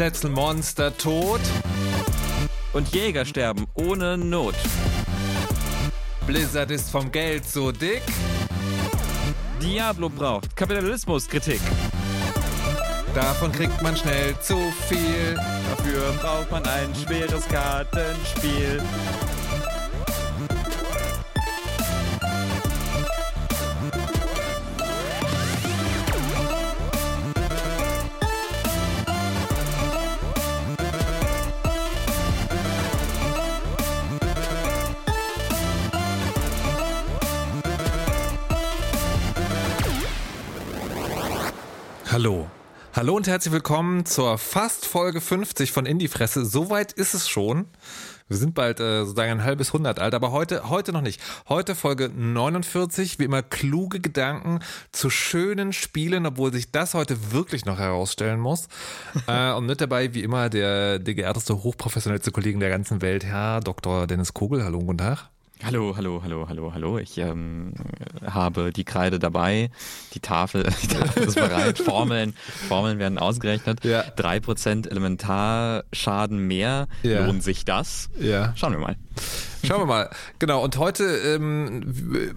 Druiden stetzeln Monster tot. Und Jäger sterben ohne Not. Blizzard ist vom Geld so dick. Diablo braucht Kapitalismuskritik. Davon kriegt man schnell zu viel. Dafür braucht man ein schweres Kartenspiel. Hallo und herzlich willkommen zur fast Folge 50 von Indie Fresse. Soweit ist es schon. Wir sind bald äh, sozusagen ein halbes Hundert alt, aber heute, heute noch nicht. Heute Folge 49, wie immer kluge Gedanken zu schönen Spielen, obwohl sich das heute wirklich noch herausstellen muss. äh, und mit dabei, wie immer, der, der geehrteste, hochprofessionellste Kollegen der ganzen Welt, Herr Dr. Dennis Kogel. Hallo, guten Tag. Hallo, hallo, hallo, hallo, hallo. Ich ähm, habe die Kreide dabei, die Tafel, die Tafel ist bereit, Formeln, Formeln werden ausgerechnet. Ja. Drei Prozent Elementarschaden mehr. Ja. Lohnt sich das? Ja. Schauen wir mal. Schauen wir mal. Genau, und heute ähm,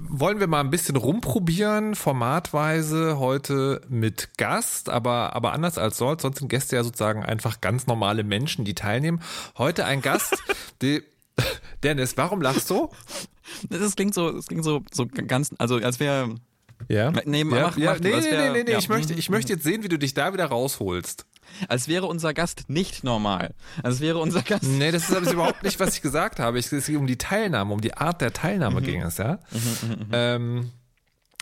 wollen wir mal ein bisschen rumprobieren, formatweise, heute mit Gast, aber, aber anders als sonst. Sonst sind Gäste ja sozusagen einfach ganz normale Menschen, die teilnehmen. Heute ein Gast, die, Dennis, warum lachst du? Das klingt so, das klingt so, so ganz, also als wäre Ja. Nee, mach- ja, mach nee, nee, wär- nee, nee, ja. Ich möchte, ich möchte jetzt sehen, wie du dich da wieder rausholst. als wäre unser Gast nicht normal. Als wäre unser Gast. Nee, das ist aber überhaupt nicht, was ich gesagt habe. Es ging um die Teilnahme, um die Art der Teilnahme ging es, ja. Ähm,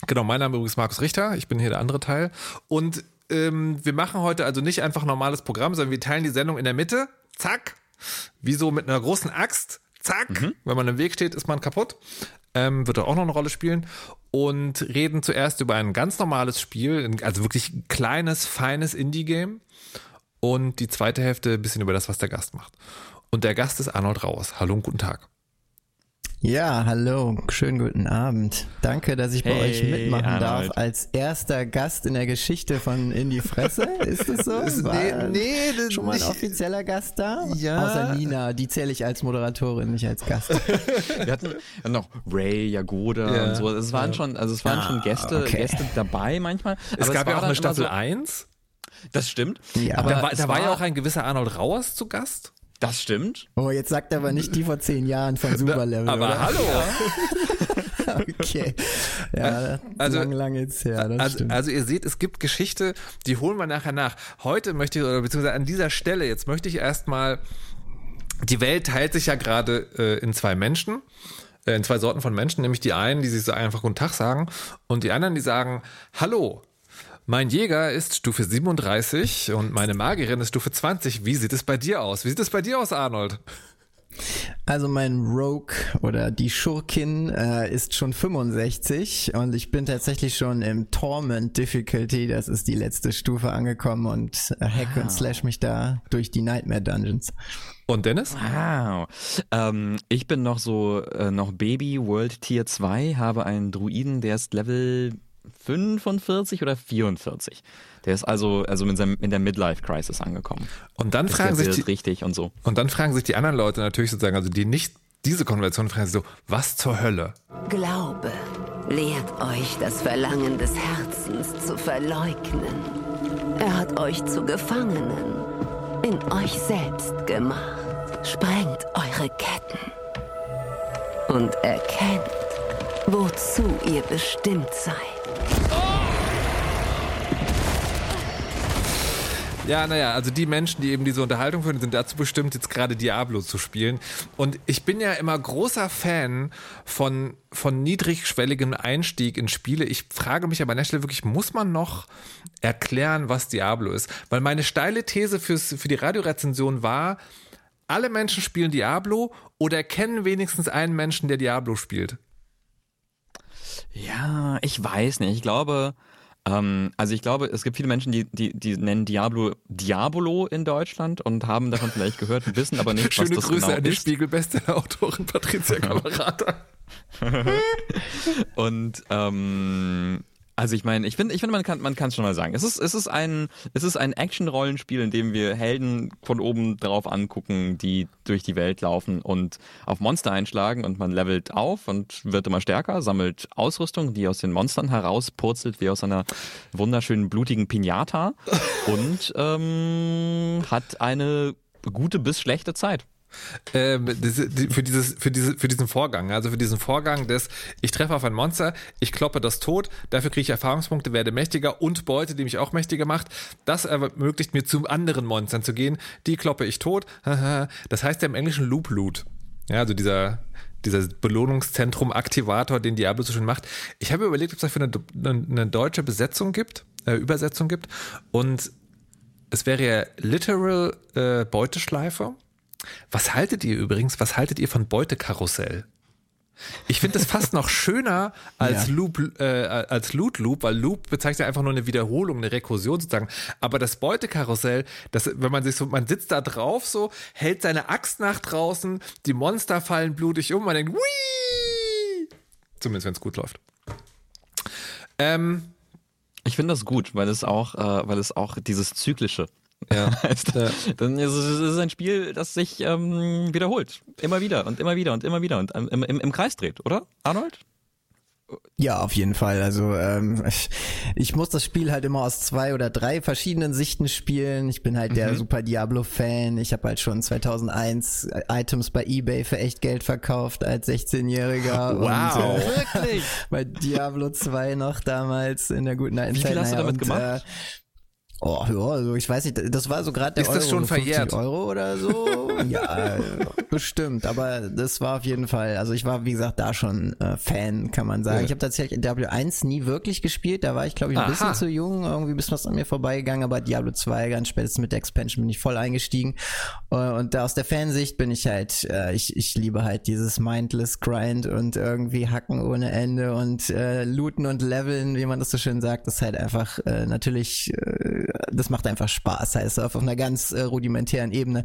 genau, mein Name ist übrigens Markus Richter. Ich bin hier der andere Teil. Und ähm, wir machen heute also nicht einfach ein normales Programm, sondern wir teilen die Sendung in der Mitte. Zack. Wie so mit einer großen Axt. Zack. Wenn man im Weg steht, ist man kaputt. Ähm, wird auch noch eine Rolle spielen. Und reden zuerst über ein ganz normales Spiel, also wirklich ein kleines, feines Indie-Game und die zweite Hälfte ein bisschen über das, was der Gast macht. Und der Gast ist Arnold Raus. Hallo und guten Tag. Ja, hallo, schönen guten Abend. Danke, dass ich bei Hey, euch mitmachen Arnold. darf als erster Gast in der Geschichte von In die Fresse. Ist das so? War nee, nee, das schon mal ein nicht. offizieller Gast da? Ja. Außer Nina, die zähle ich als Moderatorin, nicht als Gast. Wir hatten ja noch Ray, Jagoda Ja. und so. Es waren schon, also es waren Ah, schon Gäste, okay. Gäste dabei manchmal. Es gab war ja auch eine Staffel immer 1. So, das stimmt. Ja. Aber Da, war, es da war ja auch ein gewisser Arnold Rauers zu Gast. Das stimmt. Oh, jetzt sagt aber nicht die vor zehn Jahren von Superlevel, Aber oder? hallo. Okay. Ja, Also- lang, lang jetzt her, das Also, also ihr seht, es gibt Geschichte, die holen wir nachher nach. Heute möchte ich, oder beziehungsweise an dieser Stelle, jetzt möchte ich erstmal, die Welt teilt sich ja gerade äh, in zwei Menschen, äh, in zwei Sorten von Menschen, nämlich die einen, die sich so einfach Guten Tag sagen und die anderen, die sagen, hallo, mein Jäger ist Stufe 37 und meine Magierin ist Stufe 20. Wie sieht es bei dir aus? Wie sieht es bei dir aus, Arnold? Also mein Rogue oder die Schurkin äh, ist schon 65 und ich bin tatsächlich schon im Torment Difficulty, das ist die letzte Stufe angekommen und äh, hack und slash mich da durch die Nightmare Dungeons. Und Dennis? Wow. Ähm, ich bin noch so, äh, noch Baby World Tier 2, habe einen Druiden, der ist Level 45 oder 44. Der ist also, also in, seinem, in der Midlife Crisis angekommen. Und dann Ist fragen sich die, richtig und so. und dann fragen sich die anderen Leute natürlich sozusagen, also die nicht diese Konversion fragen sich so, was zur Hölle? Glaube lehrt euch das Verlangen des Herzens zu verleugnen. Er hat euch zu Gefangenen in euch selbst gemacht. Sprengt eure Ketten und erkennt, wozu ihr bestimmt seid. Ja, naja, also die Menschen, die eben diese Unterhaltung führen, sind dazu bestimmt, jetzt gerade Diablo zu spielen. Und ich bin ja immer großer Fan von, von niedrigschwelligem Einstieg in Spiele. Ich frage mich aber an der Stelle wirklich, muss man noch erklären, was Diablo ist? Weil meine steile These fürs, für die Radiorezension war, alle Menschen spielen Diablo oder kennen wenigstens einen Menschen, der Diablo spielt. Ja, ich weiß nicht. Ich glaube, ähm, also ich glaube, es gibt viele Menschen, die, die, die nennen Diablo Diabolo in Deutschland und haben davon vielleicht gehört, wissen aber nicht, Schöne was das Grüße genau an die ist. Spiegelbeste-Autorin Patricia Kamerata. Und ähm, Also ich meine, ich finde, ich finde, man kann, man kann es schon mal sagen. Es ist, es ist ein, es ist ein Action-Rollenspiel, in dem wir Helden von oben drauf angucken, die durch die Welt laufen und auf Monster einschlagen und man levelt auf und wird immer stärker, sammelt Ausrüstung, die aus den Monstern herauspurzelt, wie aus einer wunderschönen blutigen Pinata und ähm, hat eine gute bis schlechte Zeit. Ähm, für, dieses, für, diese, für diesen Vorgang, also für diesen Vorgang des, ich treffe auf ein Monster, ich kloppe das tot, dafür kriege ich Erfahrungspunkte, werde mächtiger und Beute, die mich auch mächtiger macht. Das ermöglicht mir zu anderen Monstern zu gehen, die kloppe ich tot. Das heißt ja im Englischen Loop Loot. Ja, also dieser, dieser Belohnungszentrum-Aktivator, den Diablo so schön macht. Ich habe überlegt, ob es dafür eine, eine deutsche Besetzung gibt, äh, Übersetzung gibt. Und es wäre ja literal äh, Beuteschleife. Was haltet ihr übrigens, was haltet ihr von Beutekarussell? Ich finde das fast noch schöner als ja. Loop, äh, als Loot Loop, weil Loop bezeichnet einfach nur eine Wiederholung, eine Rekursion sozusagen. Aber das Beutekarussell, das, wenn man sich so, man sitzt da drauf so, hält seine Axt nach draußen, die Monster fallen blutig um, man denkt, Wii! Zumindest wenn es gut läuft. Ähm, ich finde das gut, weil es auch, äh, weil es auch dieses zyklische ja. Dann ist es ein Spiel, das sich ähm, wiederholt. Immer wieder und immer wieder und immer wieder und ähm, im, im, im Kreis dreht, oder, Arnold? Ja, auf jeden Fall. Also ähm, ich, ich muss das Spiel halt immer aus zwei oder drei verschiedenen Sichten spielen. Ich bin halt mhm. der Super Diablo-Fan. Ich habe halt schon 2001 Items bei eBay für echt Geld verkauft als 16-Jähriger. Wow, und, äh, wirklich? bei Diablo 2 noch damals in der guten alten Wie viel hast du damit und, gemacht? Äh, Oh, ja, also ich weiß nicht, das war so gerade der Ist das Euro, schon verjährt? Euro oder so. ja, bestimmt, aber das war auf jeden Fall, also ich war wie gesagt da schon äh, Fan, kann man sagen. Ja. Ich habe tatsächlich Diablo 1 nie wirklich gespielt, da war ich glaube ich ein Aha. bisschen zu jung, irgendwie bisschen was an mir vorbeigegangen, aber Diablo 2 ganz spätestens mit der Expansion bin ich voll eingestiegen äh, und da aus der Fansicht bin ich halt, äh, ich, ich liebe halt dieses mindless Grind und irgendwie hacken ohne Ende und äh, looten und leveln, wie man das so schön sagt, das ist halt einfach äh, natürlich äh, das macht einfach Spaß, heißt auf einer ganz äh, rudimentären Ebene.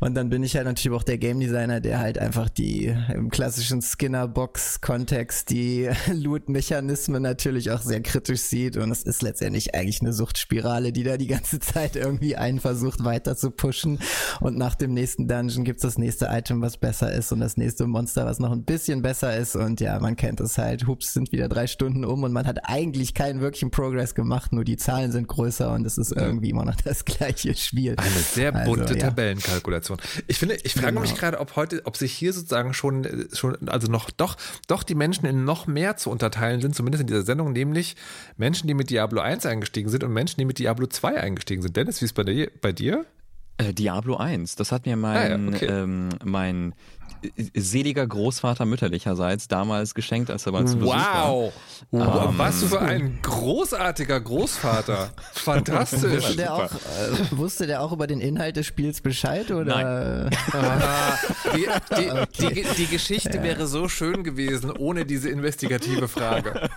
Und dann bin ich halt natürlich auch der Game Designer, der halt einfach die im klassischen Skinner-Box-Kontext die Loot-Mechanismen natürlich auch sehr kritisch sieht. Und es ist letztendlich eigentlich eine Suchtspirale, die da die ganze Zeit irgendwie einen versucht weiter zu pushen. Und nach dem nächsten Dungeon gibt's das nächste Item, was besser ist und das nächste Monster, was noch ein bisschen besser ist. Und ja, man kennt es halt. Hups, sind wieder drei Stunden um und man hat eigentlich keinen wirklichen Progress gemacht, nur die Zahlen sind größer und es ist irgendwie immer noch das gleiche Spiel. Eine sehr bunte also, ja. Tabellenkalkulation. Ich finde, ich frage genau. mich gerade, ob heute, ob sich hier sozusagen schon, schon, also noch doch, doch die Menschen in noch mehr zu unterteilen sind, zumindest in dieser Sendung, nämlich Menschen, die mit Diablo 1 eingestiegen sind und Menschen, die mit Diablo 2 eingestiegen sind. Dennis, wie ist es bei dir? Bei dir? Äh, Diablo 1, das hat mir mein, ah, ja, okay. ähm, mein seliger Großvater mütterlicherseits damals geschenkt, als er mal zu Besuch wow. war. Wow, ähm, was für ein großartiger Großvater. Fantastisch. Wusste der, auch, äh, wusste der auch über den Inhalt des Spiels Bescheid? Oder? Nein. Die, die, okay. die, die, Geschichte ja. wäre so schön gewesen, ohne diese investigative Frage.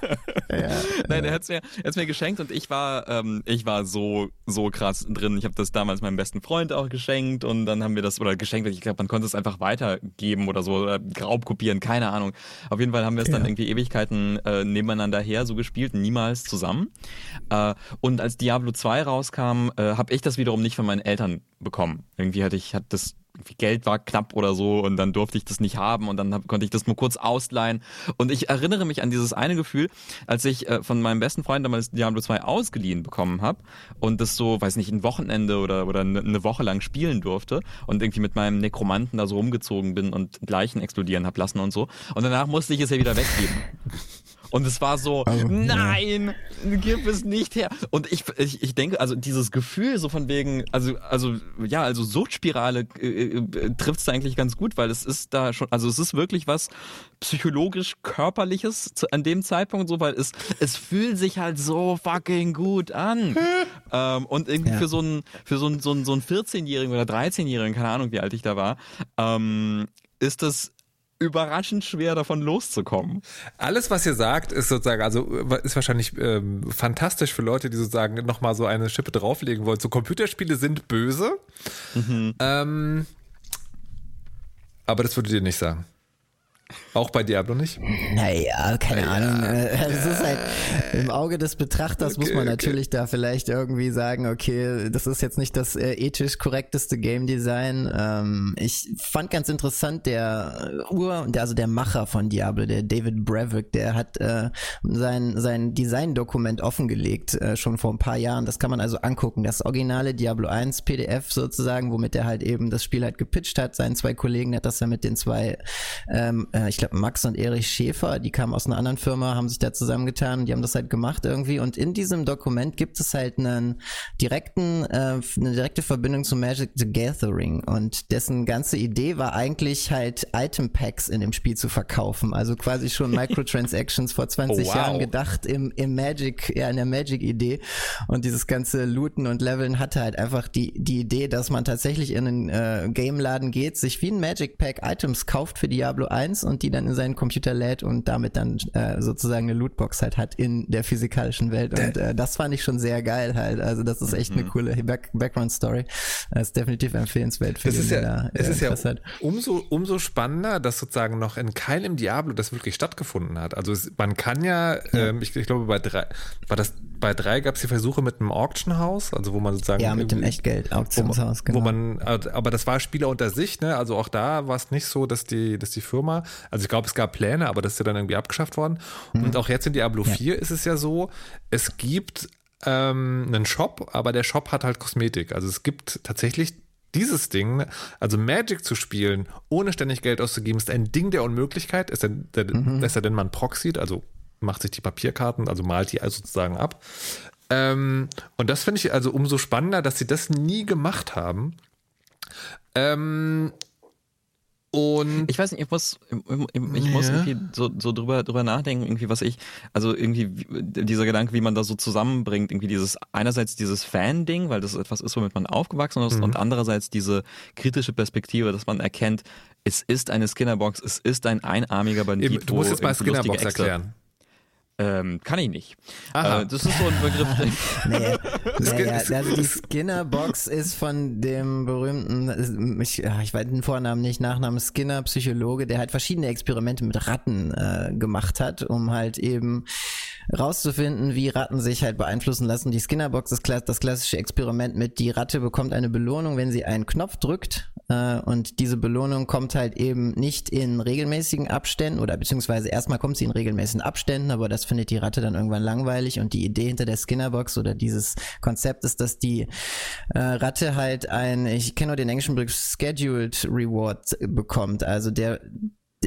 Ja, Nein, er hat es mir, mir geschenkt und ich war, ähm, ich war so, so krass drin. Ich habe das damals meinem besten Freund auch geschenkt und dann haben wir das, oder geschenkt, ich glaube, man konnte es einfach weitergeben geben oder so, oder Raubkopieren, keine Ahnung. Auf jeden Fall haben wir es ja. dann irgendwie Ewigkeiten äh, nebeneinander her so gespielt, niemals zusammen. Äh, und als Diablo 2 rauskam, äh, habe ich das wiederum nicht von meinen Eltern bekommen. Irgendwie hatte ich, hat das Geld war knapp oder so und dann durfte ich das nicht haben und dann hab, konnte ich das nur kurz ausleihen. Und ich erinnere mich an dieses eine Gefühl, als ich äh, von meinem besten Freund damals Diablo 2 ausgeliehen bekommen habe und das so, weiß nicht, ein Wochenende oder, oder eine Woche lang spielen durfte und irgendwie mit meinem Nekromanten da so rumgezogen bin und Leichen explodieren hab lassen und so. Und danach musste ich es ja wieder weggeben. Und es war so, also, nein, ja. gib es nicht her. Und ich, ich, ich denke, also dieses Gefühl so von wegen, also, also, ja, also Suchtspirale äh, äh, trifft es eigentlich ganz gut, weil es ist da schon, also es ist wirklich was psychologisch körperliches zu, an dem Zeitpunkt so, weil es, es fühlt sich halt so fucking gut an. ähm, und irgendwie ja. für so einen, für so einen, so einen, so einen 14-Jährigen oder 13-Jährigen, keine Ahnung, wie alt ich da war, ähm, ist das überraschend schwer davon loszukommen. Alles, was ihr sagt, ist sozusagen, also ist wahrscheinlich ähm, fantastisch für Leute, die sozusagen nochmal so eine Schippe drauflegen wollen. So Computerspiele sind böse. Mhm. Ähm, aber das würdet ihr nicht sagen. Auch bei Diablo nicht? Naja, keine ja. Ahnung. Es ist halt im Auge des Betrachters okay, muss man natürlich okay. da vielleicht irgendwie sagen, okay, das ist jetzt nicht das äh, ethisch korrekteste Game Design. Ähm, ich fand ganz interessant, der Ur, also der Macher von Diablo, der David Brevik, der hat äh, sein, sein Design-Dokument offengelegt, äh, schon vor ein paar Jahren. Das kann man also angucken. Das originale Diablo 1 PDF sozusagen, womit er halt eben das Spiel halt gepitcht hat. Seinen zwei Kollegen hat das ja mit den zwei, ähm, äh, ich glaube Max und Erich Schäfer, die kamen aus einer anderen Firma, haben sich da zusammengetan, die haben das halt gemacht irgendwie. Und in diesem Dokument gibt es halt einen direkten, äh, eine direkte Verbindung zu Magic the Gathering. Und dessen ganze Idee war eigentlich halt Item Packs in dem Spiel zu verkaufen. Also quasi schon Microtransactions vor 20 oh, wow. Jahren gedacht im, im Magic, ja, in der Magic-Idee. Und dieses ganze Looten und Leveln hatte halt einfach die, die Idee, dass man tatsächlich in einen äh, Game-Laden geht, sich wie ein Magic Pack Items kauft für Diablo 1 und die dann in seinen Computer lädt und damit dann äh, sozusagen eine Lootbox halt hat in der physikalischen Welt. Und äh, das fand ich schon sehr geil halt. Also das ist echt mhm. eine coole Back Background-Story. Das ist definitiv empfehlenswert für es den, ist ja, Es ist ja umso, umso spannender, dass sozusagen noch in keinem Diablo das wirklich stattgefunden hat. Also es, man kann ja, ja. Ähm, ich, ich glaube bei drei, war das bei drei gab es die Versuche mit einem Auction House, also wo man sozusagen. Ja, mit dem Echtgeld-Auktionshaus, genau. Wo man, aber das war Spieler unter sich, ne? Also auch da war es nicht so, dass die, dass die Firma, also ich glaube, es gab Pläne, aber das ist ja dann irgendwie abgeschafft worden. Mhm. Und auch jetzt in Diablo ja. 4 ist es ja so, es gibt ähm, einen Shop, aber der Shop hat halt Kosmetik. Also es gibt tatsächlich dieses Ding, also Magic zu spielen, ohne ständig Geld auszugeben, ist ein Ding der Unmöglichkeit. Ist denn, der, mhm. Ist denn man proxied, also macht sich die Papierkarten, also malt die also sozusagen ab. Ähm, und das finde ich also umso spannender, dass sie das nie gemacht haben. Ähm, und ich weiß nicht, ich muss, ich ja. muss irgendwie so, so drüber, drüber nachdenken, irgendwie, was ich, also irgendwie dieser Gedanke, wie man da so zusammenbringt, irgendwie dieses, einerseits dieses Fan-Ding, weil das etwas ist, womit man aufgewachsen ist, mhm. und andererseits diese kritische Perspektive, dass man erkennt, es ist eine Skinnerbox, es ist ein einarmiger Bandit. Du musst jetzt mal Skinnerbox erklären. Ähm, kann ich nicht. Äh, das ist so ein Begriff. nee, naja, also die Skinner-Box ist von dem berühmten, ich, ich weiß den Vornamen nicht, Nachnamen Skinner, Psychologe, der halt verschiedene Experimente mit Ratten äh, gemacht hat, um halt eben rauszufinden, wie Ratten sich halt beeinflussen lassen. Die Skinner-Box ist das klassische Experiment mit, die Ratte bekommt eine Belohnung, wenn sie einen Knopf drückt äh, und diese Belohnung kommt halt eben nicht in regelmäßigen Abständen oder beziehungsweise erstmal kommt sie in regelmäßigen Abständen, aber das findet die Ratte dann irgendwann langweilig und die Idee hinter der Skinnerbox oder dieses Konzept ist, dass die äh, Ratte halt ein, ich kenne nur den englischen Begriff Scheduled Reward bekommt, also der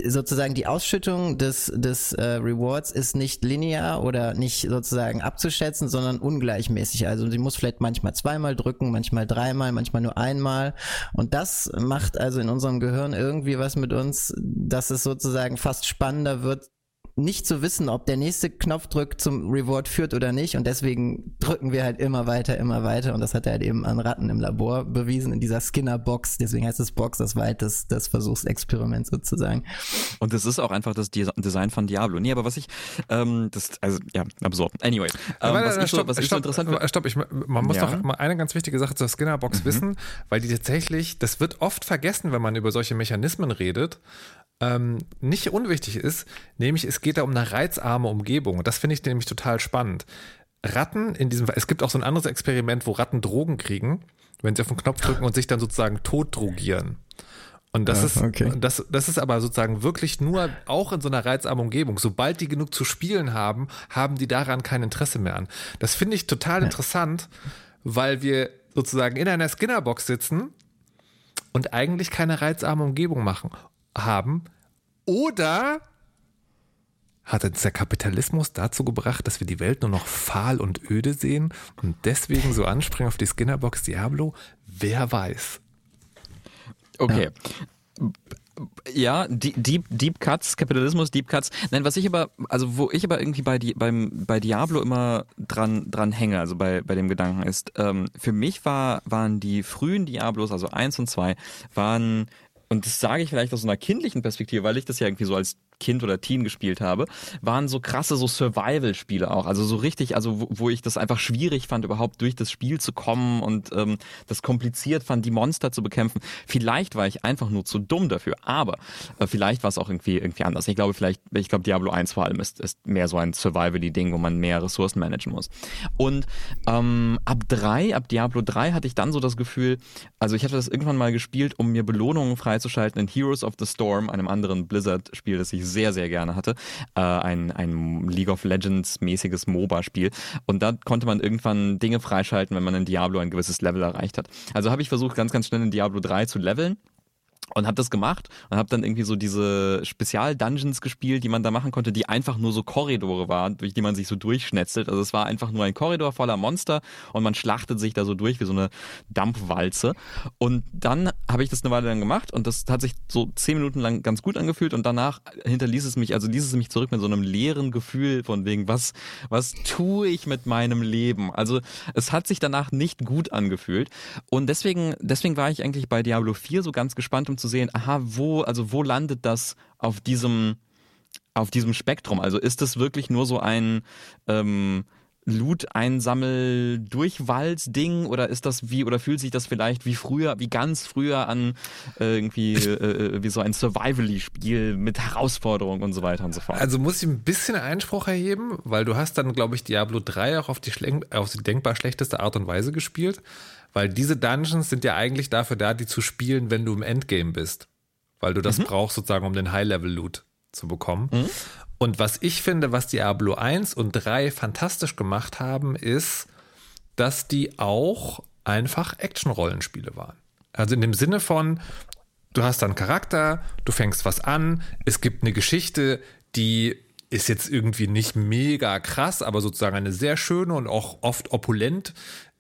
sozusagen die Ausschüttung des, des äh, Rewards ist nicht linear oder nicht sozusagen abzuschätzen, sondern ungleichmäßig. Also sie muss vielleicht manchmal zweimal drücken, manchmal dreimal, manchmal nur einmal. Und das macht also in unserem Gehirn irgendwie was mit uns, dass es sozusagen fast spannender wird, nicht zu wissen, ob der nächste Knopfdruck zum Reward führt oder nicht. Und deswegen drücken wir halt immer weiter, immer weiter. Und das hat er halt eben an Ratten im Labor bewiesen, in dieser Skinner-Box. Deswegen heißt es Box, das war halt das, das Versuchsexperiment sozusagen. Und das ist auch einfach das Design von Diablo. Nee, aber was ich, ähm, das, also, ja, absurd. Anyway. Ähm, was ich, stopp, was ich stopp, so interessant finde. Stopp, ich, man muss ja. doch mal eine ganz wichtige Sache zur Skinner-Box mhm. wissen, weil die tatsächlich, das wird oft vergessen, wenn man über solche Mechanismen redet ähm, nicht unwichtig ist, nämlich es geht da um eine reizarme Umgebung. Und das finde ich nämlich total spannend. Ratten in diesem Fall, es gibt auch so ein anderes Experiment, wo Ratten Drogen kriegen, wenn sie auf den Knopf drücken und sich dann sozusagen tot drogieren. Und das, ja, ist, okay. das, das ist aber sozusagen wirklich nur auch in so einer reizarmen Umgebung. Sobald die genug zu spielen haben, haben die daran kein Interesse mehr an. Das finde ich total ja. interessant, weil wir sozusagen in einer Skinnerbox sitzen und eigentlich keine reizarme Umgebung machen haben? Oder hat uns der Kapitalismus dazu gebracht, dass wir die Welt nur noch fahl und öde sehen und deswegen so anspringen auf die Skinnerbox Diablo? Wer weiß. Okay. Ja. ja, Deep, Deep Cuts, Kapitalismus, Deep Cuts. Nein, was ich aber, also wo ich aber irgendwie bei, die, beim, bei Diablo immer dran, dran hänge, also bei, bei dem Gedanken ist, ähm, für mich war, waren die frühen Diablos, also eins und zwei, waren und das sage ich vielleicht aus einer kindlichen Perspektive, weil ich das ja irgendwie so als Kind oder Teen gespielt habe, waren so krasse so Survival-Spiele auch. Also so richtig, also wo, wo, ich das einfach schwierig fand, überhaupt durch das Spiel zu kommen und ähm, das kompliziert fand, die Monster zu bekämpfen. Vielleicht war ich einfach nur zu dumm dafür, aber äh, vielleicht war es auch irgendwie irgendwie anders. Ich glaube vielleicht, ich glaube Diablo 1 vor allem ist, ist mehr so ein Survival-Ding, wo man mehr Ressourcen managen muss. Und ähm, ab drei, ab Diablo 3 hatte ich dann so das Gefühl, also ich hatte das irgendwann mal gespielt, um mir Belohnungen freizuschalten in Heroes of the Storm, einem anderen Blizzard-Spiel, das ich sehr, sehr gerne hatte. Äh, ein, ein League of Legends-mäßiges MOBA-Spiel. Und da konnte man irgendwann Dinge freischalten, wenn man in Diablo ein gewisses Level erreicht hat. Also habe ich versucht, ganz, ganz schnell in Diablo 3 zu leveln und habe das gemacht und habe dann irgendwie so diese Spezial-Dungeons gespielt, die man da machen konnte, die einfach nur so Korridore waren, durch die man sich so durchschnetzelt. Also es war einfach nur ein Korridor voller Monster und man schlachtet sich da so durch wie so eine Dampfwalze. Und dann habe ich das eine Weile lang gemacht und das hat sich so zehn Minuten lang ganz gut angefühlt und danach hinterließ es mich, also ließ es mich zurück mit so einem leeren Gefühl von wegen, was, was tue ich mit meinem Leben? Also es hat sich danach nicht gut angefühlt und deswegen, deswegen war ich eigentlich bei Diablo 4 so ganz gespannt, um zu sehen, aha, wo, also wo landet das auf diesem, auf diesem Spektrum? Also ist es wirklich nur so ein ähm, Loot-Einsammel-Durchwalz-Ding oder ist das wie, oder fühlt sich das vielleicht wie früher, wie ganz früher an äh, irgendwie äh, äh, wie so ein Survival-Spiel mit Herausforderungen und so weiter und so fort? Also muss ich ein bisschen Einspruch erheben, weil du hast dann, glaube ich, Diablo 3 auch auf die, auf die denkbar schlechteste Art und Weise gespielt. Weil diese Dungeons sind ja eigentlich dafür da, die zu spielen, wenn du im Endgame bist. Weil du das mhm. brauchst sozusagen, um den High-Level-Loot zu bekommen. Mhm. Und was ich finde, was Diablo 1 und 3 fantastisch gemacht haben, ist, dass die auch einfach Action-Rollenspiele waren. Also in dem Sinne von, du hast einen Charakter, du fängst was an, es gibt eine Geschichte, die ist jetzt irgendwie nicht mega krass, aber sozusagen eine sehr schöne und auch oft opulent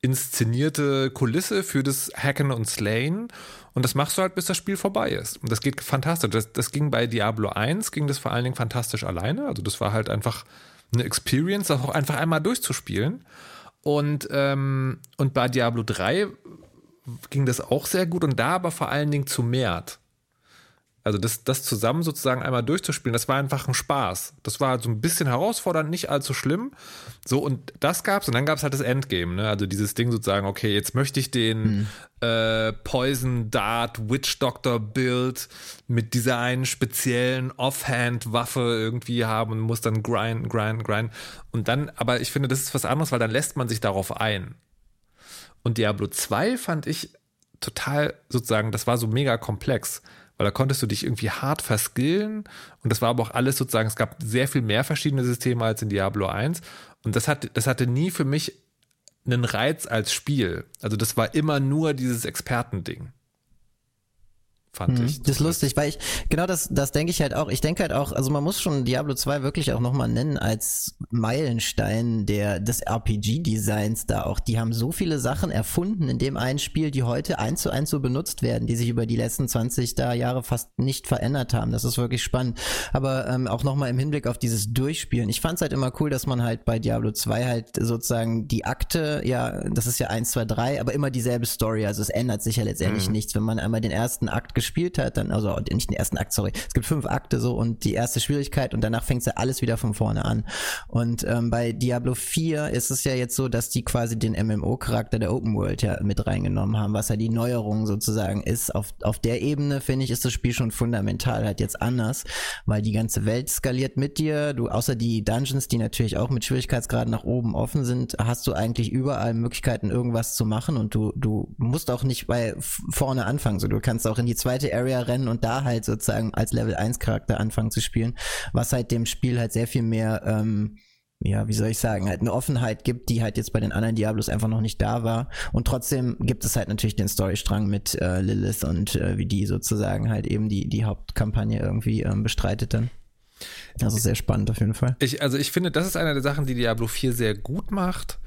inszenierte Kulisse für das Hacken und Slayen. Und das machst du halt, bis das Spiel vorbei ist. Und das geht fantastisch. Das, das ging bei Diablo 1, ging das vor allen Dingen fantastisch alleine. Also das war halt einfach eine Experience, das auch einfach einmal durchzuspielen. Und, ähm, und bei Diablo 3 ging das auch sehr gut und da aber vor allen Dingen zu Mert. Also das, das zusammen sozusagen einmal durchzuspielen, das war einfach ein Spaß. Das war so ein bisschen herausfordernd, nicht allzu schlimm. So, und das gab's und dann gab's halt das Endgame, ne? Also dieses Ding sozusagen, okay, jetzt möchte ich den mhm. äh, Poison Dart Witch Doctor Build mit dieser einen speziellen Offhand-Waffe irgendwie haben und muss dann grind, grind, grind. Und dann, aber ich finde, das ist was anderes, weil dann lässt man sich darauf ein. Und Diablo 2 fand ich total sozusagen, das war so mega komplex weil da konntest du dich irgendwie hart verskillen und das war aber auch alles sozusagen, es gab sehr viel mehr verschiedene Systeme als in Diablo 1 und das, hat, das hatte nie für mich einen Reiz als Spiel. Also das war immer nur dieses Expertending fand hm, ich. Das ist lustig, weil ich, genau das, das denke ich halt auch. Ich denke halt auch, also man muss schon Diablo 2 wirklich auch nochmal nennen als Meilenstein der, des RPG-Designs da auch. Die haben so viele Sachen erfunden in dem einen Spiel, die heute eins zu eins so benutzt werden, die sich über die letzten 20 da Jahre fast nicht verändert haben. Das ist wirklich spannend. Aber ähm, auch nochmal im Hinblick auf dieses Durchspielen. Ich fand es halt immer cool, dass man halt bei Diablo 2 halt sozusagen die Akte, ja, das ist ja 1, 2, 3, aber immer dieselbe Story. Also es ändert sich ja letztendlich mhm. nichts. Wenn man einmal den ersten Akt gespielt hat, dann, also nicht den ersten Akt, sorry, es gibt fünf Akte so und die erste Schwierigkeit und danach fängt ja alles wieder von vorne an. Und ähm, bei Diablo 4 ist es ja jetzt so, dass die quasi den MMO-Charakter der Open World ja mit reingenommen haben, was ja die Neuerung sozusagen ist. Auf, auf der Ebene, finde ich, ist das Spiel schon fundamental halt jetzt anders, weil die ganze Welt skaliert mit dir. Du, außer die Dungeons, die natürlich auch mit Schwierigkeitsgraden nach oben offen sind, hast du eigentlich überall Möglichkeiten, irgendwas zu machen und du, du musst auch nicht bei vorne anfangen. So, du kannst auch in die zweite Area rennen und da halt sozusagen als Level 1 Charakter anfangen zu spielen, was halt dem Spiel halt sehr viel mehr, ähm, ja, wie soll ich sagen, halt eine Offenheit gibt, die halt jetzt bei den anderen Diablos einfach noch nicht da war. Und trotzdem gibt es halt natürlich den Storystrang mit äh, Lilith und äh, wie die sozusagen halt eben die, die Hauptkampagne irgendwie ähm, bestreitet dann. Also sehr spannend auf jeden Fall. Ich, also ich finde, das ist eine der Sachen, die Diablo 4 sehr gut macht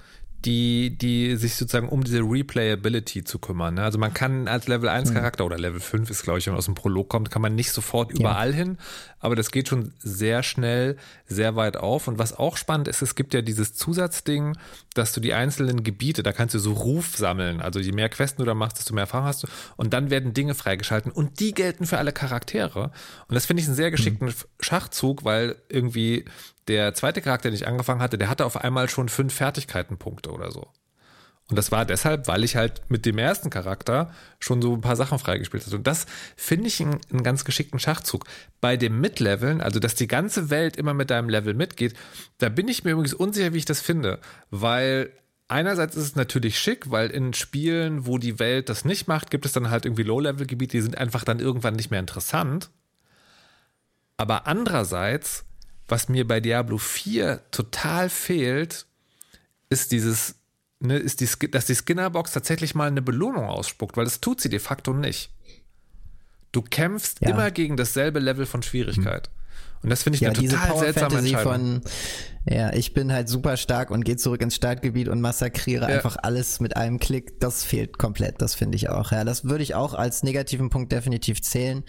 die, die sich sozusagen um diese Replayability zu kümmern. Ne? Also man kann als Level 1 mhm. Charakter oder Level 5 ist, glaube ich, wenn man aus dem Prolog kommt, kann man nicht sofort überall ja. hin, aber das geht schon sehr schnell, sehr weit auf. Und was auch spannend ist, es gibt ja dieses Zusatzding, dass du die einzelnen Gebiete, da kannst du so Ruf sammeln. Also je mehr Questen du da machst, desto mehr Erfahrung hast du. Und dann werden Dinge freigeschalten und die gelten für alle Charaktere. Und das finde ich einen sehr geschickten mhm. Schachzug, weil irgendwie der zweite Charakter, den ich angefangen hatte, der hatte auf einmal schon fünf Fertigkeitenpunkte oder so. Und das war deshalb, weil ich halt mit dem ersten Charakter schon so ein paar Sachen freigespielt hatte. Und das finde ich einen, einen, ganz geschickten Schachzug. Bei dem Mitleveln, also dass die ganze Welt immer mit deinem Level mitgeht, da bin ich mir übrigens unsicher, wie ich das finde. Weil einerseits ist es natürlich schick, weil in Spielen, wo die Welt das nicht macht, gibt es dann halt irgendwie Low-Level-Gebiete, die sind einfach dann irgendwann nicht mehr interessant. Aber andererseits was mir bei Diablo 4 total fehlt, ist dieses, ne, ist die, dass die Skinnerbox tatsächlich mal eine Belohnung ausspuckt, weil das tut sie de facto nicht. Du kämpfst ja. immer gegen dasselbe Level von Schwierigkeit. Mhm. Und das finde ich ja, eine total Power seltsame Fantasy Entscheidung. Von, ja, ich bin halt super stark und gehe zurück ins Startgebiet und massakriere ja. einfach alles mit einem Klick. Das fehlt komplett, das finde ich auch. Ja, das würde ich auch als negativen Punkt definitiv zählen.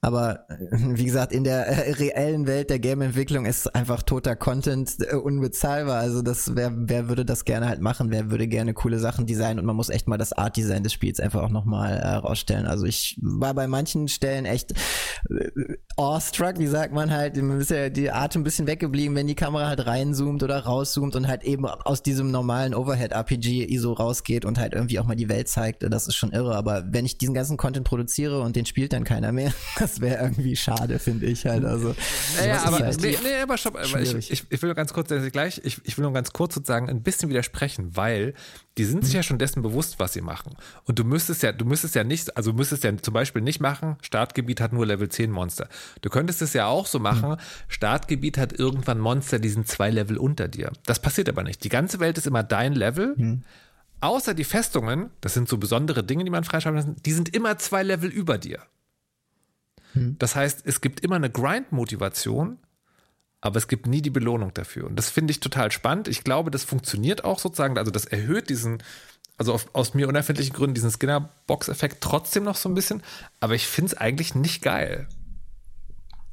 Aber wie gesagt, in der äh, reellen Welt der Game-Entwicklung ist einfach toter Content äh, unbezahlbar. Also das, wer, wer würde das gerne halt machen? Wer würde gerne coole Sachen designen? Und man muss echt mal das Art-Design des Spiels einfach auch nochmal äh. Also ich war bei manchen Stellen echt äh, awestruck, wie sagt man halt, man ist ja die Art ein bisschen weggeblieben, wenn die Kamera halt reinzoomt oder rauszoomt und halt eben aus diesem normalen Overhead-RPG-ISO rausgeht und halt irgendwie auch mal die Welt zeigt. Das ist schon irre. Aber wenn ich diesen ganzen Content produziere und den spielt dann keiner mehr, das wäre irgendwie schade, finde ich halt. Also, naja, aber, halt nee, nee, aber stopp, ich, ich, ich, will nur ganz kurz, gleich, ich, ich will nur ganz kurz sozusagen ein bisschen widersprechen, weil die sind sich ja schon dessen bewusst, was sie machen. Und du müsstest ja, du müsstest ja nicht, also du müsstest ja zum Beispiel nicht machen, Startgebiet hat nur Level 10 Monster. Du könntest es ja auch so machen, Startgebiet hat irgendwann Monster, die sind zwei Level unter dir. Das passiert aber nicht. Die ganze Welt ist immer dein Level. Hm. Außer die Festungen, das sind so besondere Dinge, die man freischalten kann, die sind immer zwei Level über dir. Hm. Das heißt, es gibt immer eine Grind-Motivation, aber es gibt nie die Belohnung dafür. Und das finde ich total spannend. Ich glaube, das funktioniert auch sozusagen, also das erhöht diesen, also auf, aus mir unerfindlichen Gründen, diesen Skinner-Box-Effekt trotzdem noch so ein bisschen, aber ich finde es eigentlich nicht geil.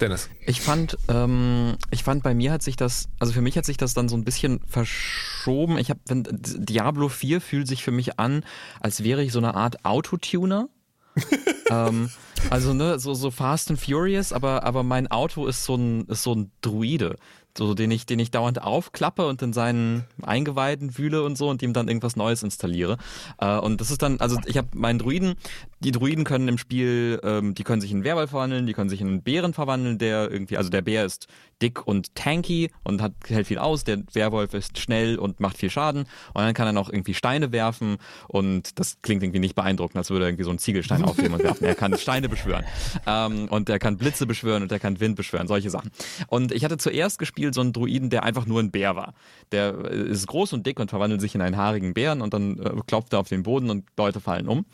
Dennis. Ich fand, ähm, ich fand, bei mir hat sich das, also für mich hat sich das dann so ein bisschen verschoben. Ich habe, Diablo 4 fühlt sich für mich an, als wäre ich so eine Art Autotuner. ähm, also ne, so, so Fast and Furious, aber, aber mein Auto ist so ein, ist so ein Druide so den ich, den ich dauernd aufklappe und in seinen Eingeweiden wühle und so und ihm dann irgendwas Neues installiere. Äh, und das ist dann, also ich habe meinen Druiden, die Druiden können im Spiel, ähm, die können sich in einen Werwolf verwandeln, die können sich in einen Bären verwandeln, der irgendwie, also der Bär ist dick und tanky und hat, hält viel aus, der Werwolf ist schnell und macht viel Schaden und dann kann er noch irgendwie Steine werfen und das klingt irgendwie nicht beeindruckend, als würde er irgendwie so einen Ziegelstein aufnehmen und werfen. Er kann Steine beschwören ähm, und er kann Blitze beschwören und er kann Wind beschwören, solche Sachen. Und ich hatte zuerst gespielt so einen Druiden, der einfach nur ein Bär war. Der ist groß und dick und verwandelt sich in einen haarigen Bären und dann äh, klopft er auf den Boden und Leute fallen um.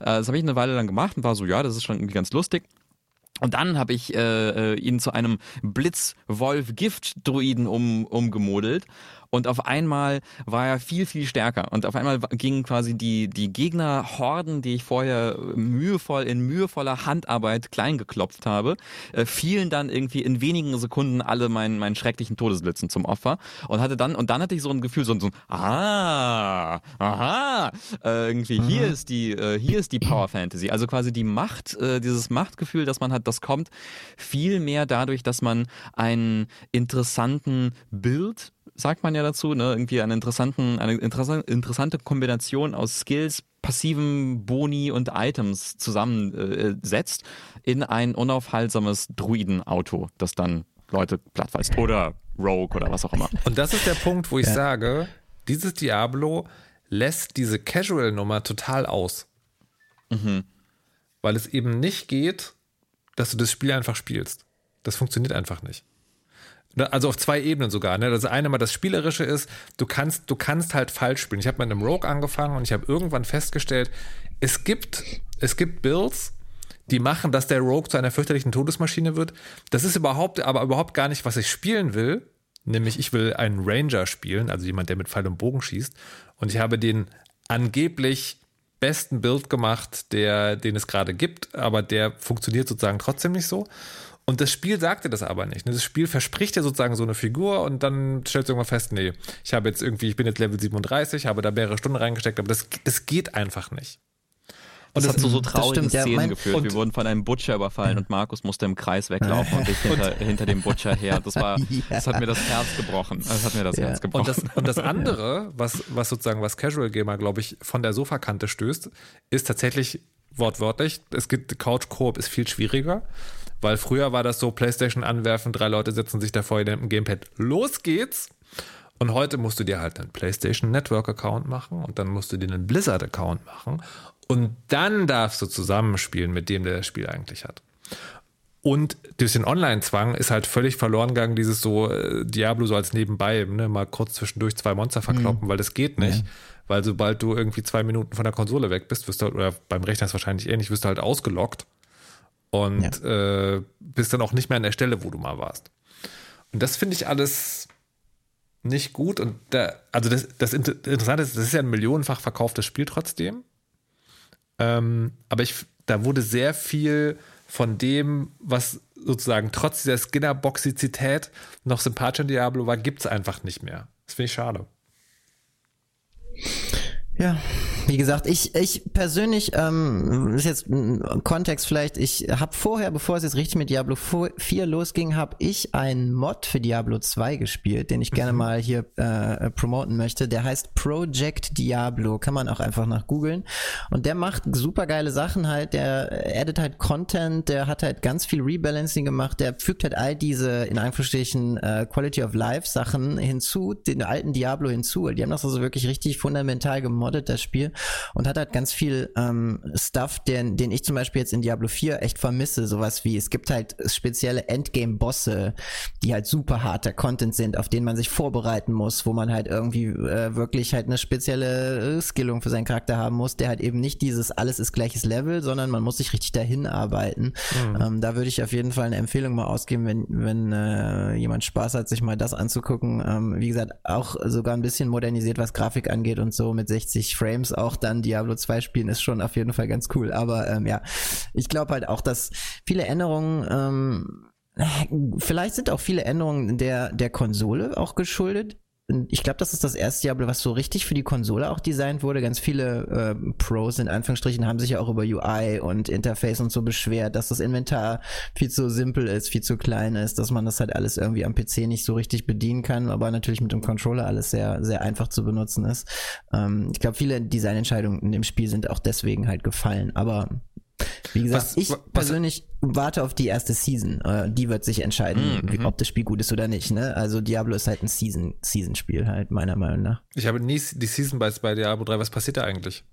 Äh, das habe ich eine Weile lang gemacht und war so, ja, das ist schon irgendwie ganz lustig. Und dann habe ich äh, äh ihn zu einem Blitzwolf-Gift-Druiden um, umgemodelt und auf einmal war er viel, viel stärker. Und auf einmal gingen quasi die, die Gegnerhorden, die ich vorher mühevoll, in mühevoller Handarbeit kleingeklopft habe, äh, fielen dann irgendwie in wenigen Sekunden alle meinen, meinen schrecklichen Todesblitzen zum Opfer. Und hatte dann, und dann hatte ich so ein Gefühl, so, so ah, aha, äh, irgendwie, mhm. hier ist die, äh, hier ist die Power Fantasy. Also quasi die Macht, äh, dieses Machtgefühl, das man hat, das kommt viel mehr dadurch, dass man einen interessanten Bild sagt man ja dazu, ne? irgendwie eine, interessanten, eine interessante Kombination aus Skills, passiven Boni und Items zusammensetzt äh, in ein unaufhaltsames Druidenauto, das dann Leute plattweist oder Rogue oder was auch immer. Und das ist der Punkt, wo ich ja. sage, dieses Diablo lässt diese Casual-Nummer total aus. Mhm. Weil es eben nicht geht, dass du das Spiel einfach spielst. Das funktioniert einfach nicht. Ne, also auf zwei Ebenen sogar. Ne? Das eine mal das Spielerische ist, du kannst, du kannst halt falsch spielen. Ich habe mit einem Rogue angefangen und ich habe irgendwann festgestellt, es gibt, es gibt Builds, die machen, dass der Rogue zu einer fürchterlichen Todesmaschine wird. Das ist überhaupt, aber überhaupt gar nicht, was ich spielen will. Nämlich, ich will einen Ranger spielen, also jemand, der mit Pfeil und Bogen schießt. Und ich habe den angeblich besten Bild gemacht, der, den es gerade gibt, aber der funktioniert sozusagen trotzdem nicht so. Und das Spiel sagte das aber nicht. Das Spiel verspricht ja sozusagen so eine Figur und dann stellst du irgendwann fest, nee, ich habe jetzt irgendwie, ich bin jetzt Level 37, habe da mehrere Stunden reingesteckt, aber das, das geht einfach nicht. Und das, das hat zu so traurigen stimmt, ja, Szenen mein- geführt. Wir wurden von einem Butcher überfallen und Markus musste im Kreis weglaufen und ich hinter, hinter dem Butcher her. Das war, das hat mir das Herz gebrochen. Das hat mir das Herz gebrochen. Und das, und das andere, was, was sozusagen, was Casual Gamer, glaube ich, von der Sofakante stößt, ist tatsächlich wortwörtlich, es gibt Couch Coop ist viel schwieriger, weil früher war das so PlayStation anwerfen, drei Leute setzen sich davor in dem Gamepad, los geht's. Und heute musst du dir halt einen PlayStation Network Account machen und dann musst du dir einen Blizzard Account machen und dann darfst du zusammenspielen mit dem, der das Spiel eigentlich hat. Und durch den Online-Zwang ist halt völlig verloren gegangen, dieses so äh, Diablo so als nebenbei, ne, mal kurz zwischendurch zwei Monster verkloppen, weil das geht nicht. Weil sobald du irgendwie zwei Minuten von der Konsole weg bist, wirst du, oder beim Rechner ist wahrscheinlich ähnlich, wirst du halt ausgelockt und äh, bist dann auch nicht mehr an der Stelle, wo du mal warst. Und das finde ich alles nicht gut. Und da, also das, das Inter- Interessante ist, das ist ja ein millionenfach verkauftes Spiel trotzdem. Ähm, aber ich, da wurde sehr viel von dem, was sozusagen trotz dieser Skinner-Boxizität noch sympathisch an Diablo war, gibt es einfach nicht mehr. Das finde ich schade. Ja, wie gesagt, ich, ich persönlich, ähm, ist jetzt ein Kontext vielleicht, ich habe vorher, bevor es jetzt richtig mit Diablo 4 losging, habe ich einen Mod für Diablo 2 gespielt, den ich gerne mal hier äh, promoten möchte. Der heißt Project Diablo, kann man auch einfach nach googeln. Und der macht super geile Sachen halt, der addet halt Content, der hat halt ganz viel Rebalancing gemacht, der fügt halt all diese, in Anführungsstrichen, äh, Quality of Life Sachen hinzu, den alten Diablo hinzu. Die haben das also wirklich richtig fundamental gemoddet, das Spiel, und hat halt ganz viel ähm, Stuff, den, den ich zum Beispiel jetzt in Diablo 4 echt vermisse. Sowas wie, es gibt halt spezielle Endgame-Bosse, die halt super harter Content sind, auf den man sich vorbereiten muss, wo man halt irgendwie äh, wirklich halt eine spezielle äh, Skillung für seinen Charakter haben muss, der halt eben nicht dieses alles ist gleiches Level, sondern man muss sich richtig dahin arbeiten. Ähm, da würde ich auf jeden Fall eine Empfehlung mal ausgeben, wenn, wenn äh, jemand Spaß hat, sich mal das anzugucken. Ähm, wie gesagt, auch sogar ein bisschen modernisiert, was Grafik angeht und so mit 60 Frames auch dann Diablo 2 spielen, ist schon auf jeden Fall ganz cool. Aber ähm, ja, ich glaube halt auch, dass viele Änderungen ähm, vielleicht sind auch viele Änderungen der, der Konsole auch geschuldet. Ich glaube, das ist das erste Diablo, was so richtig für die Konsole auch designt wurde. Ganz viele äh, Pros in Anführungsstrichen haben sich ja auch über UI und Interface und so beschwert, dass das Inventar viel zu simpel ist, viel zu klein ist, dass man das halt alles irgendwie am PC nicht so richtig bedienen kann, aber natürlich mit dem Controller alles sehr, sehr einfach zu benutzen ist. Ähm, ich glaube, viele Designentscheidungen in dem Spiel sind auch deswegen halt gefallen. Aber wie gesagt, Was- ich was- persönlich warte auf die erste Season. Äh, die wird sich entscheiden, wie, ob das Spiel gut ist oder nicht. Ne? Also Diablo ist halt ein Season, Season-Spiel halt, meiner Meinung nach. Ich habe nie die Season bei, bei Diablo 3. Was passiert da eigentlich?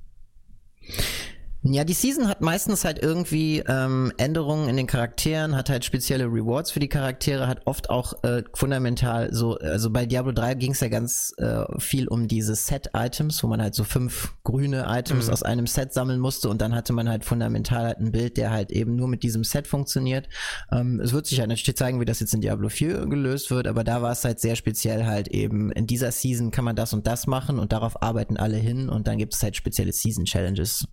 Ja, die Season hat meistens halt irgendwie ähm, Änderungen in den Charakteren, hat halt spezielle Rewards für die Charaktere, hat oft auch äh, fundamental so, also bei Diablo 3 ging es ja ganz äh, viel um diese Set-Items, wo man halt so fünf grüne Items aus einem Set sammeln musste und dann hatte man halt fundamental halt ein Bild, der halt eben nur mit diesem Set funktioniert. Ähm, es wird sich halt natürlich zeigen, wie das jetzt in Diablo 4 gelöst wird, aber da war es halt sehr speziell halt eben, in dieser Season kann man das und das machen und darauf arbeiten alle hin und dann gibt es halt spezielle Season-Challenges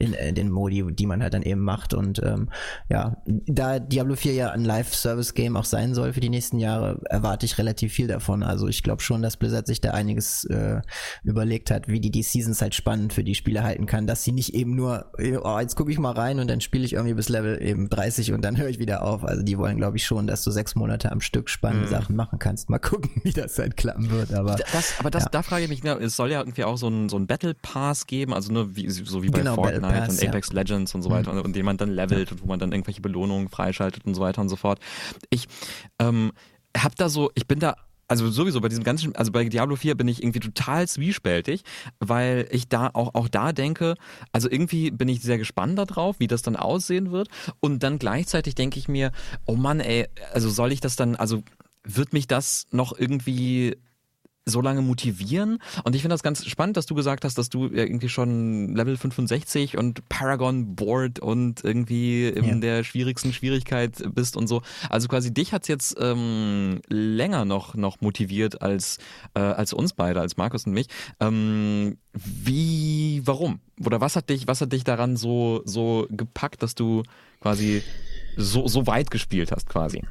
in, in den Modi, die man halt dann eben macht. Und ähm, ja, da Diablo 4 ja ein Live-Service-Game auch sein soll für die nächsten Jahre, erwarte ich relativ viel davon. Also ich glaube schon, dass Blizzard sich da einiges äh, überlegt hat, wie die die Seasons halt spannend für die Spieler halten kann, dass sie nicht eben nur, oh, jetzt gucke ich mal rein und dann spiele ich irgendwie bis Level eben 30 und dann höre ich wieder auf. Also die wollen, glaube ich, schon, dass du sechs Monate am Stück spannende Sachen machen kannst. Mal gucken, wie das halt klappen wird. Aber Das, aber das, Ja. da frage ich mich, ne, es soll ja irgendwie auch so ein, so ein Battle Pass geben, also nur wie, so wie bei Genau, Battle Fortnite Pass, und Apex Legends und so weiter, und, und den man dann levelt und wo man dann irgendwelche Belohnungen freischaltet und so weiter und so fort. Ich ähm, hab da so, ich bin da also sowieso bei diesem ganzen, also bei Diablo 4 bin ich irgendwie total zwiespältig, weil ich da auch, auch da denke, also irgendwie bin ich sehr gespannt darauf, wie das dann aussehen wird. Und dann gleichzeitig denke ich mir, oh Mann, ey, also soll ich das dann, also wird mich das noch irgendwie so lange motivieren? Und ich finde das ganz spannend, dass du gesagt hast, dass du irgendwie schon Level 65 und Paragon Board und irgendwie in ja. der schwierigsten Schwierigkeit bist und so. Also quasi dich hat's jetzt ähm, länger noch, noch motiviert als, äh, als uns beide, als Markus und mich. Ähm, wie, warum? Oder was hat dich, was hat dich daran so, so gepackt, dass du quasi so, so weit gespielt hast, quasi?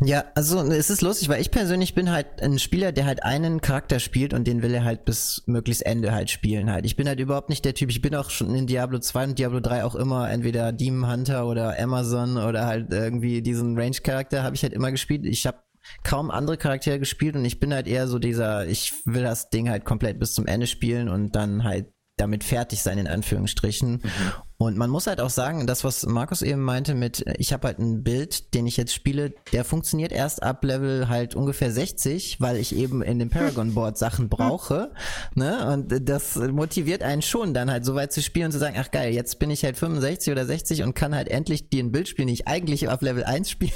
Ja, also es ist lustig, weil ich persönlich bin halt ein Spieler, der halt einen Charakter spielt und den will er halt bis möglichst Ende halt spielen halt. Ich bin halt überhaupt nicht der Typ, ich bin auch schon in Diablo 2 und Diablo 3 auch immer entweder Demon Hunter oder Amazon oder halt irgendwie diesen Range-Charakter habe ich halt immer gespielt. Ich habe kaum andere Charaktere gespielt und ich bin halt eher so dieser, ich will das Ding halt komplett bis zum Ende spielen und dann halt damit fertig sein, in Anführungsstrichen. Mhm. Und man muss halt auch sagen, das, was Markus eben meinte mit, ich habe halt ein Bild, den ich jetzt spiele, der funktioniert erst ab Level halt ungefähr 60, weil ich eben in dem Paragon Board Sachen brauche. Ne? Und das motiviert einen schon, dann halt so weit zu spielen und zu sagen, ach geil, jetzt bin ich halt 65 oder 60 und kann halt endlich den Bild spielen, den ich eigentlich auf Level 1 spielen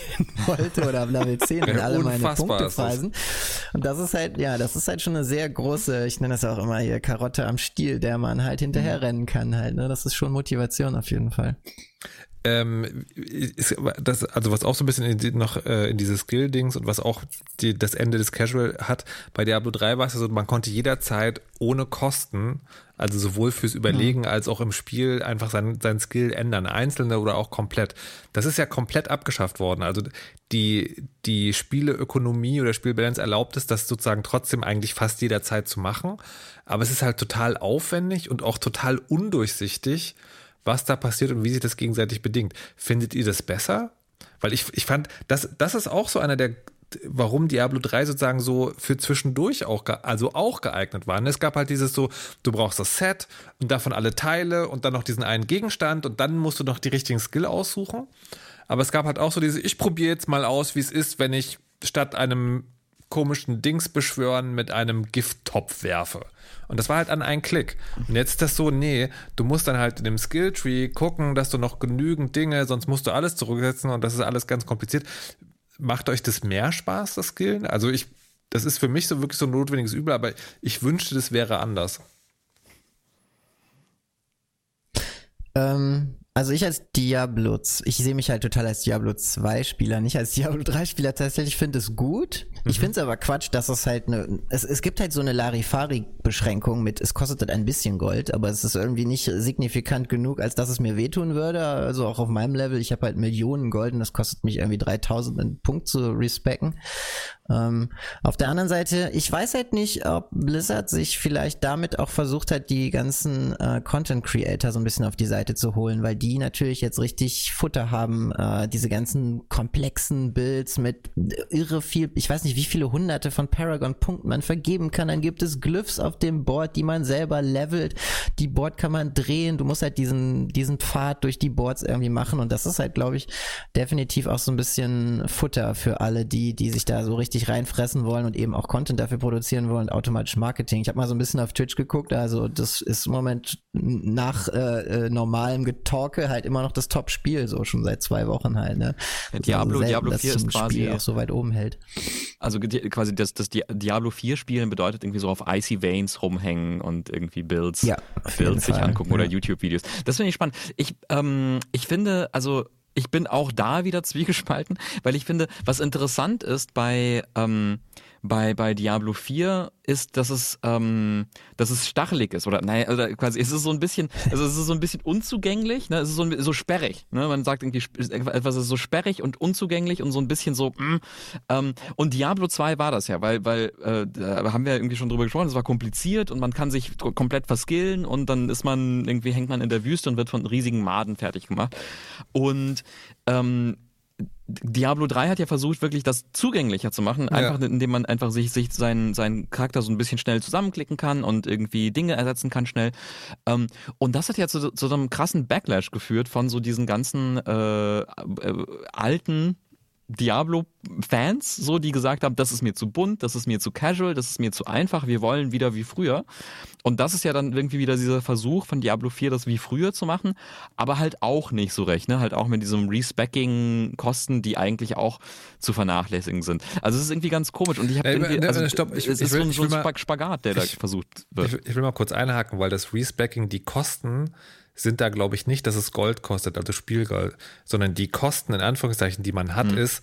wollte oder auf Level 10 und alle meine Punkte phasen. Und das ist halt, ja, das ist halt schon eine sehr große, ich nenne das auch immer hier Karotte am Stiel, der man halt hinterher rennen kann halt. Ne? Das ist schon Motivation Motivation auf jeden Fall. Ähm, ist das, also was auch so ein bisschen in die, noch äh, in diese Skill-Dings und was auch die, das Ende des Casual hat, bei Diablo 3 war es ja so, man konnte jederzeit ohne Kosten, also sowohl fürs Überlegen mhm. als auch im Spiel einfach sein, sein Skill ändern, einzelne oder auch komplett. Das ist ja komplett abgeschafft worden. Also die, die Spieleökonomie oder Spielbalance erlaubt es, das sozusagen trotzdem eigentlich fast jederzeit zu machen. Aber es ist halt total aufwendig und auch total undurchsichtig was da passiert und wie sich das gegenseitig bedingt. Findet ihr das besser? Weil ich, ich fand, das, das ist auch so einer der, warum Diablo 3 sozusagen so für zwischendurch auch, also auch geeignet war. Es gab halt dieses so, du brauchst das Set und davon alle Teile und dann noch diesen einen Gegenstand und dann musst du noch die richtigen Skill aussuchen. Aber es gab halt auch so diese, ich probiere jetzt mal aus, wie es ist, wenn ich statt einem komischen Dings beschwören mit einem Gifttopf werfe. Und das war halt an einen Klick. Und jetzt ist das so, nee, du musst dann halt in dem Skilltree gucken, dass du noch genügend Dinge, sonst musst du alles zurücksetzen und das ist alles ganz kompliziert. Macht euch das mehr Spaß, das Skillen? Also ich, das ist für mich so wirklich so ein notwendiges Übel, aber ich wünschte, das wäre anders. Ähm, also ich als Diablo, ich sehe mich halt total als Diablo 2 Spieler, nicht als Diablo 3 Spieler. Tatsächlich finde es gut. Mhm. Ich finde es aber Quatsch, dass es halt eine, es, es gibt halt so eine Larifari-Beschränkung mit, es kostet halt ein bisschen Gold, aber es ist irgendwie nicht signifikant genug, als dass es mir wehtun würde. Also auch auf meinem Level, ich habe halt Millionen Gold und das kostet mich irgendwie 3000 einen Punkt zu respecken. Ähm, auf der anderen Seite, ich weiß halt nicht, ob Blizzard sich vielleicht damit auch versucht hat, die ganzen äh, Content Creator so ein bisschen auf die Seite zu holen, weil die natürlich jetzt richtig Futter haben, äh, diese ganzen komplexen Builds mit irre viel, ich weiß nicht, wie viele hunderte von Paragon-Punkten man vergeben kann. Dann gibt es Glyphs auf dem Board, die man selber levelt. Die Board kann man drehen. Du musst halt diesen, diesen Pfad durch die Boards irgendwie machen. Und das ist halt, glaube ich, definitiv auch so ein bisschen Futter für alle, die, die sich da so richtig reinfressen wollen und eben auch Content dafür produzieren wollen, automatisch Marketing. Ich habe mal so ein bisschen auf Twitch geguckt, also das ist im Moment nach äh, äh, normalem Getalke halt immer noch das Top-Spiel, so schon seit zwei Wochen halt. Ne? Ja, Diablo, selten, Diablo 4 ist quasi Spiel auch so weit oben hält. Also quasi das, das Diablo 4 Spielen bedeutet irgendwie so auf Icy Veins rumhängen und irgendwie Builds, ja, Builds sich angucken ja. oder YouTube-Videos. Das finde ich spannend. Ich, ähm, ich finde, also ich bin auch da wieder zwiegespalten, weil ich finde, was interessant ist bei, ähm, bei, bei Diablo 4 ist, dass es, ähm, dass es stachelig ist oder naja, oder quasi es ist so ein bisschen, also es ist so ein bisschen unzugänglich, ne? Es ist so, so sperrig, ne? Man sagt irgendwie etwas ist so sperrig und unzugänglich und so ein bisschen so. Mh. Ähm, und Diablo 2 war das ja, weil weil äh, da haben wir irgendwie schon drüber gesprochen. Es war kompliziert und man kann sich komplett verskillen und dann ist man irgendwie hängt man in der Wüste und wird von riesigen Maden fertig gemacht und ähm, Diablo 3 hat ja versucht, wirklich das zugänglicher zu machen, einfach ja. indem man einfach sich, sich seinen, seinen Charakter so ein bisschen schnell zusammenklicken kann und irgendwie Dinge ersetzen kann schnell. Ähm, und das hat ja zu, zu so einem krassen Backlash geführt von so diesen ganzen äh, äh, alten Diablo-Fans, so die gesagt haben, das ist mir zu bunt, das ist mir zu casual, das ist mir zu einfach, wir wollen wieder wie früher. Und das ist ja dann irgendwie wieder dieser Versuch von Diablo 4, das wie früher zu machen, aber halt auch nicht so recht, ne? Halt auch mit diesem Respecking-Kosten, die eigentlich auch zu vernachlässigen sind. Also es ist irgendwie ganz komisch und ich habe irgendwie, ne, also, stopp, ich, es ich ist will, so, so ein mal, Spagat, der da ich- versucht wird. Ich, ich will mal kurz einhaken, weil das Respecking, die Kosten sind da, glaube ich, nicht, dass es Gold kostet, also Spielgold, sondern die Kosten, in Anführungszeichen, die man hat, ist,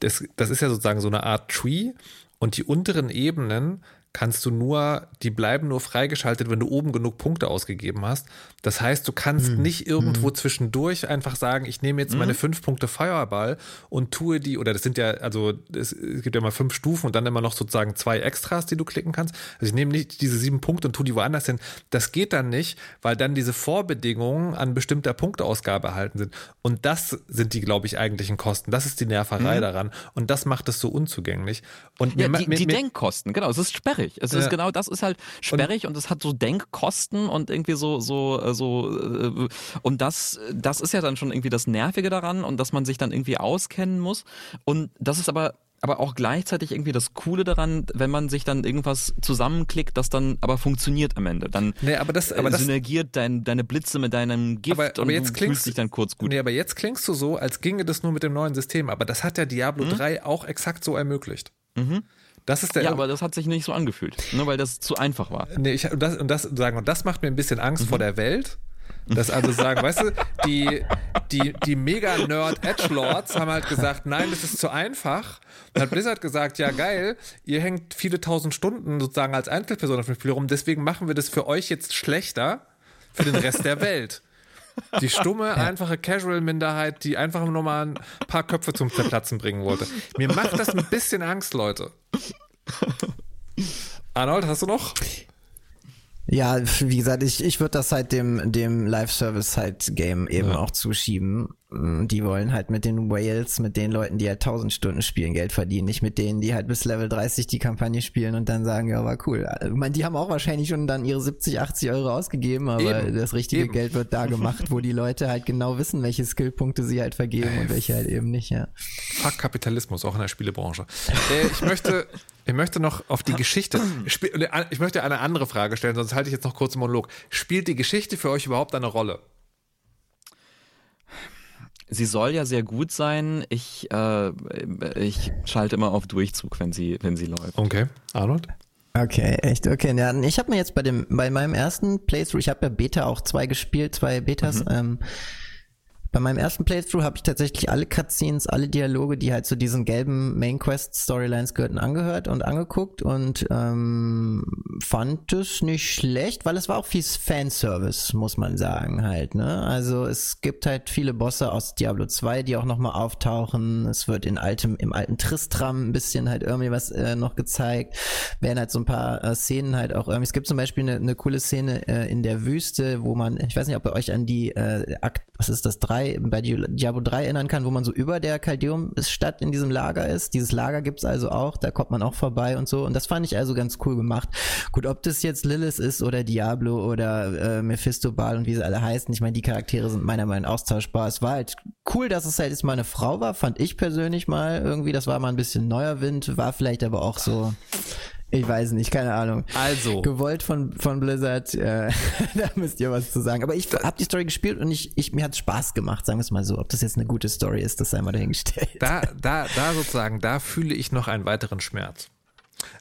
das, das ist ja sozusagen so eine Art Tree und die unteren Ebenen kannst du nur, die bleiben nur freigeschaltet, wenn du oben genug Punkte ausgegeben hast. Das heißt, du kannst nicht irgendwo zwischendurch einfach sagen, ich nehme jetzt meine fünf Punkte Feuerball und tue die, oder das sind ja, also es, es gibt ja immer fünf Stufen und dann immer noch sozusagen zwei Extras, die du klicken kannst. Also ich nehme nicht diese sieben Punkte und tue die woanders hin. Das geht dann nicht, weil dann diese Vorbedingungen an bestimmter Punkteausgabe erhalten sind. Und das sind die, glaube ich, eigentlichen Kosten. Das ist die Nerverei daran. Und das macht es so unzugänglich. Und Ja, mir- die, mir- die mir- Denkkosten, genau, es ist sperrig. Es ist Ja. genau, das ist halt sperrig und, es hat so Denkkosten und irgendwie so, so, so, äh, und das, das ist ja dann schon irgendwie das Nervige daran und dass man sich dann irgendwie auskennen muss. Und das ist aber, aber auch gleichzeitig irgendwie das Coole daran, wenn man sich dann irgendwas zusammenklickt, das dann aber funktioniert am Ende. Dann Nee, aber das- aber das- synergiert dein, deine Blitze mit deinem Gift aber, und aber jetzt du klingst fühlst dich dann kurz gut. Nee, aber jetzt klingst du so, als ginge das nur mit dem neuen System. Aber das hat ja Diablo 3 auch exakt so ermöglicht. Das ist der. Ja, aber das hat sich nicht so angefühlt, ne, weil das zu einfach war. nee, ich, und das, und das sagen, und das macht mir ein bisschen Angst Mhm. vor der Welt. Dass also sagen, weißt du, die, die, die Mega-Nerd-Edgelords haben halt gesagt, nein, das ist zu einfach. Und hat Blizzard gesagt, ja geil, ihr hängt viele tausend Stunden sozusagen als Einzelperson auf dem Spiel rum, deswegen machen wir das für euch jetzt schlechter für den Rest der Welt. Die stumme, einfache Casual-Minderheit, die einfach nur mal ein paar Köpfe zum Zerplatzen bringen wollte. Mir macht das ein bisschen Angst, Leute. Arnold, hast du noch? Ja, wie gesagt, ich, ich würde das halt dem, dem Live-Service halt Game eben auch zuschieben. Mm, Die wollen halt mit den Whales, mit den Leuten, die halt 1000 Stunden spielen, Geld verdienen. Nicht mit denen, die halt bis Level 30 die Kampagne spielen und dann sagen, ja, war cool. Ich meine, die haben auch wahrscheinlich schon dann ihre 70, 80 Euro ausgegeben, aber Eben, das richtige eben. Geld wird da gemacht, wo die Leute halt genau wissen, welche Skillpunkte sie halt vergeben und welche halt eben nicht, ja. Fuck Kapitalismus, auch in der Spielebranche. Äh, ich möchte, ich möchte noch auf die Geschichte. Spiel, ich möchte eine andere Frage stellen, sonst halte ich jetzt noch kurz einen Monolog. Spielt die Geschichte für euch überhaupt eine Rolle? Sie soll ja sehr gut sein. Ich, äh, ich schalte immer auf Durchzug, wenn sie, wenn sie läuft. Okay, Arnold? Okay, echt, okay. Ja, ich habe mir jetzt bei dem, bei meinem ersten Playthrough, ich habe ja Beta auch zwei gespielt, zwei Betas. Ähm, bei meinem ersten Playthrough habe ich tatsächlich alle Cutscenes, alle Dialoge, die halt zu diesen gelben Main Quest Storylines gehörten, angehört und angeguckt und ähm, fand es nicht schlecht, weil es war auch viel Fanservice, muss man sagen halt. Ne? Also es gibt halt viele Bosse aus Diablo 2, die auch nochmal auftauchen. Es wird in altem, im alten Tristram ein bisschen halt irgendwie was äh, noch gezeigt. Werden halt so ein paar äh, Szenen halt auch irgendwie. Es gibt zum Beispiel eine, eine coole Szene äh, in der Wüste, wo man, ich weiß nicht, ob ihr euch an die äh, Akt, was ist das, 3, bei Di- Diablo 3 erinnern kann, wo man so über der Caldeum-Stadt in diesem Lager ist. Dieses Lager gibt's also auch, da kommt man auch vorbei und so. Und das fand ich also ganz cool gemacht. Gut, ob das jetzt Lilith ist oder Diablo oder äh, Mephistobal und wie sie alle heißen, ich meine, die Charaktere sind meiner Meinung nach austauschbar. Es war halt cool, dass es halt jetzt mal eine Frau war, fand ich persönlich mal irgendwie. Das war mal ein bisschen neuer Wind, war vielleicht aber auch so. Ich weiß nicht, keine Ahnung. Also. Gewollt von, von Blizzard, äh, da müsst ihr was zu sagen. Aber ich habe die Story gespielt und ich, ich, mir hat Spaß gemacht, sagen wir es mal so. Ob das jetzt eine gute Story ist, das sei mal dahingestellt. Da, da, da sozusagen, da fühle ich noch einen weiteren Schmerz.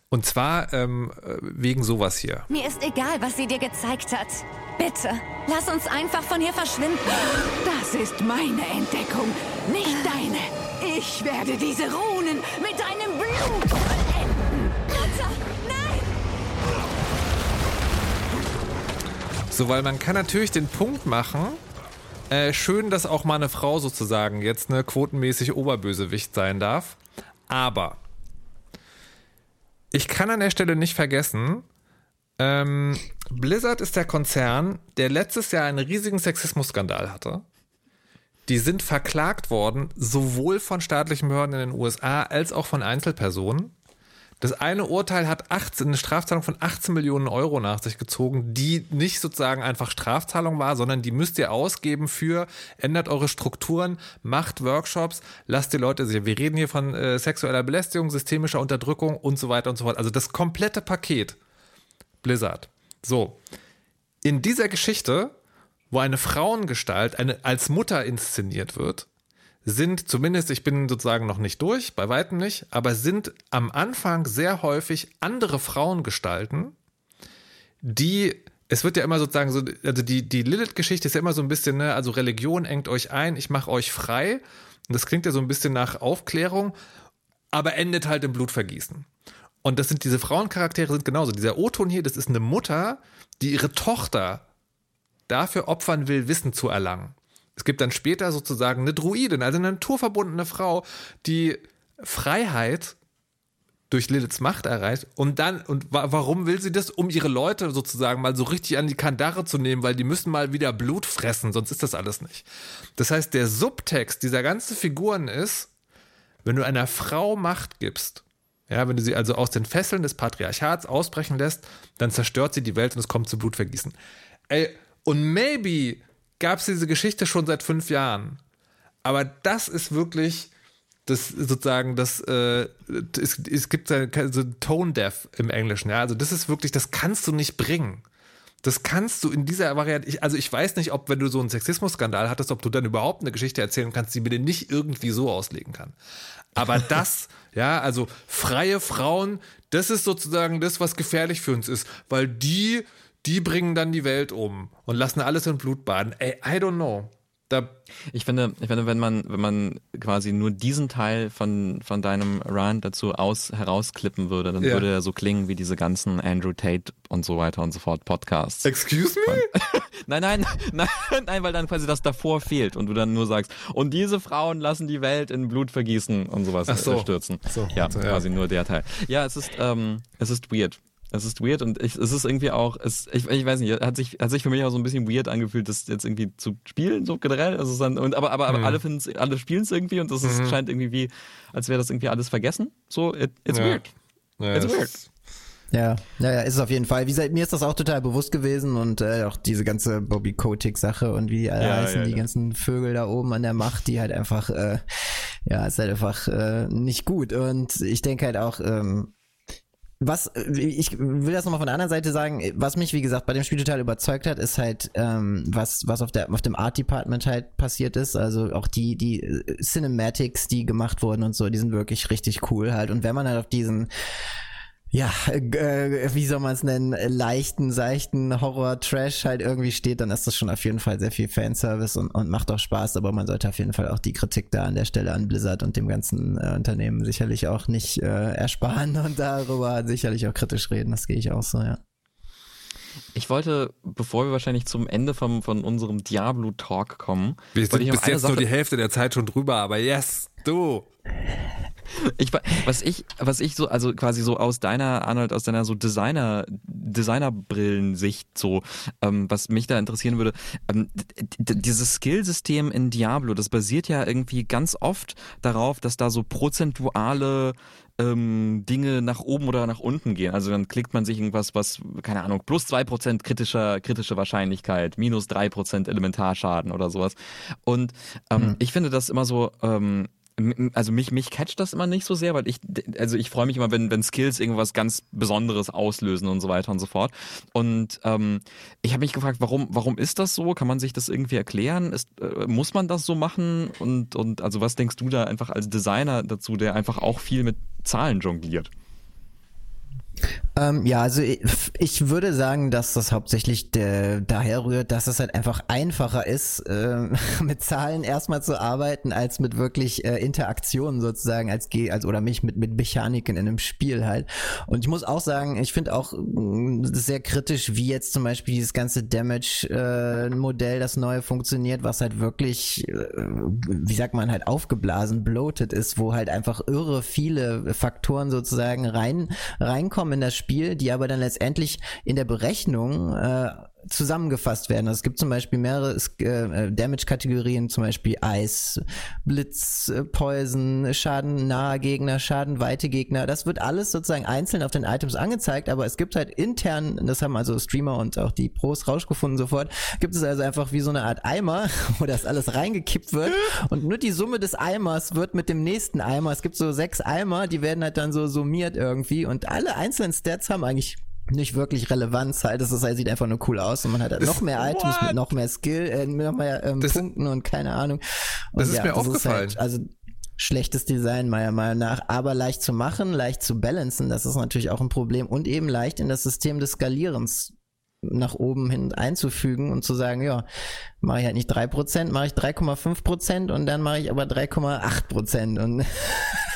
Und zwar ähm, wegen sowas hier. Mir ist egal, was sie dir gezeigt hat. Bitte, lass uns einfach von hier verschwinden. Das ist meine Entdeckung, nicht deine. Ich werde diese Runen mit deinem Blut So, weil man kann natürlich den Punkt machen, äh, schön, dass auch mal eine Frau sozusagen jetzt eine quotenmäßig Oberbösewicht sein darf. Aber ich kann an der Stelle nicht vergessen, ähm, Blizzard ist der Konzern, der letztes Jahr einen riesigen Sexismusskandal hatte. Die sind verklagt worden, sowohl von staatlichen Behörden in den USA als auch von Einzelpersonen. Das eine Urteil hat 18, eine Strafzahlung von 18 Millionen Euro nach sich gezogen, die nicht sozusagen einfach Strafzahlung war, sondern die müsst ihr ausgeben für, ändert eure Strukturen, macht Workshops, lasst die Leute sich, wir reden hier von äh, sexueller Belästigung, systemischer Unterdrückung und so weiter und so fort. Also das komplette Paket Blizzard. So. In dieser Geschichte, wo eine Frauengestalt eine, als Mutter inszeniert wird, sind zumindest, ich bin sozusagen noch nicht durch, bei weitem nicht, aber sind am Anfang sehr häufig andere Frauengestalten, die, es wird ja immer sozusagen so, also die, die Lilith-Geschichte ist ja immer so ein bisschen, ne, also Religion engt euch ein, ich mache euch frei. Und das klingt ja so ein bisschen nach Aufklärung, aber endet halt im Blutvergießen. Und das sind diese Frauencharaktere sind genauso. Dieser O-Ton hier, das ist eine Mutter, die ihre Tochter dafür opfern will, Wissen zu erlangen. Es gibt dann später sozusagen eine Druidin, also eine naturverbundene Frau, die Freiheit durch Liliths Macht erreicht. Und dann, und wa warum will sie das? Um ihre Leute sozusagen mal so richtig an die Kandare zu nehmen, weil die müssen mal wieder Blut fressen, sonst ist das alles nicht. Das heißt, der Subtext dieser ganzen Figuren ist, wenn du einer Frau Macht gibst, ja, wenn du sie also aus den Fesseln des Patriarchats ausbrechen lässt, dann zerstört sie die Welt und es kommt zu Blutvergießen. Ey, und maybe gab es diese Geschichte schon seit fünf Jahren. Aber das ist wirklich das sozusagen das äh, es, es gibt so Tone Deaf im Englischen, ja. Also das ist wirklich, das kannst du nicht bringen. Das kannst du in dieser Variante, ich, also ich weiß nicht, ob wenn du so einen Sexismus-Skandal hattest, ob du dann überhaupt eine Geschichte erzählen kannst, die mir den nicht irgendwie so auslegen kann. Aber das, ja, also freie Frauen, das ist sozusagen das, was gefährlich für uns ist, weil die die bringen dann die Welt um und lassen alles in Blut baden. Ey, I don't know. Da ich finde, ich finde, wenn man, wenn man quasi nur diesen Teil von, von deinem Rant dazu aus, herausklippen würde, dann ja. würde er so klingen wie diese ganzen Andrew Tate und so weiter und so fort Podcasts. Excuse me? nein, nein, nein, nein, weil dann quasi das davor fehlt und du dann nur sagst, und diese Frauen lassen die Welt in Blut vergießen und sowas Ach so. stürzen. So, ja, quasi ja. nur der Teil. Ja, es ist, ähm, es ist weird. Es ist weird und ich, es ist irgendwie auch, es, ich, ich weiß nicht, hat sich, hat sich für mich auch so ein bisschen weird angefühlt, das jetzt irgendwie zu spielen, so generell. Also dann, und, aber aber, aber mhm. alle finden alle spielen es irgendwie und das ist, mhm. scheint irgendwie wie, als wäre das irgendwie alles vergessen. So, it, it's ja. weird. Ja, it's weird. Ja, ja, ja, ist es auf jeden Fall. Wie gesagt, mir ist das auch total bewusst gewesen und äh, auch diese ganze Bobby Kotick-Sache und wie die alle ja, heißen, ja, die ganzen Vögel da oben an der Macht, die halt einfach, äh, ja, ist halt einfach äh, nicht gut. Und ich denke halt auch, ähm, was, äh, ich will das nochmal von der anderen Seite sagen, was mich, wie gesagt, bei dem Spiel total überzeugt hat, ist halt, ähm, was, was auf der, auf dem Art Department halt passiert ist. Also auch die, die äh, Cinematics, die gemacht wurden und so, die sind wirklich richtig cool halt. Und wenn man halt auf diesen, ja, äh, wie soll man es nennen, leichten, seichten Horror-Trash halt irgendwie steht, dann ist das schon auf jeden Fall sehr viel Fanservice und, und macht auch Spaß, aber man sollte auf jeden Fall auch die Kritik da an der Stelle an Blizzard und dem ganzen äh, Unternehmen sicherlich auch nicht äh, ersparen und darüber sicherlich auch kritisch reden, das gehe ich auch so, ja. Ich wollte, bevor wir wahrscheinlich zum Ende vom, von unserem Diablo-Talk kommen. Wir sind bis jetzt Sache nur die Hälfte der Zeit schon drüber, aber yes, du. Ich, was ich, was ich so, also quasi so aus deiner, Arnold, aus deiner so Designer, Designerbrillensicht so, ähm, was mich da interessieren würde, ähm, dieses Skillsystem in Diablo, das basiert ja irgendwie ganz oft darauf, dass da so prozentuale ähm, Dinge nach oben oder nach unten gehen. Also dann klickt man sich irgendwas, was, keine Ahnung, plus zwei Prozent kritischer, kritische Wahrscheinlichkeit, minus drei Prozent Elementarschaden oder sowas. Und ähm, hm. ich finde das immer so, ähm, also mich, mich catcht das immer nicht so sehr, weil ich, also ich freue mich immer, wenn, wenn Skills irgendwas ganz Besonderes auslösen und so weiter und so fort. Und ähm, ich habe mich gefragt, warum, warum ist das so? Kann man sich das irgendwie erklären? Ist, äh, muss man das so machen? Und, und also was denkst du da einfach als Designer dazu, der einfach auch viel mit Zahlen jongliert? Ähm, ja, also ich, ich, würde sagen, dass das hauptsächlich daher rührt, dass es halt einfach einfacher ist, äh, mit Zahlen erstmal zu arbeiten, als mit wirklich äh, Interaktionen sozusagen, als G, also oder mich mit, mit Mechaniken in einem Spiel halt. Und ich muss auch sagen, ich finde auch mh, mm, sehr kritisch, wie jetzt zum Beispiel dieses ganze Damage-Modell, äh, das neue funktioniert, was halt wirklich, äh, wie sagt man, halt aufgeblasen, bloated ist, wo halt einfach irre viele Faktoren sozusagen rein reinkommen in das Spiel, die aber dann letztendlich in der Berechnung äh, zusammengefasst werden. Also es gibt zum Beispiel mehrere äh, Damage-Kategorien, zum Beispiel Eis, Blitz, äh, Poison, Schaden nahe Gegner, Schaden weite Gegner. Das wird alles sozusagen einzeln auf den Items angezeigt, aber es gibt halt intern, das haben also Streamer und auch die Pros rausgefunden sofort, gibt es also einfach wie so eine Art Eimer, wo das alles reingekippt wird und nur die Summe des Eimers wird mit dem nächsten Eimer, es gibt so sechs Eimer, die werden halt dann so summiert irgendwie und alle einzelnen Stats haben eigentlich nicht wirklich Relevanz halt. Das ist halt, sieht einfach nur cool aus und man hat halt noch mehr Items What? mit noch mehr Skill, äh, noch mehr ähm, das, Punkten und keine Ahnung. Und das ist ja, mir das aufgefallen. Ist halt, also schlechtes Design meiner Meinung nach, aber leicht zu machen, leicht zu balancen, das ist natürlich auch ein Problem und eben leicht in das System des Skalierens nach oben hin einzufügen und zu sagen, ja, mache ich halt nicht drei Prozent, mache ich 3,5 Prozent und dann mache ich aber 3,8 Prozent und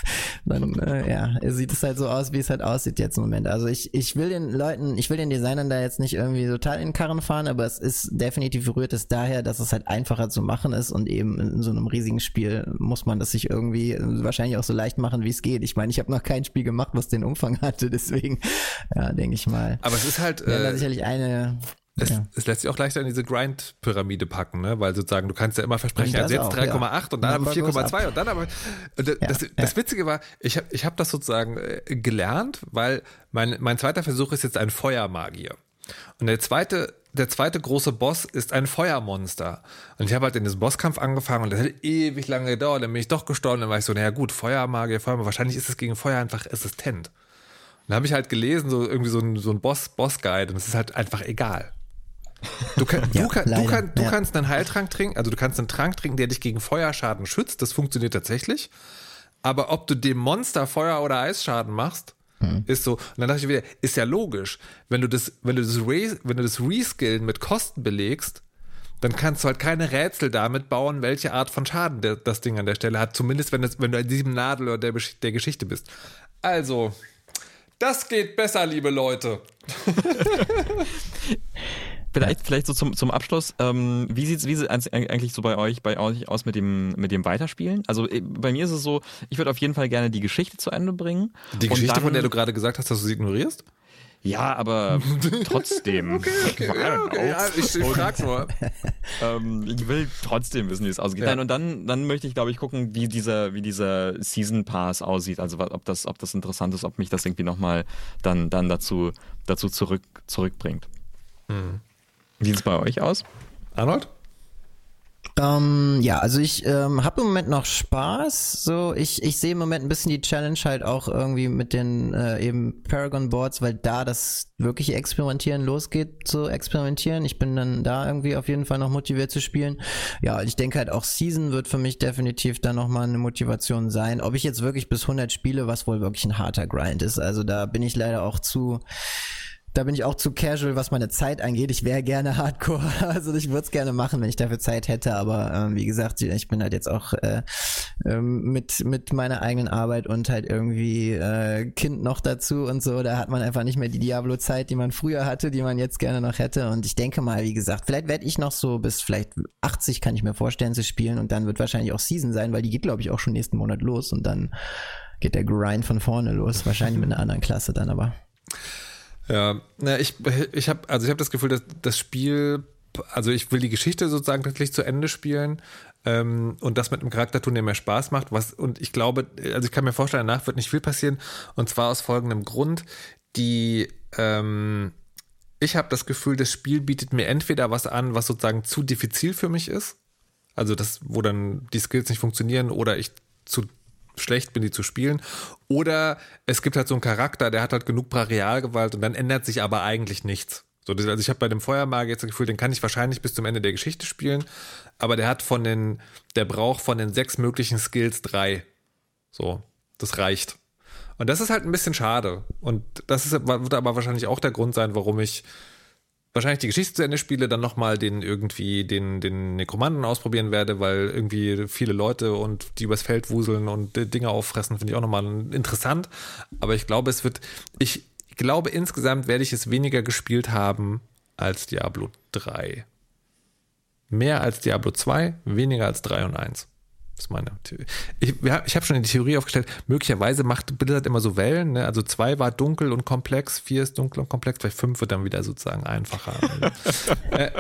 dann äh, ja, sieht es halt so aus, wie es halt aussieht jetzt im Moment. Also ich, ich will den Leuten, ich will den Designern da jetzt nicht irgendwie total in den Karren fahren, aber es ist definitiv rührt es daher, dass es halt einfacher zu machen ist und eben in so einem riesigen Spiel muss man das sich irgendwie wahrscheinlich auch so leicht machen, wie es geht. Ich meine, ich habe noch kein Spiel gemacht, was den Umfang hatte, deswegen ja, denke ich mal. Aber es ist halt äh, sicherlich eine es, ja. es, lässt sich auch leichter in diese Grind-Pyramide packen, ne? weil sozusagen du kannst ja immer versprechen, also jetzt 3,8 ja. und dann aber 4,2 und dann aber. Und das, ja, das, das, Witzige war, ich habe ich hab das sozusagen äh, gelernt, weil mein, mein zweiter Versuch ist jetzt ein Feuermagier. Und der zweite, der zweite große Boss ist ein Feuermonster. Und ich habe halt in diesem Bosskampf angefangen und das hat ewig lange gedauert. Dann bin ich doch gestorben. Dann war ich so, naja gut, Feuermagier, Feuermagier, wahrscheinlich ist es gegen Feuer einfach resistent. Und dann habe ich halt gelesen, so irgendwie so ein, so ein Boss, Boss-Guide und es ist halt einfach egal. Du, kann, ja, du, kann, du, kann, du ja. kannst einen Heiltrank trinken, also du kannst einen Trank trinken, der dich gegen Feuerschaden schützt. Das funktioniert tatsächlich. Aber ob du dem Monster Feuer- oder Eisschaden machst, hm. ist so. Und dann dachte ich wieder, ist ja logisch. Wenn du das, wenn du das, Re, wenn du das Reskillen mit Kosten belegst, dann kannst du halt keine Rätsel damit bauen, welche Art von Schaden der, das Ding an der Stelle hat. Zumindest wenn, das, wenn du in diesem Nadel oder der, der Geschichte bist. Also, das geht besser, liebe Leute. Vielleicht, vielleicht so zum, zum Abschluss, ähm, wie sieht's wie sieht eigentlich so bei euch, bei euch aus mit dem, mit dem Weiterspielen? Also äh, bei mir ist es so, ich würde auf jeden Fall gerne die Geschichte zu Ende bringen. Die Geschichte, dann, von der du gerade gesagt hast, dass du sie ignorierst? Ja, aber trotzdem. okay, okay, ja, okay. Ja, ich, ich nur. ähm, ich will trotzdem wissen, wie es aussieht. Ja. Nein, und dann, dann möchte ich, glaube ich, gucken, wie dieser, wie dieser Season Pass aussieht. Also ob das, ob das interessant ist, ob mich das irgendwie nochmal dann, dann dazu, dazu zurück, zurückbringt. Mhm. Wie sieht es bei euch aus? Arnold? Ähm, ja, also ich ähm, habe im Moment noch Spaß. So, ich, ich sehe im Moment ein bisschen die Challenge halt auch irgendwie mit den äh, eben Paragon Boards, weil da das wirkliche Experimentieren losgeht, zu experimentieren. Ich bin dann da irgendwie auf jeden Fall noch motiviert zu spielen. Ja, ich denke halt auch Season wird für mich definitiv dann nochmal eine Motivation sein. Ob ich jetzt wirklich bis 100 spiele, was wohl wirklich ein harter Grind ist. Also da bin ich leider auch zu da bin ich auch zu casual, was meine Zeit angeht. Ich wäre gerne Hardcore, also ich würde es gerne machen, wenn ich dafür Zeit hätte. Aber ähm, wie gesagt, ich bin halt jetzt auch äh, ähm, mit mit meiner eigenen Arbeit und halt irgendwie äh, Kind noch dazu und so. Da hat man einfach nicht mehr die Diablo-Zeit, die man früher hatte, die man jetzt gerne noch hätte. Und ich denke mal, wie gesagt, vielleicht werde ich noch so bis vielleicht 80 kann ich mir vorstellen zu spielen und dann wird wahrscheinlich auch Season sein, weil die geht glaube ich auch schon nächsten Monat los und dann geht der Grind von vorne los. Wahrscheinlich mit einer anderen Klasse dann aber. Ja, na, ich, ich habe also ich habe das Gefühl, dass das Spiel, also ich will die Geschichte sozusagen tatsächlich zu Ende spielen ähm, und das mit einem Charakter tun, der mir Spaß macht. Was, und ich glaube, also ich kann mir vorstellen, danach wird nicht viel passieren. Und zwar aus folgendem Grund. Die, ähm, ich habe das Gefühl, das Spiel bietet mir entweder was an, was sozusagen zu diffizil für mich ist. Also das, wo dann die Skills nicht funktionieren oder ich zu schlecht bin, die zu spielen. Oder es gibt halt so einen Charakter, der hat halt genug Brachialgewalt und dann ändert sich aber eigentlich nichts. So, also ich habe bei dem Feuermagier jetzt das Gefühl, den kann ich wahrscheinlich bis zum Ende der Geschichte spielen, aber der hat von den, der braucht von den sechs möglichen Skills drei. So, das reicht. Und das ist halt ein bisschen schade. Und das ist, wird aber wahrscheinlich auch der Grund sein, warum ich wahrscheinlich die Geschichte zu Ende spiele, dann nochmal den irgendwie den, den Nekromanten ausprobieren werde, weil irgendwie viele Leute und die übers Feld wuseln und Dinge auffressen, finde ich auch nochmal interessant. Aber ich glaube, es wird, ich glaube insgesamt werde ich es weniger gespielt haben als Diablo 3. Mehr als Diablo 2, weniger als 3 und 1. Das ist meine Theorie. Ich, ja, ich habe schon die Theorie aufgestellt, möglicherweise macht Blizzard immer so Wellen. Ne? Also zwei war dunkel und komplex, vier ist dunkel und komplex, vielleicht fünf wird dann wieder sozusagen einfacher. äh,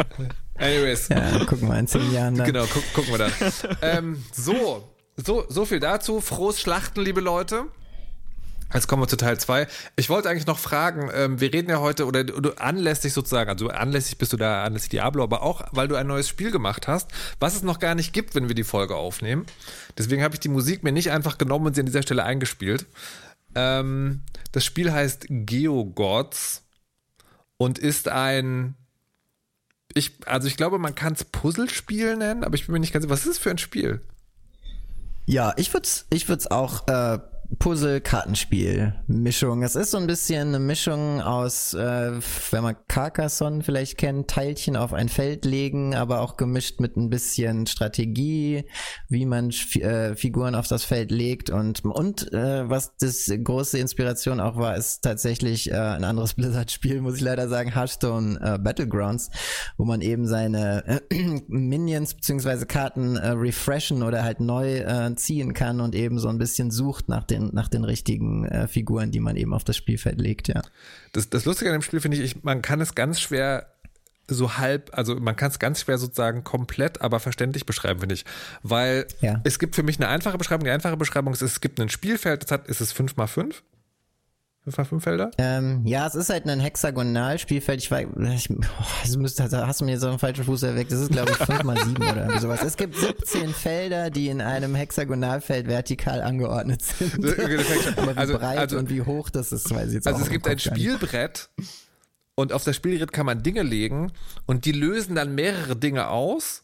anyways. Ja, gucken wir in zehn Jahren dann. Genau, guck, gucken wir dann. ähm, so, so, so viel dazu. Frohes Schlachten, liebe Leute. Jetzt kommen wir zu Teil 2. Ich wollte eigentlich noch fragen, ähm, wir reden ja heute, oder du anlässlich sozusagen, also anlässlich bist du da, anlässlich Diablo, aber auch, weil du ein neues Spiel gemacht hast, was es noch gar nicht gibt, wenn wir die Folge aufnehmen. Deswegen habe ich die Musik mir nicht einfach genommen und sie an dieser Stelle eingespielt. Ähm, das Spiel heißt Geogods und ist ein, ich, also ich glaube, man kann es Puzzlespiel nennen, aber ich bin mir nicht ganz sicher, was ist das für ein Spiel? Ja, ich würde es ich würd's auch äh, Puzzle-Kartenspiel-Mischung. Es ist so ein bisschen eine Mischung aus, äh, wenn man Carcassonne vielleicht kennt, Teilchen auf ein Feld legen, aber auch gemischt mit ein bisschen Strategie, wie man äh, Figuren auf das Feld legt und und äh, was das große Inspiration auch war, ist tatsächlich äh, ein anderes Blizzard-Spiel, muss ich leider sagen, Hearthstone äh, Battlegrounds, wo man eben seine äh, Minions beziehungsweise Karten äh, refreshen oder halt neu äh, ziehen kann und eben so ein bisschen sucht nach den nach den richtigen äh, Figuren, die man eben auf das Spielfeld legt, ja. Das, das Lustige an dem Spiel finde ich, ich, man kann es ganz schwer so halb, also man kann es ganz schwer sozusagen komplett, aber verständlich beschreiben, finde ich. Weil Ja. es gibt für mich eine einfache Beschreibung. Die einfache Beschreibung ist, es gibt ein Spielfeld, das hat, ist es 5x5? 5x5 Felder? Ähm, ja, es ist halt ein Hexagonal-Spielfeld. Ich weiß, ich, oh, das müsste, da hast du mir jetzt auf den falschen Fuß erweckt. Das ist, glaube ich, 5 mal 7 oder sowas. Es gibt 17 Felder, die in einem Hexagonalfeld vertikal angeordnet sind. Aber wie Also- breit also- und wie hoch das ist, weiß ich jetzt Also es gibt ein. Spielbrett und auf das Spielbrett kann man Dinge legen und die lösen dann mehrere Dinge aus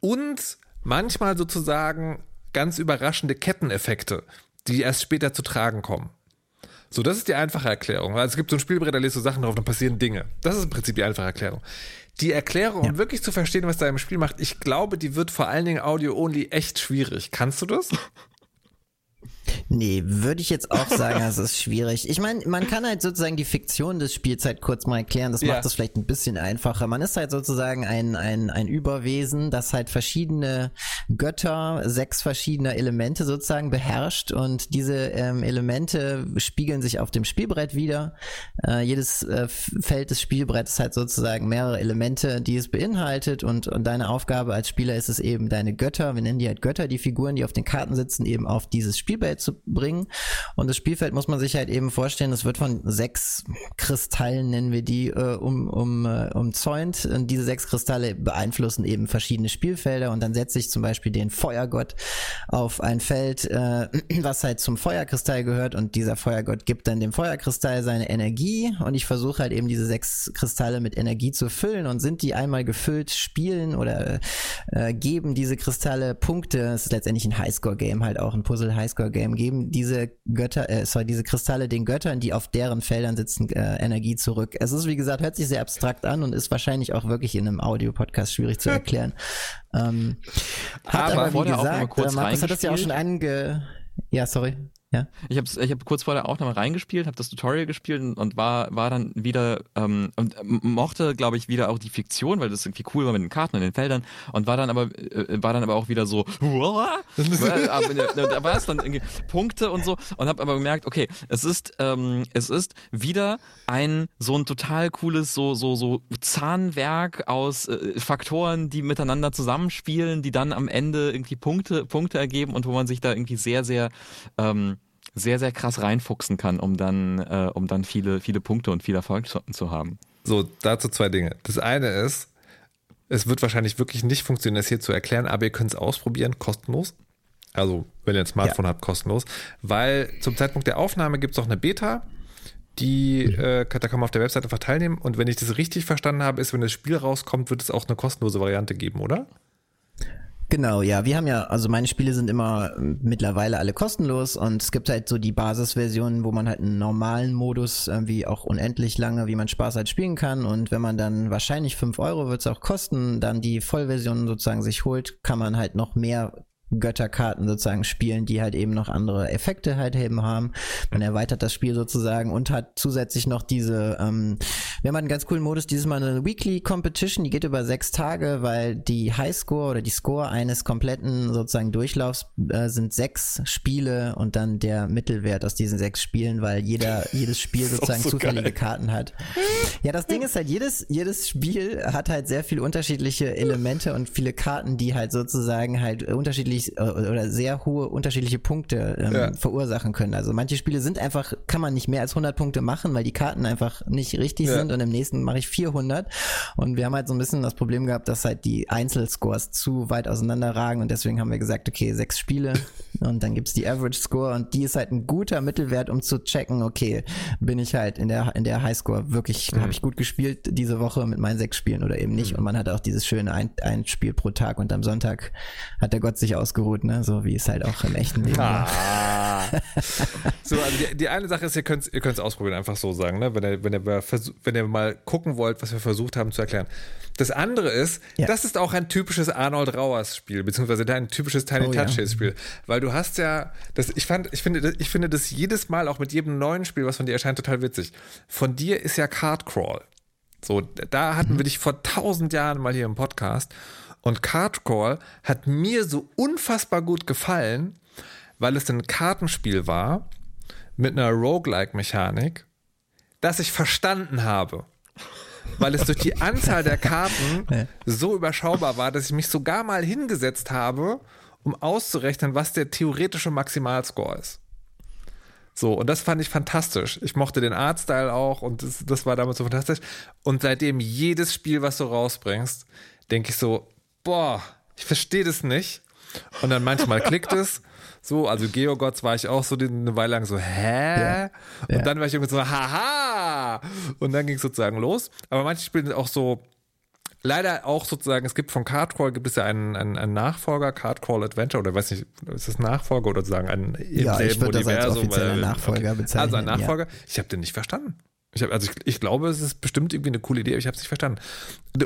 und manchmal sozusagen ganz überraschende Ketteneffekte, die erst später zu tragen kommen. So, das ist die einfache Erklärung. Also es gibt so ein Spielbrett, da legst du Sachen drauf, dann passieren Dinge. Das ist im Prinzip die einfache Erklärung. Die Erklärung, um wirklich zu verstehen, was da im Spiel macht, ich glaube, die wird vor allen Dingen Audio-only echt schwierig. Kannst du das? Nee, würde ich jetzt auch sagen, das ist schwierig. Ich meine, man kann halt sozusagen die Fiktion des Spiels halt kurz mal erklären. Das Ja. macht es vielleicht ein bisschen einfacher. Man ist halt sozusagen ein, ein, ein Überwesen, das halt verschiedene Götter, sechs verschiedene Elemente sozusagen beherrscht und diese ähm, Elemente spiegeln sich auf dem Spielbrett wieder. Äh, jedes äh, Feld des Spielbretts hat sozusagen mehrere Elemente, die es beinhaltet und, und deine Aufgabe als Spieler ist es eben, deine Götter, wir nennen die halt Götter, die Figuren, die auf den Karten sitzen, eben auf dieses Spielfeld zu bringen. Und das Spielfeld muss man sich halt eben vorstellen, es wird von sechs Kristallen, nennen wir die, äh, um, um, äh, umzäunt. Und diese sechs Kristalle beeinflussen eben verschiedene Spielfelder. Und dann setze ich zum Beispiel den Feuergott auf ein Feld, äh, was halt zum Feuerkristall gehört. Und dieser Feuergott gibt dann dem Feuerkristall seine Energie. Und ich versuche halt eben diese sechs Kristalle mit Energie zu füllen. Und sind die einmal gefüllt, spielen oder äh, geben diese Kristalle Punkte, es ist letztendlich ein Highscore-Game, halt auch ein Puzzle-Highscore-Game, geben diese Götter, äh, sorry, diese Kristalle den Göttern, die auf deren Feldern sitzen, äh, Energie zurück. Es ist, wie gesagt, hört sich sehr abstrakt an und ist wahrscheinlich auch wirklich in einem Audio-Podcast schwierig zu erklären. Ähm, hat Aber aber, wie gesagt, kurz äh, Markus hat das ja auch schon ange... Ja, sorry. Ja. Ich habe ich hab kurz vor der Aufnahme reingespielt, habe das Tutorial gespielt und, und war, war dann wieder ähm, und ähm, mochte, glaube ich, wieder auch die Fiktion, weil das irgendwie cool war mit den Karten und den Feldern und war dann aber äh, war dann aber auch wieder so äh, da war es dann irgendwie Punkte und so und habe aber gemerkt, okay, es ist ähm, es ist wieder ein so ein total cooles so so so Zahnwerk aus äh, Faktoren, die miteinander zusammenspielen, die dann am Ende irgendwie Punkte Punkte ergeben und wo man sich da irgendwie sehr sehr ähm, sehr, sehr krass reinfuchsen kann, um dann, äh, um dann viele, viele Punkte und viel Erfolg zu, zu haben. So, dazu zwei Dinge. Das eine ist, es wird wahrscheinlich wirklich nicht funktionieren, das hier zu erklären, aber ihr könnt es ausprobieren, kostenlos. Also, wenn ihr ein Smartphone habt, kostenlos. Weil zum Zeitpunkt der Aufnahme gibt es auch eine Beta, die, äh, da kann man auf der Website einfach teilnehmen. Und wenn ich das richtig verstanden habe, ist, wenn das Spiel rauskommt, wird es auch eine kostenlose Variante geben, oder? Genau, ja. Wir haben ja, also meine Spiele sind immer äh, mittlerweile alle kostenlos und es gibt halt so die Basisversionen, wo man halt einen normalen Modus irgendwie auch unendlich lange, wie man Spaß hat, spielen kann. Und wenn man dann wahrscheinlich 5 Euro wird es auch kosten, dann die Vollversion sozusagen sich holt, kann man halt noch mehr Götterkarten sozusagen spielen, die halt eben noch andere Effekte halt eben haben. Man erweitert das Spiel sozusagen und hat zusätzlich noch diese, ähm, wir haben einen ganz coolen Modus, dieses Mal eine Weekly Competition, die geht über sechs Tage, weil die Highscore oder die Score eines kompletten sozusagen Durchlaufs äh, sind sechs Spiele und dann der Mittelwert aus diesen sechs Spielen, weil jeder, jedes Spiel sozusagen so zufällige geil. Karten hat. Ja, das Ding ist halt, jedes, jedes Spiel hat halt sehr viele unterschiedliche Elemente und viele Karten, die halt sozusagen halt unterschiedlich äh, oder sehr hohe unterschiedliche Punkte ähm, Ja. verursachen können. Also manche Spiele sind einfach, kann man nicht mehr als 100 Punkte machen, weil die Karten einfach nicht richtig Ja. sind und im nächsten mache ich 400 und wir haben halt so ein bisschen das Problem gehabt, dass halt die Einzelscores zu weit auseinander ragen und deswegen haben wir gesagt, okay, sechs Spiele und dann gibt's die Average Score und die ist halt ein guter Mittelwert, um zu checken, okay, bin ich halt in der in der Highscore wirklich, Mhm. habe ich gut gespielt diese Woche mit meinen sechs Spielen oder eben nicht und man hat auch dieses schöne ein, ein Spiel pro Tag und am Sonntag hat der Gott sich ausgeruht, ne, so wie es halt auch im echten Leben war. Ah. so, also die, die eine Sache ist, ihr könnt es ihr könnt's ausprobieren, einfach so sagen, ne? wenn, ihr, wenn, ihr, wenn ihr mal gucken wollt, was wir versucht haben zu erklären. Das andere ist, Ja. das ist auch ein typisches Arnold Rauers Spiel, beziehungsweise ein typisches Tiny Oh ja. Touches Spiel, weil du hast ja, das, ich fand, ich finde, das- ich finde das jedes Mal, auch mit jedem neuen Spiel, was von dir erscheint, total witzig. Von dir ist ja Card Crawl. So, da hatten wir dich vor tausend Jahren mal hier im Podcast. Und Card Crawl hat mir so unfassbar gut gefallen, weil es ein Kartenspiel war mit einer Roguelike-Mechanik, das ich verstanden habe. Weil es durch die Anzahl der Karten so überschaubar war, dass ich mich sogar mal hingesetzt habe, um auszurechnen, was der theoretische Maximalscore ist. So, und das fand ich fantastisch. Ich mochte den Artstyle auch und das, das war damals so fantastisch. Und seitdem jedes Spiel, was du rausbringst, denke ich so, boah, ich verstehe das nicht. Und dann manchmal klickt es. So, also Geogods war ich auch so eine Weile lang so, hä? Und ja. dann war ich irgendwie so, haha! Und dann ging es sozusagen los. Aber manche Spiele sind auch so, leider auch sozusagen, es gibt von Cardcrawl gibt es ja einen, einen, einen Nachfolger, Cardcrawl Adventure, oder weiß nicht, ist das Nachfolger oder sozusagen ein im Ja, ich selben würde das als Universum, offizieller Nachfolger bezeichnen, Also ein ja. Nachfolger. Ich habe den nicht verstanden. Ich hab, also ich, ich glaube, es ist bestimmt irgendwie eine coole Idee, aber ich habe es nicht verstanden.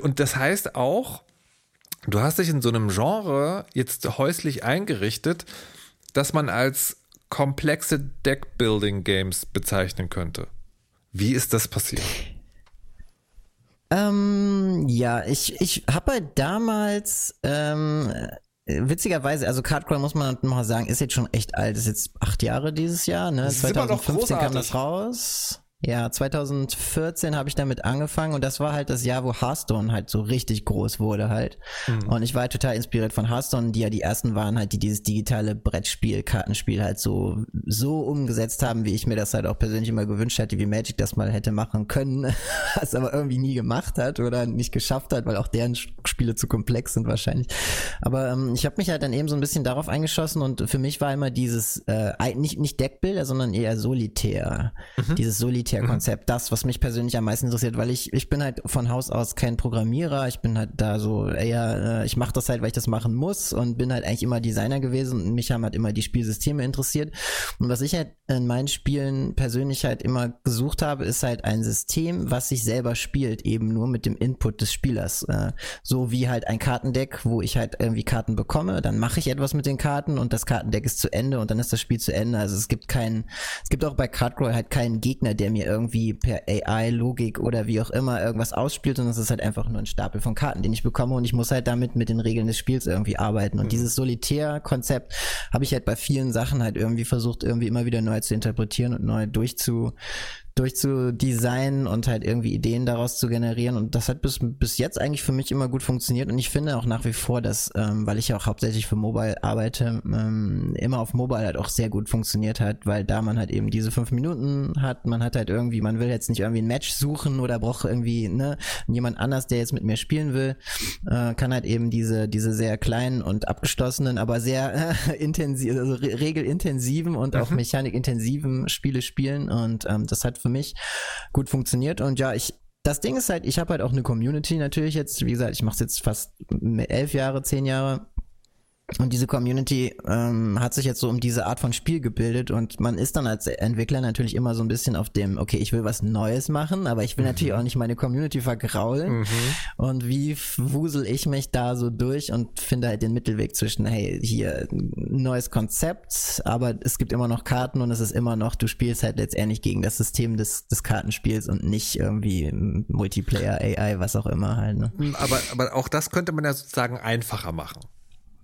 Und das heißt auch, du hast dich in so einem Genre jetzt häuslich eingerichtet, dass man als komplexe Deckbuilding-Games bezeichnen könnte. Wie ist das passiert? Ähm, ja, ich, ich habe halt damals, ähm, äh, witzigerweise, also Cardcrawl muss man mal sagen, ist jetzt schon echt alt, ist jetzt acht Jahre dieses Jahr, ne? Das ist immer noch 2015 kam das raus. Ja, 2014 habe ich damit angefangen und das war halt das Jahr, wo Hearthstone halt so richtig groß wurde halt. Mhm. Und ich war halt total inspiriert von Hearthstone, die ja die ersten waren halt, die dieses digitale Brettspiel, Kartenspiel halt so, so umgesetzt haben, wie ich mir das halt auch persönlich immer gewünscht hätte, wie Magic das mal hätte machen können, was aber irgendwie nie gemacht hat oder nicht geschafft hat, weil auch deren Spiele zu komplex sind wahrscheinlich. Aber ähm, ich habe mich halt dann eben so ein bisschen darauf eingeschossen und für mich war immer dieses, äh, nicht, nicht Deckbilder, sondern eher solitär. Dieses Solitär-Konzept, das, was mich persönlich am meisten interessiert, weil ich, ich bin halt von Haus aus kein Programmierer, ich bin halt da so eher, äh, ich mache das halt, weil ich das machen muss und bin halt eigentlich immer Designer gewesen und mich haben halt immer die Spielsysteme interessiert. Und was ich halt in meinen Spielen persönlich halt immer gesucht habe, ist halt ein System, was sich selber spielt, eben nur mit dem Input des Spielers. Äh, so wie halt ein Kartendeck, wo ich halt irgendwie Karten bekomme, dann mache ich etwas mit den Karten und das Kartendeck ist zu Ende und dann ist das Spiel zu Ende. Also es gibt keinen, es gibt auch bei Cardcrawl halt keinen Gegner, der mir irgendwie per AI, Logik oder wie auch immer irgendwas ausspielt, sondern es ist halt einfach nur ein Stapel von Karten, den ich bekomme und ich muss halt damit mit den Regeln des Spiels irgendwie arbeiten. Und dieses Solitär-Konzept habe ich halt bei vielen Sachen halt irgendwie versucht, irgendwie immer wieder neu zu interpretieren und neu durchzu durchzudesignen und halt irgendwie Ideen daraus zu generieren. Und das hat bis, bis jetzt eigentlich für mich immer gut funktioniert. Und ich finde auch nach wie vor, dass, ähm, weil ich ja auch hauptsächlich für Mobile arbeite, ähm, immer auf Mobile halt auch sehr gut funktioniert hat, weil da man halt eben diese fünf Minuten hat, man hat halt irgendwie, man will jetzt nicht irgendwie ein Match suchen oder braucht irgendwie, ne, jemand anders, der jetzt mit mir spielen will, äh, kann halt eben diese, diese sehr kleinen und abgeschlossenen, aber sehr äh, intensiv, also re regelintensiven und auch mechanikintensiven Spiele spielen. Und ähm, das hat für mich gut funktioniert. Und ja, ich, das Ding ist halt, ich habe halt auch eine Community natürlich jetzt, wie gesagt, ich mache es jetzt fast elf Jahre, zehn Jahre. Und diese Community ähm, hat sich jetzt so um diese Art von Spiel gebildet und man ist dann als Entwickler natürlich immer so ein bisschen auf dem, okay, ich will was Neues machen, aber ich will mhm. natürlich auch nicht meine Community vergraulen. Mhm. Und wie wusel ich mich da so durch und finde halt den Mittelweg zwischen, hey, hier neues Konzept, aber es gibt immer noch Karten und es ist immer noch, du spielst halt letztendlich gegen das System des, des Kartenspiels und nicht irgendwie Multiplayer, AI, was auch immer halt. Ne? Aber, aber auch das könnte man ja sozusagen einfacher machen.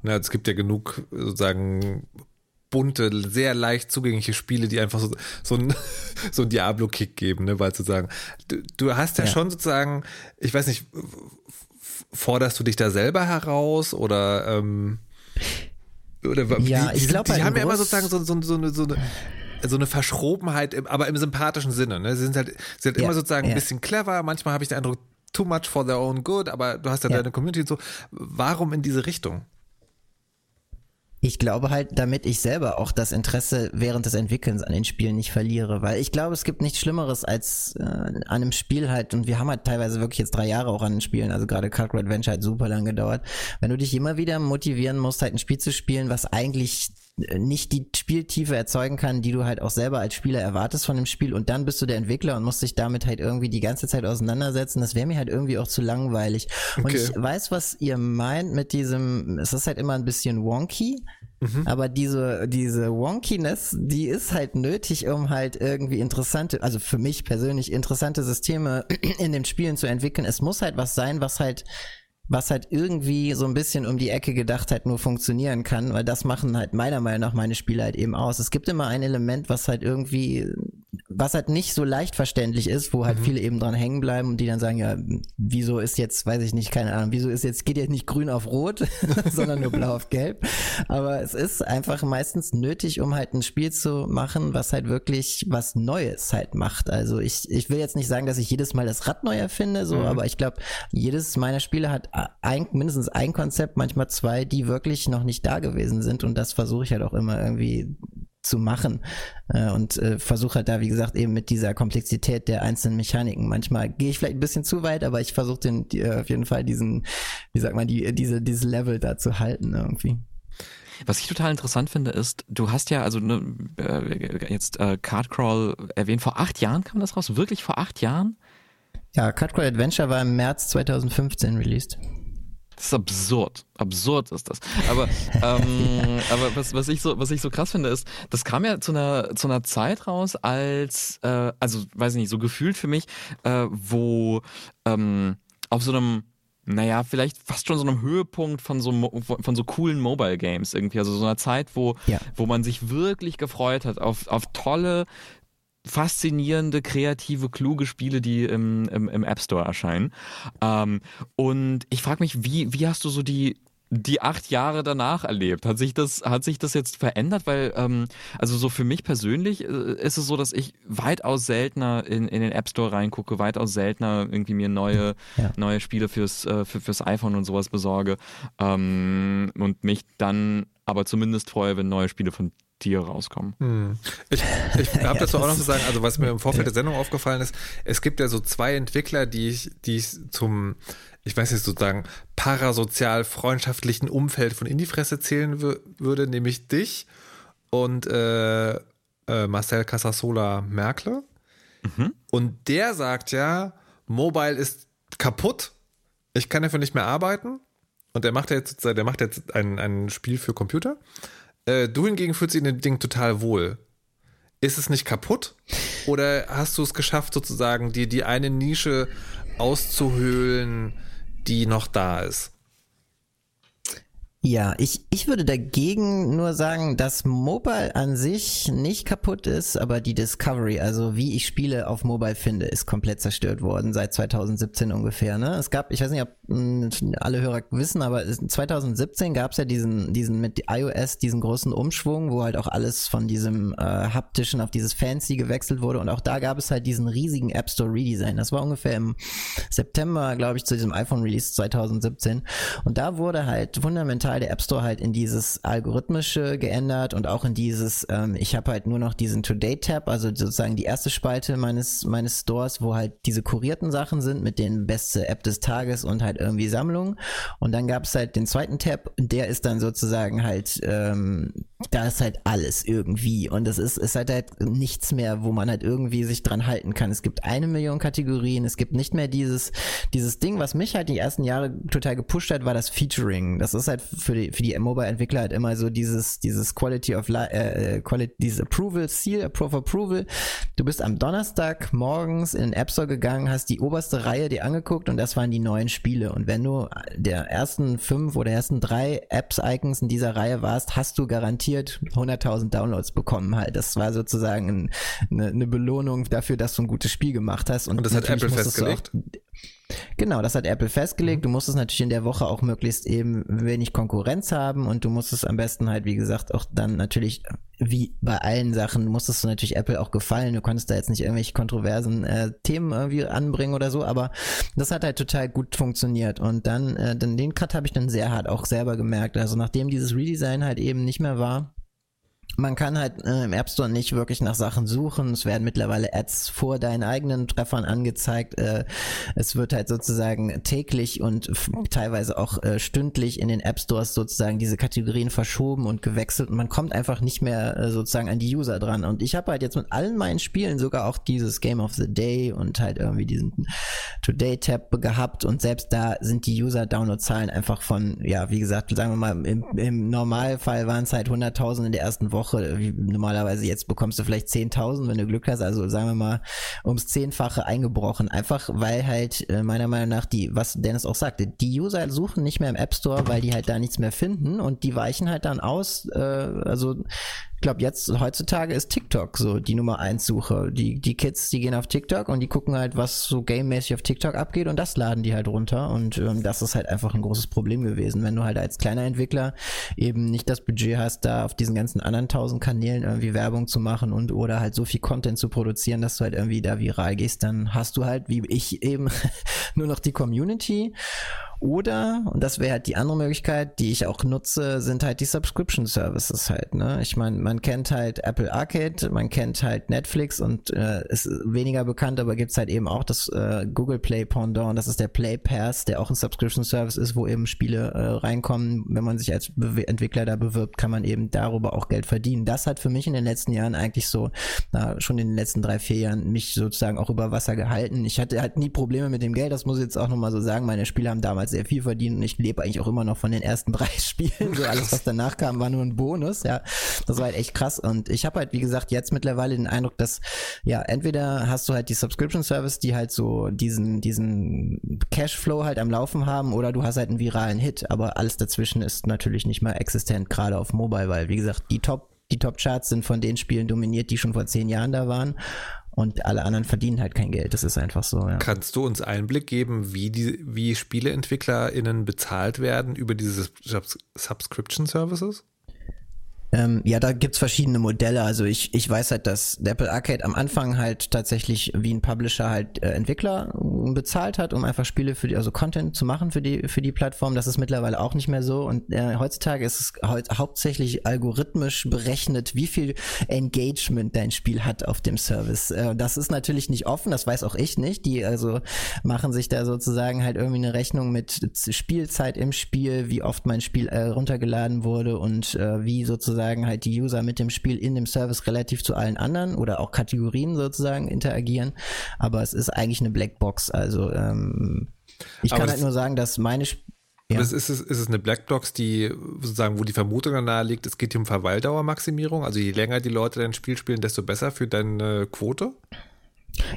Na, es gibt ja genug sozusagen bunte, sehr leicht zugängliche Spiele, die einfach so, so ein, so ein Diablo-Kick geben, ne, weil sozusagen, du, du hast ja, ja, schon sozusagen, ich weiß nicht, forderst du dich da selber heraus oder, ähm, oder ja, die, ich glaube, die, die haben ja immer sozusagen so, so, so, eine, so eine so eine Verschrobenheit, aber im sympathischen Sinne. Ne? Sie sind halt, sie sind ja, immer sozusagen ja. ein bisschen clever. Manchmal habe ich den Eindruck, too much for their own good, aber du hast ja, ja. deine Community und so. Warum in diese Richtung? Ich glaube halt, damit ich selber auch das Interesse während des Entwickelns an den Spielen nicht verliere, weil ich glaube, es gibt nichts Schlimmeres als äh, an einem Spiel halt, und wir haben halt teilweise wirklich jetzt drei Jahre auch an den Spielen, also gerade Cardboard Adventure hat super lang gedauert, wenn du dich immer wieder motivieren musst, halt ein Spiel zu spielen, was eigentlich nicht die Spieltiefe erzeugen kann, die du halt auch selber als Spieler erwartest von dem Spiel und dann bist du der Entwickler und musst dich damit halt irgendwie die ganze Zeit auseinandersetzen. Das wäre mir halt irgendwie auch zu langweilig. Okay. Und ich weiß, was ihr meint mit diesem, es ist halt immer ein bisschen wonky, mhm. aber diese, diese Wonkiness, die ist halt nötig, um halt irgendwie interessante, also für mich persönlich interessante Systeme in den Spielen zu entwickeln. Es muss halt was sein, was halt was halt irgendwie so ein bisschen um die Ecke gedacht halt nur funktionieren kann, weil das machen halt meiner Meinung nach meine Spiele halt eben aus. Es gibt immer ein Element, was halt irgendwie, was halt nicht so leicht verständlich ist, wo halt mhm. viele eben dran hängen bleiben und die dann sagen, ja, wieso ist jetzt, weiß ich nicht, keine Ahnung, wieso ist jetzt, geht jetzt nicht grün auf rot, sondern nur blau auf gelb. Aber es ist einfach meistens nötig, um halt ein Spiel zu machen, was halt wirklich was Neues halt macht. Also ich, ich will jetzt nicht sagen, dass ich jedes Mal das Rad neu erfinde, so, mhm. aber ich glaube, jedes meiner Spiele hat ein, mindestens ein Konzept, manchmal zwei, die wirklich noch nicht da gewesen sind und das versuche ich halt auch immer irgendwie zu machen äh, und äh, versuche halt da, wie gesagt, eben mit dieser Komplexität der einzelnen Mechaniken. Manchmal gehe ich vielleicht ein bisschen zu weit, aber ich versuche den die, äh, auf jeden Fall diesen, wie sagt man, die, diese, dieses Level da zu halten irgendwie. Was ich total interessant finde, ist, du hast ja also ne, äh, jetzt äh, Cardcrawl erwähnt, vor acht Jahren kam das raus, wirklich vor acht Jahren? Ja, Cutcrawl Adventure war im März 2015 released. Das ist absurd. Absurd ist das. Aber, ähm, aber was, was, ich so, was ich so krass finde, ist, das kam ja zu einer, zu einer Zeit raus, als, äh, also weiß ich nicht, so gefühlt für mich, äh, wo ähm, auf so einem naja, vielleicht fast schon so einem Höhepunkt von so, von so coolen Mobile Games irgendwie. Also so einer Zeit, wo, ja. wo man sich wirklich gefreut hat auf, auf tolle, faszinierende, kreative, kluge Spiele, die im, im, im App Store erscheinen. Ähm, und ich frage mich, wie, wie hast du so die die acht Jahre danach erlebt? Hat sich das, hat sich das jetzt verändert? Weil, ähm, also so für mich persönlich äh, ist es so, dass ich weitaus seltener in, in den App Store reingucke, weitaus seltener irgendwie mir neue, ja. neue Spiele fürs, äh, für, fürs iPhone und sowas besorge. Ähm, und mich dann aber zumindest freue, wenn neue Spiele von dir rauskommen. Hm. Ich, ich habe dazu auch noch zu sagen, also was mir im Vorfeld der Sendung aufgefallen ist, es gibt ja so zwei Entwickler, die ich, die ich zum, ich weiß nicht, sozusagen parasozial freundschaftlichen Umfeld von Indie-Fresse zählen würde, nämlich dich und äh, äh, Marcel Casasola Merkle. Mhm. Und der sagt ja, Mobile ist kaputt, ich kann dafür nicht mehr arbeiten. Und der macht jetzt, der macht jetzt ein, ein Spiel für Computer. Äh, du hingegen fühlst dich in dem Ding total wohl. Ist es nicht kaputt? Oder hast du es geschafft, sozusagen, dir die eine Nische auszuhöhlen, die noch da ist? Ja, ich, ich würde dagegen nur sagen, dass Mobile an sich nicht kaputt ist, aber die Discovery, also wie ich Spiele auf Mobile finde, ist komplett zerstört worden seit 2017 ungefähr. Ne? Es gab, ich weiß nicht, ob hm, alle Hörer wissen, aber 2017 gab es ja diesen, diesen mit iOS, diesen großen Umschwung, wo halt auch alles von diesem äh, haptischen auf dieses Fancy gewechselt wurde und auch da gab es halt diesen riesigen App Store Redesign. Das war ungefähr im September, glaube ich, zu diesem iPhone Release 2017 und da wurde halt fundamental total der App Store halt in dieses algorithmische geändert und auch in dieses, ähm, ich habe halt nur noch diesen Today-Tab, also sozusagen die erste Spalte meines, meines Stores, wo halt diese kurierten Sachen sind mit den beste App des Tages und halt irgendwie Sammlungen. Und dann gab es halt den zweiten Tab, der ist dann sozusagen halt, ähm, da ist halt alles irgendwie und es ist, ist halt halt nichts mehr, wo man halt irgendwie sich dran halten kann. Es gibt eine Million Kategorien, es gibt nicht mehr dieses, dieses Ding, was mich halt die ersten Jahre total gepusht hat, war das Featuring. Das ist halt für die, für die Mobile-Entwickler halt immer so dieses, dieses Quality of Life, äh, äh, Quality, dieses Approval, Seal, Approve Approval. Du bist am Donnerstag morgens in den App Store gegangen, hast die oberste Reihe dir angeguckt und das waren die neuen Spiele. Und wenn du der ersten fünf oder ersten drei Apps-Icons in dieser Reihe warst, hast du garantiert 100.000 Downloads bekommen halt. Das war sozusagen ein, eine, eine Belohnung dafür, dass du ein gutes Spiel gemacht hast. Und, und das hat Apple festgelegt? Genau, das hat Apple festgelegt. Du musst es natürlich in der Woche auch möglichst eben wenig Konkurrenz haben und du musst es am besten halt, wie gesagt, auch dann natürlich, wie bei allen Sachen, musstest du natürlich Apple auch gefallen. Du konntest da jetzt nicht irgendwelche kontroversen äh, Themen irgendwie anbringen oder so, aber das hat halt total gut funktioniert. Und dann, äh, dann den Cut habe ich dann sehr hart auch selber gemerkt. Also nachdem dieses Redesign halt eben nicht mehr war, man kann halt äh, im App Store nicht wirklich nach Sachen suchen. Es werden mittlerweile Ads vor deinen eigenen Treffern angezeigt. Äh, es wird halt sozusagen täglich und teilweise auch äh, stündlich in den App Stores sozusagen diese Kategorien verschoben und gewechselt und man kommt einfach nicht mehr sozusagen an die User dran. Und ich habe halt jetzt mit allen meinen Spielen sogar auch dieses Game of the Day und halt irgendwie diesen Today Tab gehabt und selbst da sind die User Download Zahlen einfach von, ja, wie gesagt, sagen wir mal, im, im Normalfall waren es halt 100.000 in der ersten Woche Woche, normalerweise jetzt bekommst du vielleicht 10.000, wenn du Glück hast, also sagen wir mal ums Zehnfache eingebrochen. Einfach weil halt äh, meiner Meinung nach die, was Dennis auch sagte, die User suchen nicht mehr im App Store, weil die halt da nichts mehr finden und die weichen halt dann aus, äh, also ich glaube, jetzt heutzutage ist TikTok so die Nummer eins Suche. Die, die Kids, die gehen auf TikTok und die gucken halt, was so game-mäßig auf TikTok abgeht und das laden die halt runter. Und ähm, das ist halt einfach ein großes Problem gewesen, wenn du halt als kleiner Entwickler eben nicht das Budget hast, da auf diesen ganzen anderen tausend Kanälen irgendwie Werbung zu machen und oder halt so viel Content zu produzieren, dass du halt irgendwie da viral gehst, dann hast du halt, wie ich eben, nur noch die Community oder, und das wäre halt die andere Möglichkeit, die ich auch nutze, sind halt die Subscription Services halt. Ne? Ich meine, man kennt halt Apple Arcade, man kennt halt Netflix und äh, ist weniger bekannt, aber gibt's halt eben auch das äh, Google Play Pendant, das ist der Play Pass, der auch ein Subscription Service ist, wo eben Spiele äh, reinkommen. Wenn man sich als Be Entwickler da bewirbt, kann man eben darüber auch Geld verdienen. Das hat für mich in den letzten Jahren eigentlich so, na, schon in den letzten drei, vier Jahren mich sozusagen auch über Wasser gehalten. Ich hatte halt nie Probleme mit dem Geld, das muss ich jetzt auch nochmal so sagen. Meine Spiele haben damals sehr viel verdient und ich lebe eigentlich auch immer noch von den ersten drei Spielen. So alles, was danach kam, war nur ein Bonus. Ja, das war halt echt krass. Und ich habe halt, wie gesagt, jetzt mittlerweile den Eindruck, dass ja entweder hast du halt die Subscription Service, die halt so diesen diesen Cashflow halt am Laufen haben, oder du hast halt einen viralen Hit. Aber alles dazwischen ist natürlich nicht mehr existent, gerade auf Mobile, weil wie gesagt die Top die Top-Charts sind von den Spielen dominiert, die schon vor zehn Jahren da waren und alle anderen verdienen halt kein Geld. Das ist einfach so. Ja. Kannst du uns Einblick geben, wie die, wie SpieleentwicklerInnen bezahlt werden über diese Subscription Services? Ähm, ja, da gibt's verschiedene Modelle. Also ich, ich weiß halt, dass der Apple Arcade am Anfang halt tatsächlich wie ein Publisher halt äh, Entwickler äh, bezahlt hat, um einfach Spiele für die, also Content zu machen für die, für die Plattform. Das ist mittlerweile auch nicht mehr so. Und äh, heutzutage ist es heut, hauptsächlich algorithmisch berechnet, wie viel Engagement dein Spiel hat auf dem Service. Äh, das ist natürlich nicht offen, das weiß auch ich nicht. Die also machen sich da sozusagen halt irgendwie eine Rechnung mit Spielzeit im Spiel, wie oft mein Spiel äh, runtergeladen wurde und äh, wie sozusagen sozusagen halt die User mit dem Spiel in dem Service relativ zu allen anderen oder auch Kategorien sozusagen interagieren. Aber es ist eigentlich eine Blackbox. Also ähm, ich kann halt nur sagen, dass meine Sp ja. ist, es, ist es eine Blackbox, die sozusagen, wo die Vermutung nahe liegt, es geht hier um Verweildauermaximierung. Also je länger die Leute dein Spiel spielen, desto besser für deine Quote?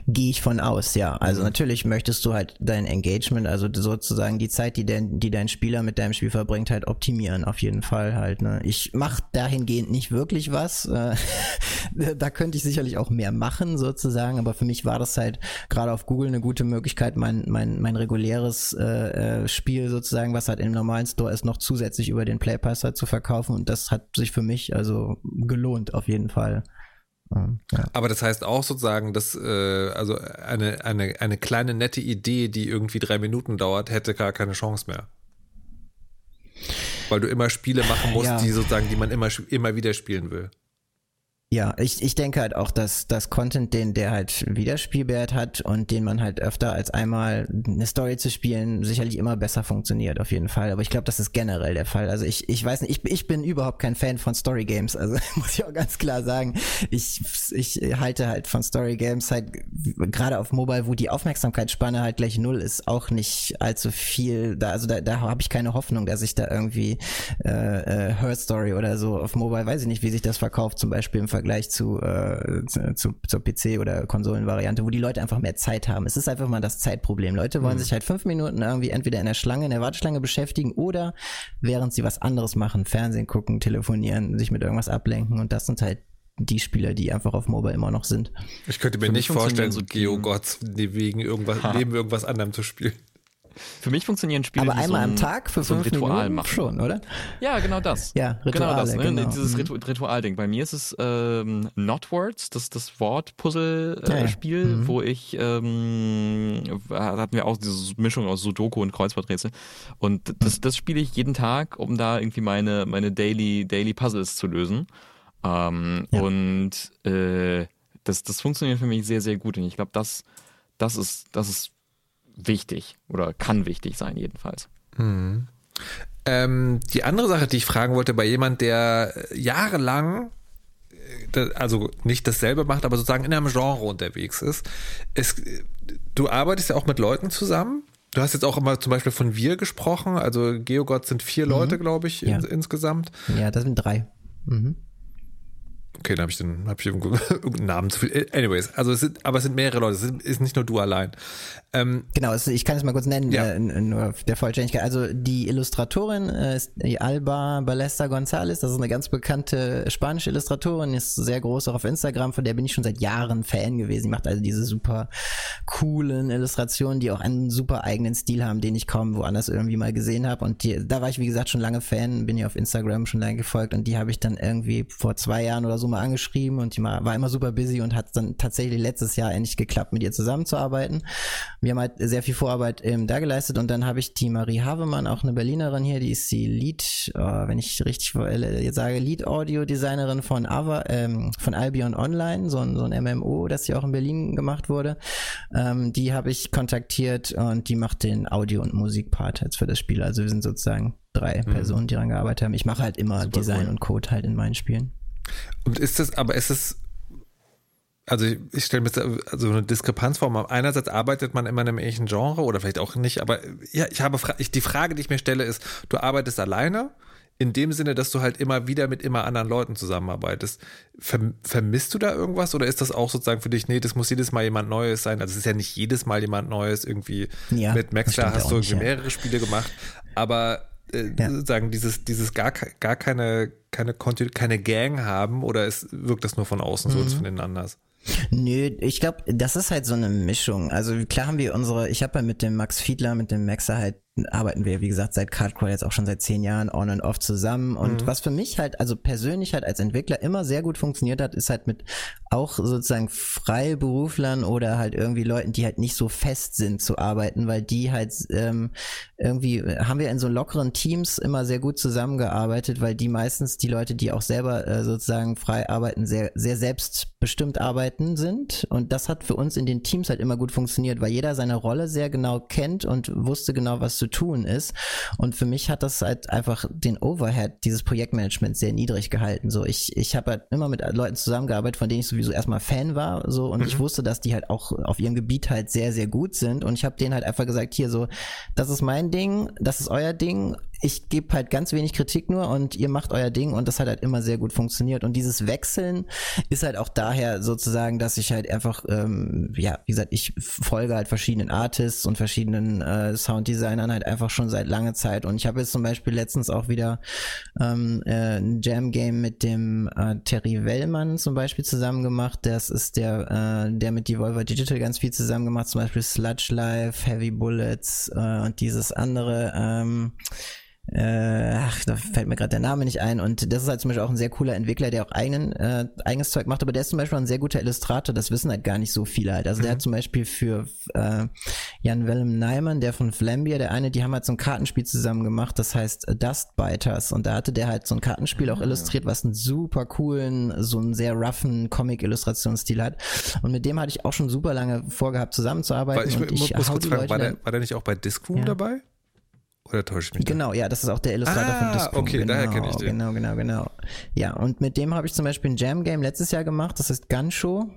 Gehe ich von aus, ja. Also mhm. natürlich möchtest du halt dein Engagement, also sozusagen die Zeit, die, dein, die dein Spieler mit deinem Spiel verbringt, halt optimieren, auf jeden Fall halt. Ne? Ich mache dahingehend nicht wirklich was. Äh, da könnte ich sicherlich auch mehr machen, sozusagen, aber für mich war das halt gerade auf Google eine gute Möglichkeit, mein, mein, mein reguläres äh, äh Spiel sozusagen, was halt im normalen Store ist, noch zusätzlich über den Play Pass halt zu verkaufen. Und das hat sich für mich also gelohnt, auf jeden Fall. Ja. Aber das heißt auch sozusagen, dass äh, also eine, eine, eine kleine nette Idee, die irgendwie drei Minuten dauert, hätte gar keine Chance mehr. weil du immer Spiele machen musst, Ja. die sozusagen, die man immer, immer wieder spielen will. Ja, ich, ich denke halt auch, dass das Content, den der halt Wiederspielwert hat und den man halt öfter als einmal eine Story zu spielen, sicherlich immer besser funktioniert, auf jeden Fall. Aber ich glaube, das ist generell der Fall. Also ich, ich weiß nicht, ich, ich bin überhaupt kein Fan von Story Games. Also muss ich auch ganz klar sagen. Ich, ich halte halt von Story Games halt gerade auf Mobile, wo die Aufmerksamkeitsspanne halt gleich null ist, auch nicht allzu viel. Da, also da, da habe ich keine Hoffnung, dass ich da irgendwie äh, äh, Her Story oder so auf Mobile, weiß ich nicht, wie sich das verkauft, zum Beispiel im Vergleich zu, äh, zu, zu zur PC oder Konsolenvariante, wo die Leute einfach mehr Zeit haben. Es ist einfach mal das Zeitproblem. Leute wollen sich halt fünf Minuten irgendwie entweder in der Schlange, in der Warteschlange beschäftigen oder während sie was anderes machen, Fernsehen gucken, telefonieren, sich mit irgendwas ablenken und das sind halt die Spieler, die einfach auf Mobile immer noch sind. Ich könnte mir nicht vorstellen, so Geogods wegen irgendwas, neben irgendwas anderem zu spielen. Für mich funktionieren Spiele, Aber einmal so ein, am Tag für so ein fünf Ritual Minuten machen. schon, oder? Ja, genau das. Ja, genau das. Rituale, Ne? genau. Dieses Mhm. Ritu Ritualding. Bei mir ist es ähm, Notwords, das das Wort-Puzzle-Spiel, Ja, äh, ja. Spiel, Mhm. wo ich ähm, da hatten wir auch diese Mischung aus Sudoku und Kreuzworträtsel. Und das, das spiele ich jeden Tag, um da irgendwie meine meine Daily Daily Puzzles zu lösen. Ähm, Ja. Und äh, das das funktioniert für mich sehr sehr gut. Und ich glaube, das das ist das ist wichtig oder kann wichtig sein jedenfalls. Ähm, die andere Sache, die ich fragen wollte, bei jemand, der jahrelang, äh, also nicht dasselbe macht, aber sozusagen in einem Genre unterwegs ist, ist, du arbeitest ja auch mit Leuten zusammen. Du hast jetzt auch immer zum Beispiel von wir gesprochen, also Geogod sind vier Leute, glaube ich, Ja. in, insgesamt. Ja, das sind drei. Mhm. Okay, dann habe ich den, hab ich irgendeinen Namen zu viel. Anyways, also es sind, aber es sind mehrere Leute, es ist, nicht nur du allein. Ähm, Genau, es, ich kann es mal kurz nennen, Ja. äh, der Vollständigkeit. Also die Illustratorin äh, ist die Alba Ballesta González, das ist eine ganz bekannte spanische Illustratorin, ist sehr groß auch auf Instagram, von der bin ich schon seit Jahren Fan gewesen. Die macht also diese super coolen Illustrationen, die auch einen super eigenen Stil haben, den ich kaum woanders irgendwie mal gesehen habe. Und die, da war ich, wie gesagt, schon lange Fan, bin ihr auf Instagram schon lange gefolgt und die habe ich dann irgendwie vor zwei Jahren oder so mal angeschrieben und die war, immer super busy und hat dann tatsächlich letztes Jahr endlich geklappt, mit ihr zusammenzuarbeiten. Wir haben halt sehr viel Vorarbeit ähm, da geleistet und dann habe ich die Marie Havemann, auch eine Berlinerin hier, die ist die Lead, äh, wenn ich richtig äh, sage, Lead Audio Designerin von Ava, ähm, von Albion Online, so ein, so ein MMO, das hier auch in Berlin gemacht wurde. Ähm, die habe ich kontaktiert und die macht den Audio- und Musikpart jetzt für das Spiel. Also wir sind sozusagen drei Personen, die daran gearbeitet haben. Ich mache halt immer Super Design cool. und Code halt in meinen Spielen. Und ist das, aber ist es, also ich, ich stelle mir jetzt also eine Diskrepanz vor. Einerseits arbeitet man immer in einem ähnlichen Genre oder vielleicht auch nicht, aber ja, ich habe, ich, die Frage, die ich mir stelle, ist, du arbeitest alleine, in dem Sinne, dass du halt immer wieder mit immer anderen Leuten zusammenarbeitest. Verm vermisst du da irgendwas oder ist das auch sozusagen für dich, nee, das muss jedes Mal jemand Neues sein? Also es ist ja nicht jedes Mal jemand Neues irgendwie. Ja, mit Maxler hast du irgendwie ja. mehrere Spiele gemacht, aber äh, Ja. sozusagen dieses, dieses gar, gar keine, keine, keine Gang haben oder ist, wirkt das nur von außen so Mhm. und ist von innen anders? Nö, ich glaube, das ist halt so eine Mischung. Also klar haben wir unsere, ich habe ja mit dem Max Fiedler, mit dem Maxer halt, arbeiten wir, wie gesagt, seit Cardcore jetzt auch schon seit zehn Jahren on and off zusammen. Und was für mich halt, also persönlich halt als Entwickler immer sehr gut funktioniert hat, ist halt mit auch sozusagen Freiberuflern oder halt irgendwie Leuten, die halt nicht so fest sind zu arbeiten, weil die halt ähm, irgendwie haben wir in so lockeren Teams immer sehr gut zusammengearbeitet, weil die meistens die Leute, die auch selber äh, sozusagen frei arbeiten, sehr, sehr selbstbestimmt arbeiten sind. Und das hat für uns in den Teams halt immer gut funktioniert, weil jeder seine Rolle sehr genau kennt und wusste genau, was zu tun ist. Und für mich hat das halt einfach den Overhead dieses Projektmanagements sehr niedrig gehalten. So, ich, ich habe halt immer mit Leuten zusammengearbeitet, von denen ich sowieso erstmal Fan war, so und ich wusste, dass die halt auch auf ihrem Gebiet halt sehr, sehr gut sind. Und ich habe denen halt einfach gesagt, hier so, das ist mein Ding, das ist euer Ding. Ich gebe halt ganz wenig Kritik nur und ihr macht euer Ding und das hat halt immer sehr gut funktioniert. Und dieses Wechseln ist halt auch daher sozusagen, dass ich halt einfach, ähm, ja, wie gesagt, ich folge halt verschiedenen Artists und verschiedenen äh, Sounddesignern halt einfach schon seit langer Zeit. Und ich habe jetzt zum Beispiel letztens auch wieder ähm, äh, ein Jam-Game mit dem äh, Terry Wellmann zum Beispiel zusammen gemacht. Das ist der, äh, der mit Devolver Digital ganz viel zusammen gemacht, zum Beispiel Sludge Life, Heavy Bullets äh, und dieses andere. Ähm, äh, ach, da fällt mir gerade der Name nicht ein. Und das ist halt zum Beispiel auch ein sehr cooler Entwickler, der auch eigenen, äh, eigenes Zeug macht, aber der ist zum Beispiel auch ein sehr guter Illustrator, das wissen halt gar nicht so viele halt. Also der hat zum Beispiel für äh, Jan Willem Neiman, der von Flambier, der eine, die haben halt so ein Kartenspiel zusammen gemacht, das heißt äh, Dustbiters. Und da hatte der halt so ein Kartenspiel auch illustriert, was einen super coolen, so einen sehr roughen Comic-Illustrationsstil hat. Und mit dem hatte ich auch schon super lange vorgehabt, zusammenzuarbeiten. Weil ich, ich muss kurz fragen, war der, war der nicht auch bei Discroom Ja. dabei? Oder täusche ich mich? da? Genau, ja, das ist auch der Illustrator von Ah, Discroom. okay, genau, daher kenn ich den. Genau, genau, genau. Ja, und mit dem habe ich zum Beispiel ein Jam Game letztes Jahr gemacht, das heißt Gun Show.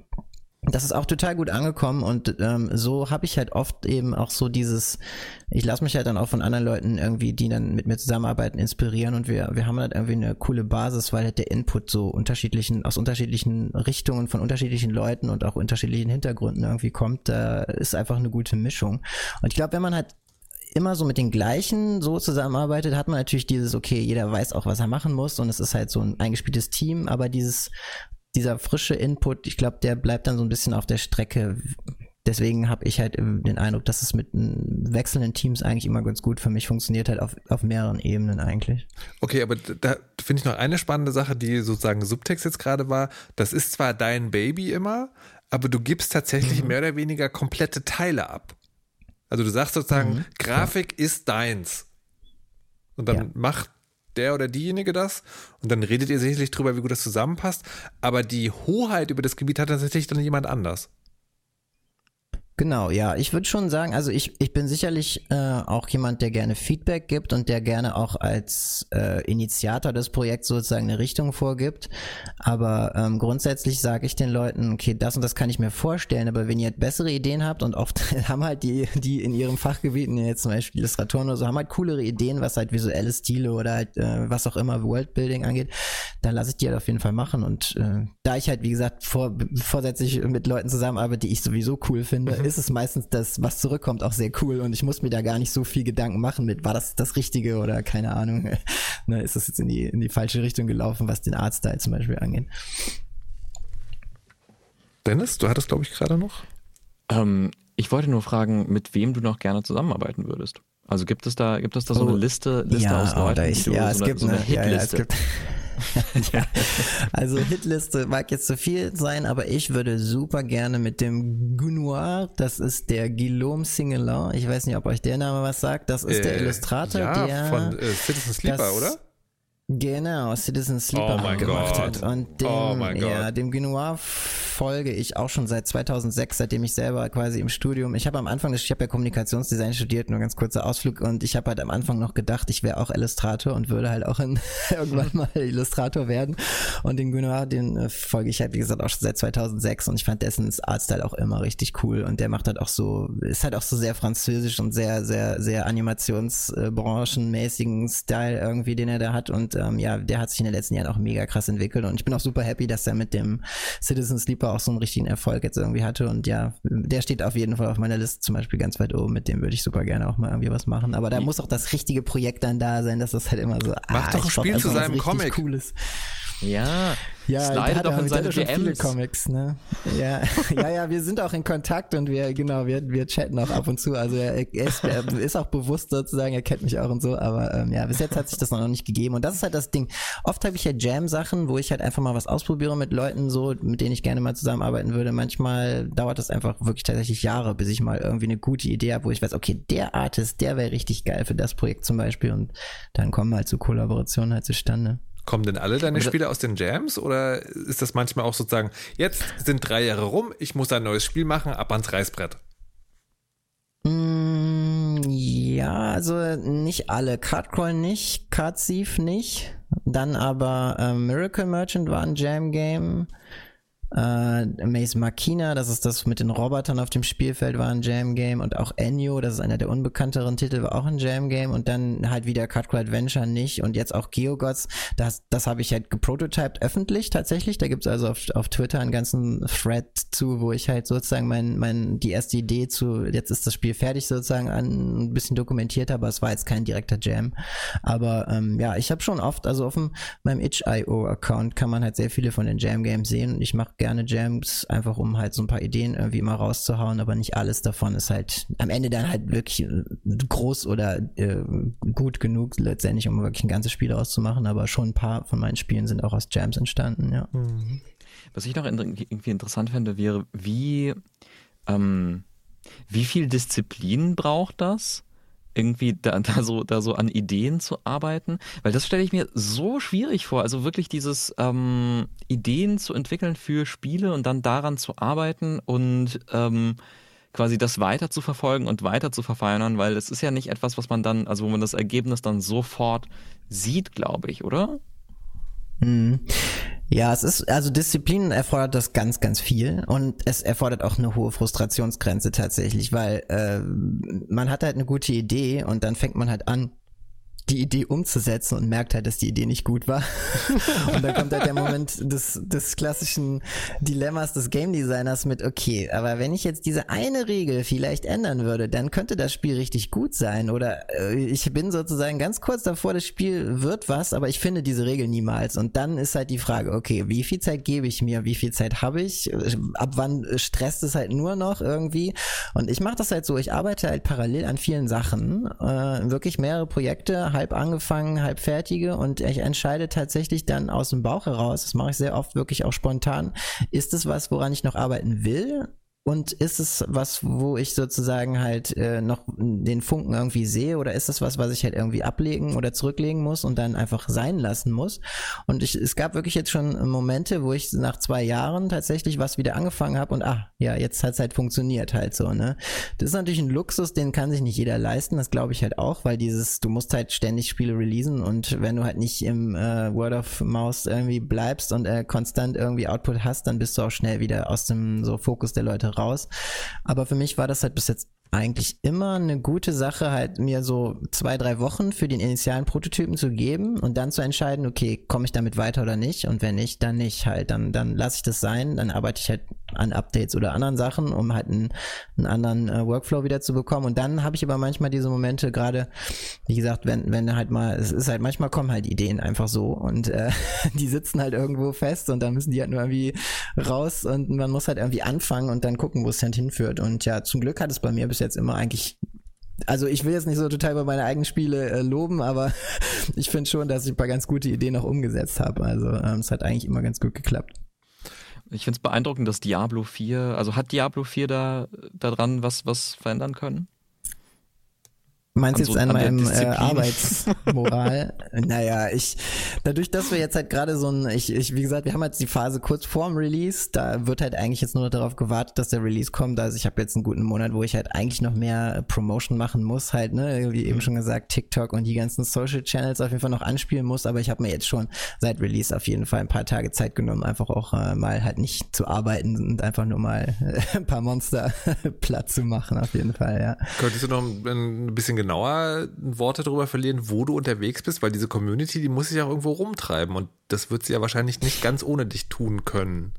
Das ist auch total gut angekommen und ähm, so habe ich halt oft eben auch so dieses, ich lasse mich halt dann auch von anderen Leuten irgendwie, die dann mit mir zusammenarbeiten, inspirieren und wir, wir haben halt irgendwie eine coole Basis, weil halt der Input so unterschiedlichen, aus unterschiedlichen Richtungen von unterschiedlichen Leuten und auch unterschiedlichen Hintergründen irgendwie kommt, da ist einfach eine gute Mischung. Und ich glaube, wenn man halt immer so mit den gleichen so zusammenarbeitet, hat man natürlich dieses, okay, jeder weiß auch, was er machen muss und es ist halt so ein eingespieltes Team, aber dieses, dieser frische Input, ich glaube, der bleibt dann so ein bisschen auf der Strecke. Deswegen habe ich halt den Eindruck, dass es mit wechselnden Teams eigentlich immer ganz gut für mich funktioniert, halt auf, auf mehreren Ebenen eigentlich. Okay, aber da finde ich noch eine spannende Sache, die sozusagen Subtext jetzt gerade war. Das ist zwar dein Baby immer, aber du gibst tatsächlich Mhm. mehr oder weniger komplette Teile ab. Also du sagst sozusagen, Mhm. Grafik ist deins. Und dann Ja. macht der oder diejenige das und dann redet ihr sicherlich drüber, wie gut das zusammenpasst. Aber die Hoheit über das Gebiet hat tatsächlich dann jemand anders. Genau, ja. Ich würde schon sagen, also ich, ich bin sicherlich äh, auch jemand, der gerne Feedback gibt und der gerne auch als äh, Initiator des Projekts sozusagen eine Richtung vorgibt. Aber ähm, grundsätzlich sage ich den Leuten, okay, das und das kann ich mir vorstellen, aber wenn ihr bessere Ideen habt und oft haben halt die, die in ihrem Fachgebieten, jetzt zum Beispiel Illustratoren oder so, haben halt coolere Ideen, was halt visuelle Stile oder halt äh, was auch immer Worldbuilding angeht, dann lasse ich die halt auf jeden Fall machen. Und äh, da ich halt, wie gesagt, vor, vorsätzlich mit Leuten zusammenarbeite, die ich sowieso cool finde, ist es meistens das, was zurückkommt, auch sehr cool. Und ich muss mir da gar nicht so viel Gedanken machen mit, war das das Richtige oder keine Ahnung, ne, ist das jetzt in die, in die falsche Richtung gelaufen, was den Artstyle zum Beispiel angeht. Dennis, du hattest, glaube ich, gerade noch. Ähm, ich wollte nur fragen, mit wem du noch gerne zusammenarbeiten würdest. Also gibt es da, gibt es da so Oh, eine Liste, Liste aus Leuten, ich, ja, so es eine, gibt so eine eine, ja, ja, es Hitliste? gibt, ja, also Hitliste mag jetzt zu viel sein, aber ich würde super gerne mit dem Gunoir, das ist der Guillaume Singelin, ich weiß nicht, ob euch der Name was sagt, das ist der Äh, Illustrator, ja, der von äh, Citizen Sleeper, das- oder? Genau, Citizen Sleeper Oh mein gemacht Gott. hat. Und dem, Oh ja, dem Genoir folge ich auch schon seit 2006, seitdem ich selber quasi im Studium, ich habe am Anfang, ich habe ja Kommunikationsdesign studiert, nur ganz kurzer Ausflug und ich habe halt am Anfang noch gedacht, ich wäre auch Illustrator und würde halt auch in, irgendwann mal Illustrator werden. Und den Genoir, den äh, folge ich halt, wie gesagt, auch schon seit 2006 und ich fand dessen Artstyle auch immer richtig cool und der macht halt auch so, ist halt auch so sehr französisch und sehr, sehr, sehr animationsbranchenmäßigen Style irgendwie, den er da hat und ähm, ja, der hat sich in den letzten Jahren auch mega krass entwickelt und ich bin auch super happy, dass er mit dem Citizen Sleeper auch so einen richtigen Erfolg jetzt irgendwie hatte und ja, der steht auf jeden Fall auf meiner Liste zum Beispiel ganz weit oben, mit dem würde ich super gerne auch mal irgendwie was machen, aber da muss auch das richtige Projekt dann da sein, dass das halt immer so, Mach doch ein Spiel einfach zu seinem Comic. Cooles. Ja, Ja, slide doch auch- in seine DMs. Comics, ne? Ja, ja, ja, wir sind auch in Kontakt und wir, genau, wir, wir chatten auch ab und zu. Also er, er, ist, er ist auch bewusst sozusagen, er kennt mich auch und so, aber ähm, ja, bis jetzt hat sich das noch nicht gegeben. Und das ist halt das Ding. Oft habe ich ja Jam-Sachen, wo ich halt einfach mal was ausprobiere mit Leuten, so, mit denen ich gerne mal zusammenarbeiten würde. Manchmal dauert das einfach wirklich tatsächlich Jahre, bis ich mal irgendwie eine gute Idee habe, wo ich weiß, okay, der Artist, der wäre richtig geil für das Projekt zum Beispiel. Und dann kommen halt so Kollaborationen halt zustande. Kommen denn alle deine Spiele aus den Jams oder ist das manchmal auch sozusagen, jetzt sind drei Jahre rum, ich muss ein neues Spiel machen, ab ans Reißbrett? Mm, Ja, also nicht alle. Cardcrawl nicht, Card Thief nicht. Dann aber äh, Miracle Merchant war ein Jam Game. Äh, Maze Machina, das ist das mit den Robotern auf dem Spielfeld, war ein Jam Game. Und auch Enyo, das ist einer der unbekannteren Titel, war auch ein Jam Game. Und dann halt wieder Cardcrawl Adventure nicht. Und jetzt auch Geogods, das, das habe ich halt geprototyped öffentlich tatsächlich. Da gibt's also auf, auf Twitter einen ganzen Thread zu, wo ich halt sozusagen mein, mein, die erste Idee zu, jetzt ist das Spiel fertig sozusagen ein bisschen dokumentiert, aber es war jetzt kein direkter Jam. Aber ähm, ja, ich habe schon oft, also auf dem, meinem itch.io Account kann man halt sehr viele von den Jam Games sehen und ich mache gerne Jams, einfach um halt so ein paar Ideen irgendwie mal rauszuhauen, aber nicht alles davon ist halt am Ende dann halt wirklich äh, groß oder äh, gut genug letztendlich, um wirklich ein ganzes Spiel auszumachen, aber schon ein paar von meinen Spielen sind auch aus Jams entstanden, ja. Mhm. Was ich noch irgendwie interessant fände, wäre, wie, ähm, wie viel Disziplin braucht das? Irgendwie da, da so da so an Ideen zu arbeiten, weil das stelle ich mir so schwierig vor. Also wirklich dieses ähm, Ideen zu entwickeln für Spiele und dann daran zu arbeiten und ähm, quasi das weiter zu verfolgen und weiter zu verfeinern, weil es ist ja nicht etwas, was man dann, also wo man das Ergebnis dann sofort sieht, glaube ich, oder? Mhm. Ja, es ist, also Disziplin erfordert das ganz, ganz viel und es erfordert auch eine hohe Frustrationsgrenze tatsächlich, weil äh, man hat halt eine gute Idee und dann fängt man halt an, die Idee umzusetzen und merkt halt, dass die Idee nicht gut war. und dann kommt halt der Moment des, des klassischen Dilemmas des Game Designers mit, okay, aber wenn ich jetzt diese eine Regel vielleicht ändern würde, dann könnte das Spiel richtig gut sein. Oder äh, ich bin sozusagen ganz kurz davor, das Spiel wird was, aber ich finde diese Regel niemals. Und dann ist halt die Frage, okay, wie viel Zeit gebe ich mir, wie viel Zeit habe ich, ab wann stresst es halt nur noch irgendwie. Und ich mache das halt so, ich arbeite halt parallel an vielen Sachen, äh, wirklich mehrere Projekte halb angefangen, halb fertige und ich entscheide tatsächlich dann aus dem Bauch heraus, das mache ich sehr oft wirklich auch spontan, ist es was, woran ich noch arbeiten will und ist es was, wo ich sozusagen halt äh, noch den Funken irgendwie sehe oder ist es was, was ich halt irgendwie ablegen oder zurücklegen muss und dann einfach sein lassen muss? Und ich, es gab wirklich jetzt schon Momente, wo ich nach zwei Jahren tatsächlich was wieder angefangen habe und ah, ja, jetzt hat es halt funktioniert halt so, ne? Das ist natürlich ein Luxus, den kann sich nicht jeder leisten, das glaube ich halt auch, weil dieses, du musst halt ständig Spiele releasen und wenn du halt nicht im äh, Word of Mouse irgendwie bleibst und äh, konstant irgendwie Output hast, dann bist du auch schnell wieder aus dem so Fokus der Leute raus. Aber für mich war das halt bis jetzt eigentlich immer eine gute Sache, halt mir so zwei, drei Wochen für den initialen Prototypen zu geben und dann zu entscheiden, okay, komme ich damit weiter oder nicht? Und wenn nicht, dann nicht halt, dann, dann lasse ich das sein, dann arbeite ich halt an Updates oder anderen Sachen, um halt einen, einen anderen äh, Workflow wieder zu bekommen. Und dann habe ich aber manchmal diese Momente gerade, wie gesagt, wenn, wenn halt mal, es ist halt, manchmal kommen halt Ideen einfach so und äh, die sitzen halt irgendwo fest und dann müssen die halt nur irgendwie raus und man muss halt irgendwie anfangen und dann gucken, wo es halt hinführt. Und ja, zum Glück hat es bei mir bis jetzt immer eigentlich also ich will jetzt nicht so total über meine eigenen Spiele äh, loben, aber ich finde schon, dass ich ein paar ganz gute Ideen auch umgesetzt habe. Also ähm, es hat eigentlich immer ganz gut geklappt. Ich finde es beeindruckend, dass Diablo 4, also hat Diablo 4 da daran was, was verändern können? Meinst du jetzt so, an, an meinem äh, Arbeitsmoral? naja, ich, dadurch, dass wir jetzt halt gerade so ein, ich, ich, wie gesagt, wir haben jetzt die Phase kurz vorm Release, da wird halt eigentlich jetzt nur noch darauf gewartet, dass der Release kommt. Also ich habe jetzt einen guten Monat, wo ich halt eigentlich noch mehr Promotion machen muss, halt, ne, wie eben mhm. schon gesagt, TikTok und die ganzen Social Channels auf jeden Fall noch anspielen muss, aber ich habe mir jetzt schon seit Release auf jeden Fall ein paar Tage Zeit genommen, einfach auch äh, mal halt nicht zu arbeiten und einfach nur mal äh, ein paar Monster platt zu machen, auf jeden Fall, ja. Könntest du noch ein bisschen genauer Worte darüber verlieren, wo du unterwegs bist, weil diese Community, die muss sich auch irgendwo rumtreiben und das wird sie ja wahrscheinlich nicht ganz ohne dich tun können.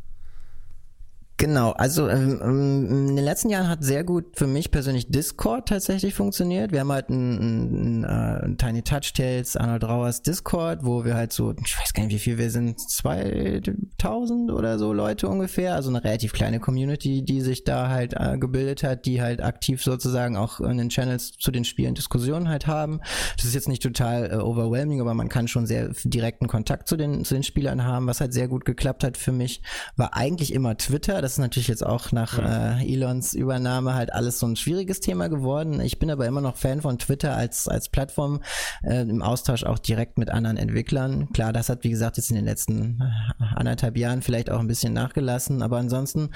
Genau, also ähm, ähm, in den letzten Jahren hat sehr gut für mich persönlich Discord tatsächlich funktioniert. Wir haben halt ein, ein, ein äh, Tiny Touch Tales, Arnold Rauers Discord, wo wir halt so, ich weiß gar nicht, wie viel wir sind, 2000 oder so Leute ungefähr, also eine relativ kleine Community, die sich da halt äh, gebildet hat, die halt aktiv sozusagen auch in den Channels zu den Spielen Diskussionen halt haben. Das ist jetzt nicht total äh, overwhelming, aber man kann schon sehr direkten Kontakt zu den, zu den Spielern haben. Was halt sehr gut geklappt hat für mich, war eigentlich immer Twitter das ist natürlich jetzt auch nach ja. äh, Elons Übernahme halt alles so ein schwieriges Thema geworden. Ich bin aber immer noch Fan von Twitter als, als Plattform äh, im Austausch auch direkt mit anderen Entwicklern. Klar, das hat, wie gesagt, jetzt in den letzten äh, anderthalb Jahren vielleicht auch ein bisschen nachgelassen, aber ansonsten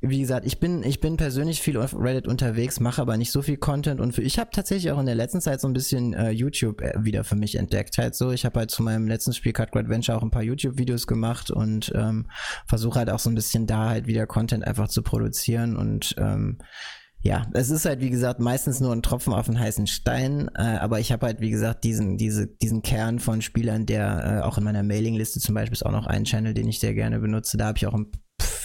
wie gesagt, ich bin, ich bin persönlich viel auf Reddit unterwegs, mache aber nicht so viel Content und für, ich habe tatsächlich auch in der letzten Zeit so ein bisschen äh, YouTube äh, wieder für mich entdeckt. Halt so, ich habe halt zu meinem letzten Spiel Cut Adventure auch ein paar YouTube-Videos gemacht und ähm, versuche halt auch so ein bisschen da halt wieder Content einfach zu produzieren und ähm, ja, es ist halt wie gesagt meistens nur ein Tropfen auf den heißen Stein, äh, aber ich habe halt wie gesagt diesen diese diesen Kern von Spielern, der äh, auch in meiner Mailingliste zum Beispiel ist auch noch ein Channel, den ich sehr gerne benutze. Da habe ich auch ein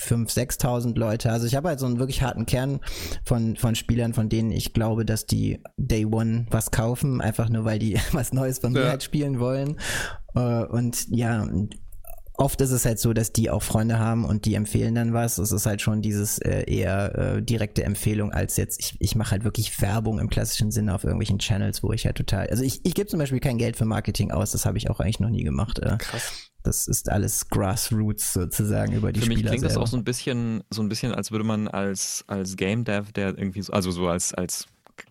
5.000, 6.000 Leute. Also ich habe halt so einen wirklich harten Kern von, von Spielern, von denen ich glaube, dass die Day One was kaufen, einfach nur weil die was Neues von ja. mir halt spielen wollen. Äh, und ja, oft ist es halt so, dass die auch Freunde haben und die empfehlen dann was. Es ist halt schon dieses äh, eher äh, direkte Empfehlung als jetzt, ich, ich mache halt wirklich Werbung im klassischen Sinne auf irgendwelchen Channels, wo ich halt total, also ich, ich gebe zum Beispiel kein Geld für Marketing aus, das habe ich auch eigentlich noch nie gemacht. Äh, Krass. Das ist alles Grassroots sozusagen über die Für mich Spieler klingt das selber. auch so ein bisschen, so ein bisschen, als würde man als, als Game Dev, der irgendwie so, also so als, als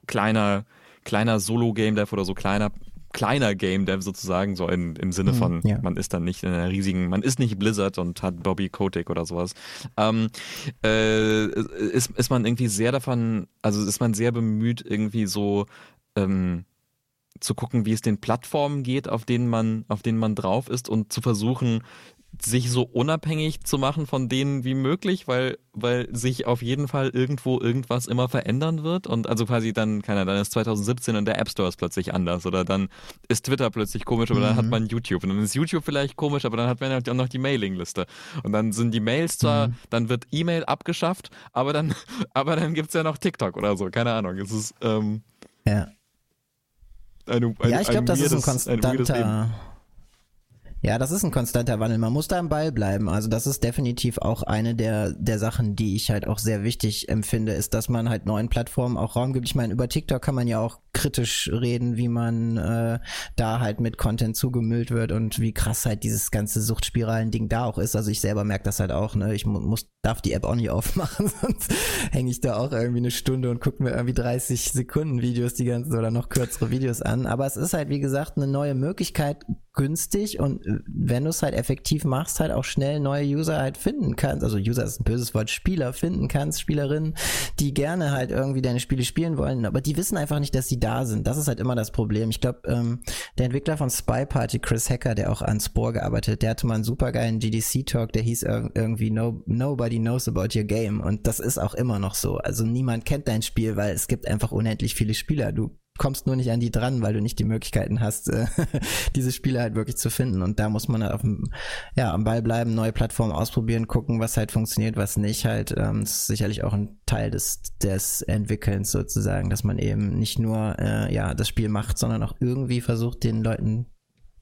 kleiner, kleiner Solo-Game Dev oder so kleiner, kleiner Game Dev sozusagen, so in, im Sinne Mhm, von, ja. man ist dann nicht in einer riesigen, man ist nicht Blizzard und hat Bobby Kotick oder sowas. Ähm, äh, ist, ist man irgendwie sehr davon, also ist man sehr bemüht, irgendwie so, ähm, zu gucken, wie es den Plattformen geht, auf denen man, auf denen man drauf ist und zu versuchen, sich so unabhängig zu machen von denen wie möglich, weil, weil sich auf jeden Fall irgendwo irgendwas immer verändern wird. Und also quasi dann, keine Ahnung, dann ist 2017 und der App Store ist plötzlich anders oder dann ist Twitter plötzlich komisch, aber dann hat man YouTube. Und dann ist YouTube vielleicht komisch, aber dann hat man halt auch noch die Mailingliste. Und dann sind die Mails zwar, dann wird E-Mail abgeschafft, aber dann, aber dann gibt's ja noch TikTok oder so, keine Ahnung, es ist, ähm, ja. Eine, ein, ja, ich glaube, das ist ein konstanter. Ja, das ist ein konstanter Wandel. Man muss da am Ball bleiben. Also das ist definitiv auch eine der, der Sachen, die ich halt auch sehr wichtig empfinde, ist, dass man halt neuen Plattformen auch Raum gibt. Ich meine, über TikTok kann man ja auch kritisch reden, wie man äh, da halt mit Content zugemüllt wird und wie krass halt dieses ganze Suchtspiralen-Ding da auch ist. Also ich selber merke das halt auch. Ne? Ich mu muss darf die App auch nicht aufmachen, sonst hänge ich da auch irgendwie eine Stunde und gucke mir irgendwie 30 Sekunden Videos die ganzen oder noch kürzere Videos an. Aber es ist halt, wie gesagt, eine neue Möglichkeit, günstig und äh, wenn du es halt effektiv machst, halt auch schnell neue User halt finden kannst. Also User ist ein böses Wort, Spieler finden kannst, Spielerinnen, die gerne halt irgendwie deine Spiele spielen wollen, aber die wissen einfach nicht, dass sie da sind. Das ist halt immer das Problem. Ich glaube, ähm, der Entwickler von Spy Party, Chris Hacker, der auch an Spore gearbeitet hat, der hatte mal einen super geilen GDC-Talk, der hieß ir irgendwie no, Nobody Knows About Your Game und das ist auch immer noch so. Also niemand kennt dein Spiel, weil es gibt einfach unendlich viele Spieler. Du kommst nur nicht an die dran, weil du nicht die Möglichkeiten hast, äh, diese Spiele halt wirklich zu finden. Und da muss man halt auf dem, ja, am Ball bleiben, neue Plattformen ausprobieren, gucken, was halt funktioniert, was nicht halt. Ähm, das ist sicherlich auch ein Teil des, des Entwickelns sozusagen, dass man eben nicht nur äh, ja das Spiel macht, sondern auch irgendwie versucht, den Leuten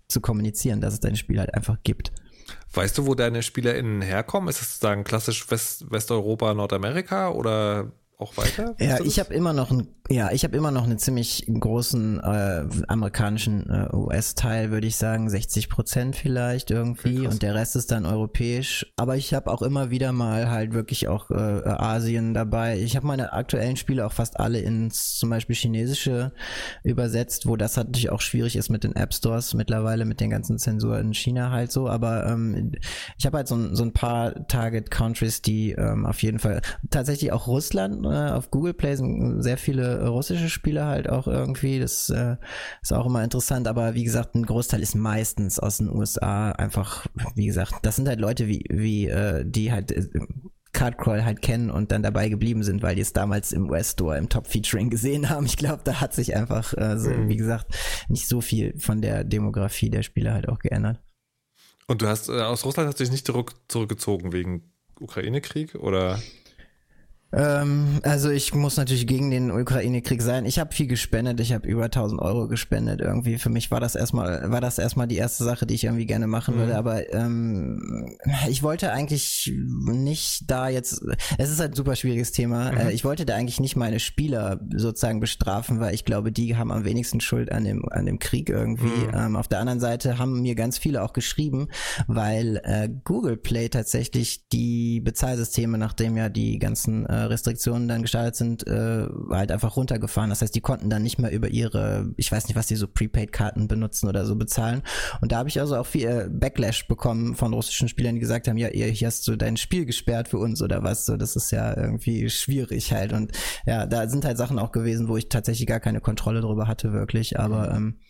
zu kommunizieren, dass es dein Spiel halt einfach gibt. Weißt du, wo deine SpielerInnen herkommen? Ist es sozusagen klassisch West Westeuropa, Nordamerika oder auch weiter? Ja, ich das? habe immer noch ein, ja, ich habe immer noch einen ziemlich großen äh, amerikanischen äh, US-Teil, würde ich sagen, 60 Prozent vielleicht irgendwie, krass. und der Rest ist dann europäisch. Aber ich habe auch immer wieder mal halt wirklich auch äh, Asien dabei. Ich habe meine aktuellen Spiele auch fast alle ins zum Beispiel chinesische übersetzt, wo das natürlich auch schwierig ist mit den App Stores mittlerweile mit den ganzen Zensur in China halt so. Aber ähm, ich habe halt so, ein- so ein paar Target Countries, die ähm, auf jeden Fall tatsächlich auch Russland äh, auf Google Play sind sehr viele äh, russische Spiele halt auch irgendwie. Das äh, ist auch immer interessant. Aber wie gesagt, ein Großteil ist meistens aus den USA. Einfach, wie gesagt, das sind halt Leute wie wie äh, die halt äh, Cardcrawl halt kennen und dann dabei geblieben sind, weil die es damals im US-Store im Top-Featuring gesehen haben. Ich glaube, da hat sich einfach, äh, so, wie gesagt, nicht so viel von der Demografie der Spieler halt auch geändert. Und du hast äh, aus Russland hast du dich nicht zurück, zurückgezogen wegen Ukraine-Krieg oder? Ähm, also ich muss natürlich gegen den Ukraine-Krieg sein. Ich habe viel gespendet. Ich habe über 1000 Euro gespendet. Irgendwie für mich war das erstmal war das erstmal die erste Sache, die ich irgendwie gerne machen würde. Aber ähm, ich wollte eigentlich nicht da jetzt. Es ist halt ein super schwieriges Thema. Äh, ich wollte da eigentlich nicht meine Spieler sozusagen bestrafen, weil ich glaube, die haben am wenigsten Schuld an dem an dem Krieg irgendwie. Ähm, auf der anderen Seite haben mir ganz viele auch geschrieben, weil äh, Google Play tatsächlich die Bezahlsysteme, nachdem ja die ganzen äh, Restriktionen dann gestartet sind, äh, halt einfach runtergefahren. Das heißt, die konnten dann nicht mehr über ihre, ich weiß nicht, was die so Prepaid-Karten benutzen oder so bezahlen. Und da habe ich also auch viel äh, Backlash bekommen von russischen Spielern, die gesagt haben, ja, ihr, hier hast du dein Spiel gesperrt für uns oder was. So, das ist ja irgendwie schwierig halt. Und ja, da sind halt Sachen auch gewesen, wo ich tatsächlich gar keine Kontrolle drüber hatte, wirklich. Aber ähm,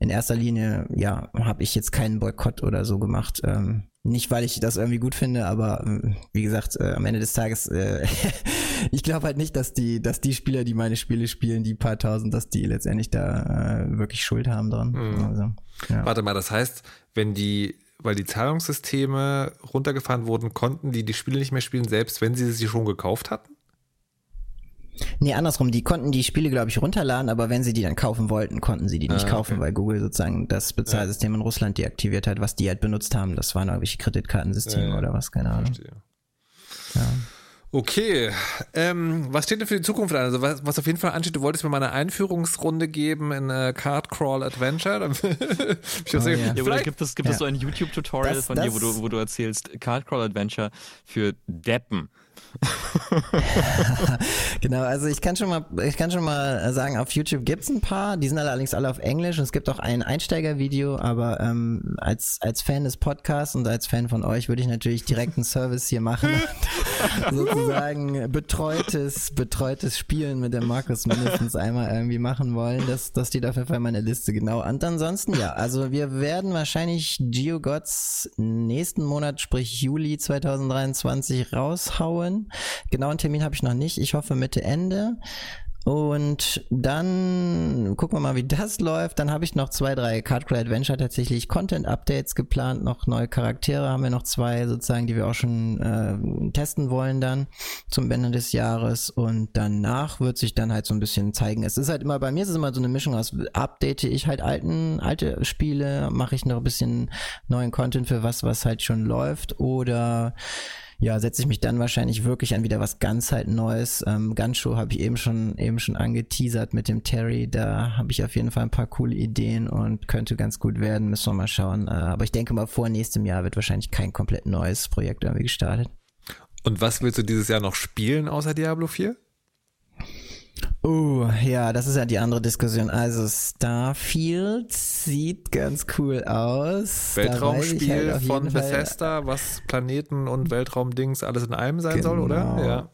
in erster Linie, ja, habe ich jetzt keinen Boykott oder so gemacht. Ähm, nicht, weil ich das irgendwie gut finde, aber äh, wie gesagt, äh, am Ende des Tages, äh, ich glaube halt nicht, dass die, dass die Spieler, die meine Spiele spielen, die paar tausend, dass die letztendlich da äh, wirklich Schuld haben dran. Also, ja. Warte mal, das heißt, wenn die, weil die Zahlungssysteme runtergefahren wurden, konnten die die Spiele nicht mehr spielen, selbst wenn sie sie schon gekauft hatten? Nee, andersrum, die konnten die Spiele, glaube ich, runterladen, aber wenn sie die dann kaufen wollten, konnten sie die nicht Ah, kaufen, okay. weil Google sozusagen das Bezahlsystem in Russland deaktiviert hat, was die halt benutzt haben. Das waren irgendwelche Kreditkartensysteme Ja, ja. oder was, keine Ahnung. Verstehe. Okay, ähm, was steht denn für die Zukunft an? Also was, was auf jeden Fall ansteht, du wolltest mir mal eine Einführungsrunde geben in äh, Card Crawl Adventure. Ich Oh, nicht, ja. Ja, vielleicht, gibt es, gibt es Ja. so ein YouTube-Tutorial Das- von dir, das- wo du, wo du erzählst, Card Crawl Adventure für Deppen. Genau, also ich kann schon mal, ich kann schon mal sagen, auf YouTube gibt's ein paar, die sind allerdings alle auf Englisch und es gibt auch ein Einsteigervideo, aber ähm, als, als Fan des Podcasts und als Fan von euch würde ich natürlich direkt einen Service hier machen sozusagen betreutes, betreutes Spielen mit dem Markus mindestens einmal irgendwie machen wollen. Das, das steht auf jeden Fall in meiner Liste, genau. Und ansonsten, ja, also wir werden wahrscheinlich GeoGods nächsten Monat, sprich Juli 2023 raushauen. Genauen Termin habe ich noch nicht. Ich hoffe Mitte Ende. Und dann gucken wir mal, wie das läuft. Dann habe ich noch zwei, drei Cardcrawl Adventure tatsächlich Content-Updates geplant. Noch neue Charaktere haben wir noch zwei sozusagen, die wir auch schon äh, testen wollen dann zum Ende des Jahres. Und danach wird sich dann halt so ein bisschen zeigen. Es ist halt immer, bei mir ist es immer so eine Mischung aus, update ich halt alten, alte Spiele, mache ich noch ein bisschen neuen Content für was, was halt schon läuft oder ja, setze ich mich dann wahrscheinlich wirklich an wieder was ganz halt Neues. Ähm, Gunshow habe ich eben schon eben schon angeteasert mit dem Terry. Da habe ich auf jeden Fall ein paar coole Ideen und könnte ganz gut werden. Müssen wir mal schauen. Äh, aber ich denke mal, vor nächstem Jahr wird wahrscheinlich kein komplett neues Projekt irgendwie gestartet. und was willst du dieses Jahr noch spielen außer Diablo 4? Oh, ja, das ist ja die andere Diskussion. Also Starfield sieht ganz cool aus. Weltraumspiel halt von jeden Fall- Bethesda, was Planeten und Weltraumdings alles in einem sein soll, oder? Genau. Ja.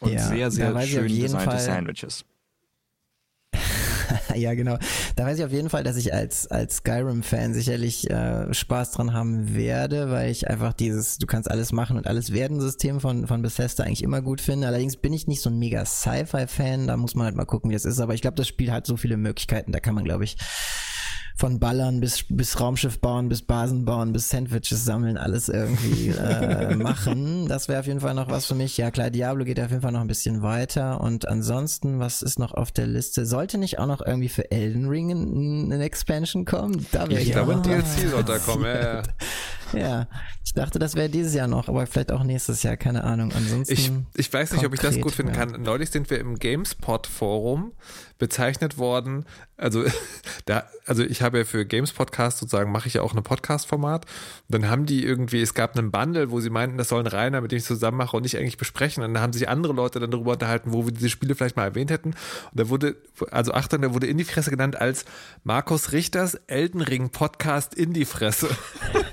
Und Ja, sehr, sehr schön jeden designte Fall- Sandwiches. ja, genau. Da weiß ich auf jeden Fall, dass ich als, als Skyrim-Fan sicherlich äh, Spaß dran haben werde, weil ich einfach dieses, du kannst alles machen und alles werden System von, von Bethesda eigentlich immer gut finde. Allerdings bin ich nicht so ein mega Sci-Fi-Fan, da muss man halt mal gucken, wie es ist. Aber ich glaube, das Spiel hat so viele Möglichkeiten, da kann man, glaube ich, von Ballern bis, bis Raumschiff bauen, bis Basen bauen, bis Sandwiches sammeln, alles irgendwie äh, machen. Das wäre auf jeden Fall noch was für mich. Ja klar, Diablo geht auf jeden Fall noch ein bisschen weiter. Und ansonsten, was ist noch auf der Liste? Sollte nicht auch noch irgendwie für Elden Ring ein, ein Expansion kommen? Da Ich glaube, auch ein mal DLC soll da kommen. Ja, ja. Ja, ich dachte, das wäre dieses Jahr noch, aber vielleicht auch nächstes Jahr, keine Ahnung. Ansonsten. Ich, ich weiß nicht, ob ich das gut finden ja. kann. Neulich sind wir im GameSpot-Forum bezeichnet worden. Also, da, also ich habe ja für Games Podcast sozusagen, mache ich ja auch ein Podcast-Format. Und dann haben die irgendwie, es gab einen Bundle, wo sie meinten, das soll ein Rainer, mit dem ich zusammen mache und ich eigentlich besprechen. Und dann haben sich andere Leute dann darüber unterhalten, wo wir diese Spiele vielleicht mal erwähnt hätten. Und da wurde, also Achtung, da wurde in die Fresse genannt als Markus Richters Elden Ring Podcast in die Fresse.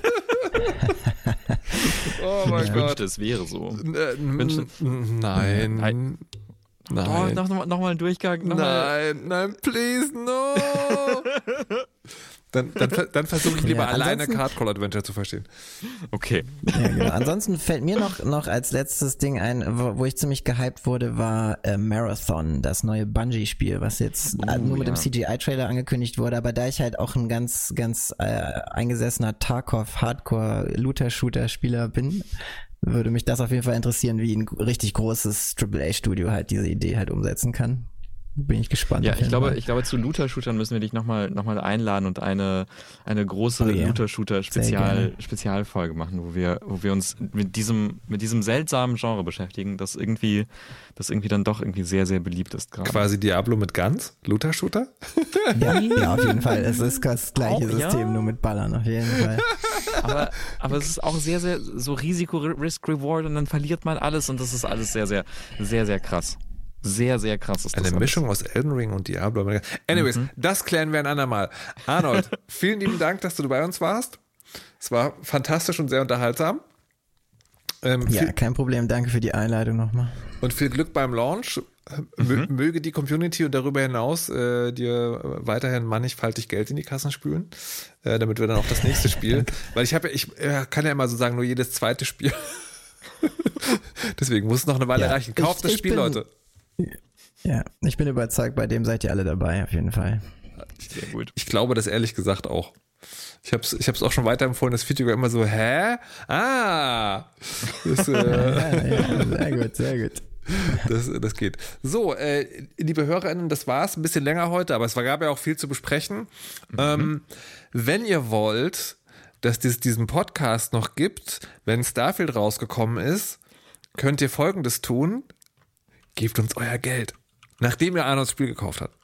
oh mein Ich Gott. wünschte, es wäre so. Äh, Wünschte- nein. Nein. Oh, Nein. noch, noch, noch mal ein Durchgang. Noch mal. Nein, nein, please, no. Dann, dann, dann versuche ich lieber Ja, alleine ansonsten- Card Call Adventure zu verstehen. Okay. Ja, genau. Ansonsten fällt mir noch, noch als letztes Ding ein, wo, wo ich ziemlich gehypt wurde, war äh, Marathon, das neue Bungie-Spiel, was jetzt äh, nur mit ja. dem CGI-Trailer angekündigt wurde. Aber da ich halt auch ein ganz, ganz äh, eingesessener Tarkov-Hardcore-Looter-Shooter-Spieler bin, würde mich das auf jeden Fall interessieren, wie ein richtig großes AAA-Studio halt diese Idee halt umsetzen kann. Bin ich gespannt. Ja, ich glaube, Fall. ich glaube, zu Looter-Shootern müssen wir dich nochmal noch mal einladen und eine, eine große Oh ja. Sehr Looter-Shooter-Spezial, gerne. Spezialfolge machen, wo wir, wo wir uns mit diesem, mit diesem seltsamen Genre beschäftigen, das irgendwie, das irgendwie dann doch irgendwie sehr, sehr beliebt ist gerade. Quasi Diablo mit Guns, Looter-Shooter. ja, ja, auf jeden Fall. Es ist das gleiche Auch, ja. System, nur mit Ballern, auf jeden Fall. Aber, aber es ist auch sehr, sehr so Risiko, Risk, Reward und dann verliert man alles und das ist alles sehr, sehr, sehr, sehr krass. Sehr, sehr krass ist das. Eine alles. Mischung aus Elden Ring und Diablo. Anyways, das klären wir ein andermal. Arnold, vielen lieben Dank, dass du bei uns warst. Es war fantastisch und sehr unterhaltsam. Ähm, Ja, kein Problem. Danke für die Einleitung nochmal. und viel Glück beim Launch. Mö- Möge die Community und darüber hinaus äh, dir weiterhin mannigfaltig Geld in die Kassen spülen, äh, damit wir dann auch das nächste Spiel, weil ich habe ja, ich äh, kann ja immer so sagen, nur jedes zweite Spiel. Deswegen muss es noch eine Weile Ja, reichen. Kauft ich- das ich Spiel, bin- Leute. Ja, ich bin überzeugt, bei dem seid ihr alle dabei, auf jeden Fall. Sehr gut. Ich glaube das ehrlich gesagt auch. Ich habe es ich hab's auch schon weiterempfohlen, das Feedback war immer so, hä? Ah! Das, äh, Ja, ja, sehr gut, sehr gut. Das, das geht. So, äh, liebe HörerInnen, das war's. Ein bisschen länger heute, aber es gab ja auch viel zu besprechen. Ähm, wenn ihr wollt, dass es diesen Podcast noch gibt, wenn Starfield rausgekommen ist, könnt ihr folgendes tun. Gebt uns euer Geld. Nachdem ihr Arnolds Spiel gekauft habt.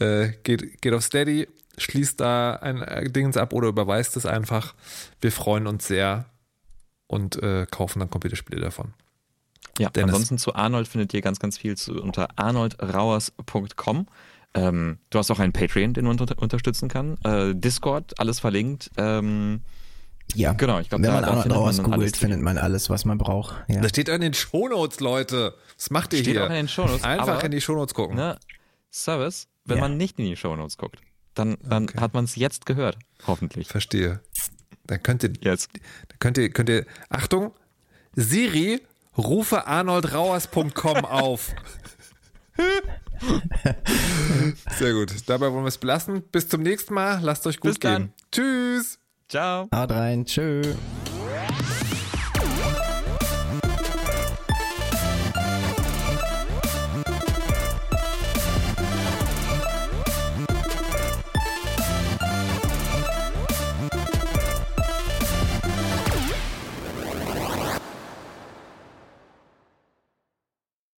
Äh, geht, geht auf Steady, schließt da ein äh, Dings ab oder überweist es einfach. Wir freuen uns sehr und äh, kaufen dann Computerspiele davon. Ja, Dennis. ansonsten zu Arnold findet ihr ganz, ganz viel zu, unter arnoldrauers.com. Ähm, du hast auch einen Patreon, den man unter unterstützen kann. Äh, Discord, alles verlinkt. Ähm, Ja, Genau, ich glaub, wenn da- man da Rauers dann googelt, alles. findet man alles, was man braucht. Ja. Das steht in den Shownotes, Leute. Was macht ihr Steht hier? auch in den Shownotes, Einfach aber- in die Shownotes gucken. ne? Service, wenn Ja. man nicht in die Shownotes guckt, dann, dann Okay. hat man es jetzt gehört. Hoffentlich. Verstehe. Dann könnt ihr, Jetzt. dann könnt ihr, könnt ihr, Achtung, Siri, rufe arnoldrauers.com auf. Sehr gut. Dabei wollen wir es belassen. Bis zum nächsten Mal. Lasst euch gut Bis dann. gehen. Tschüss. Ciao. Haut rein. Tschö.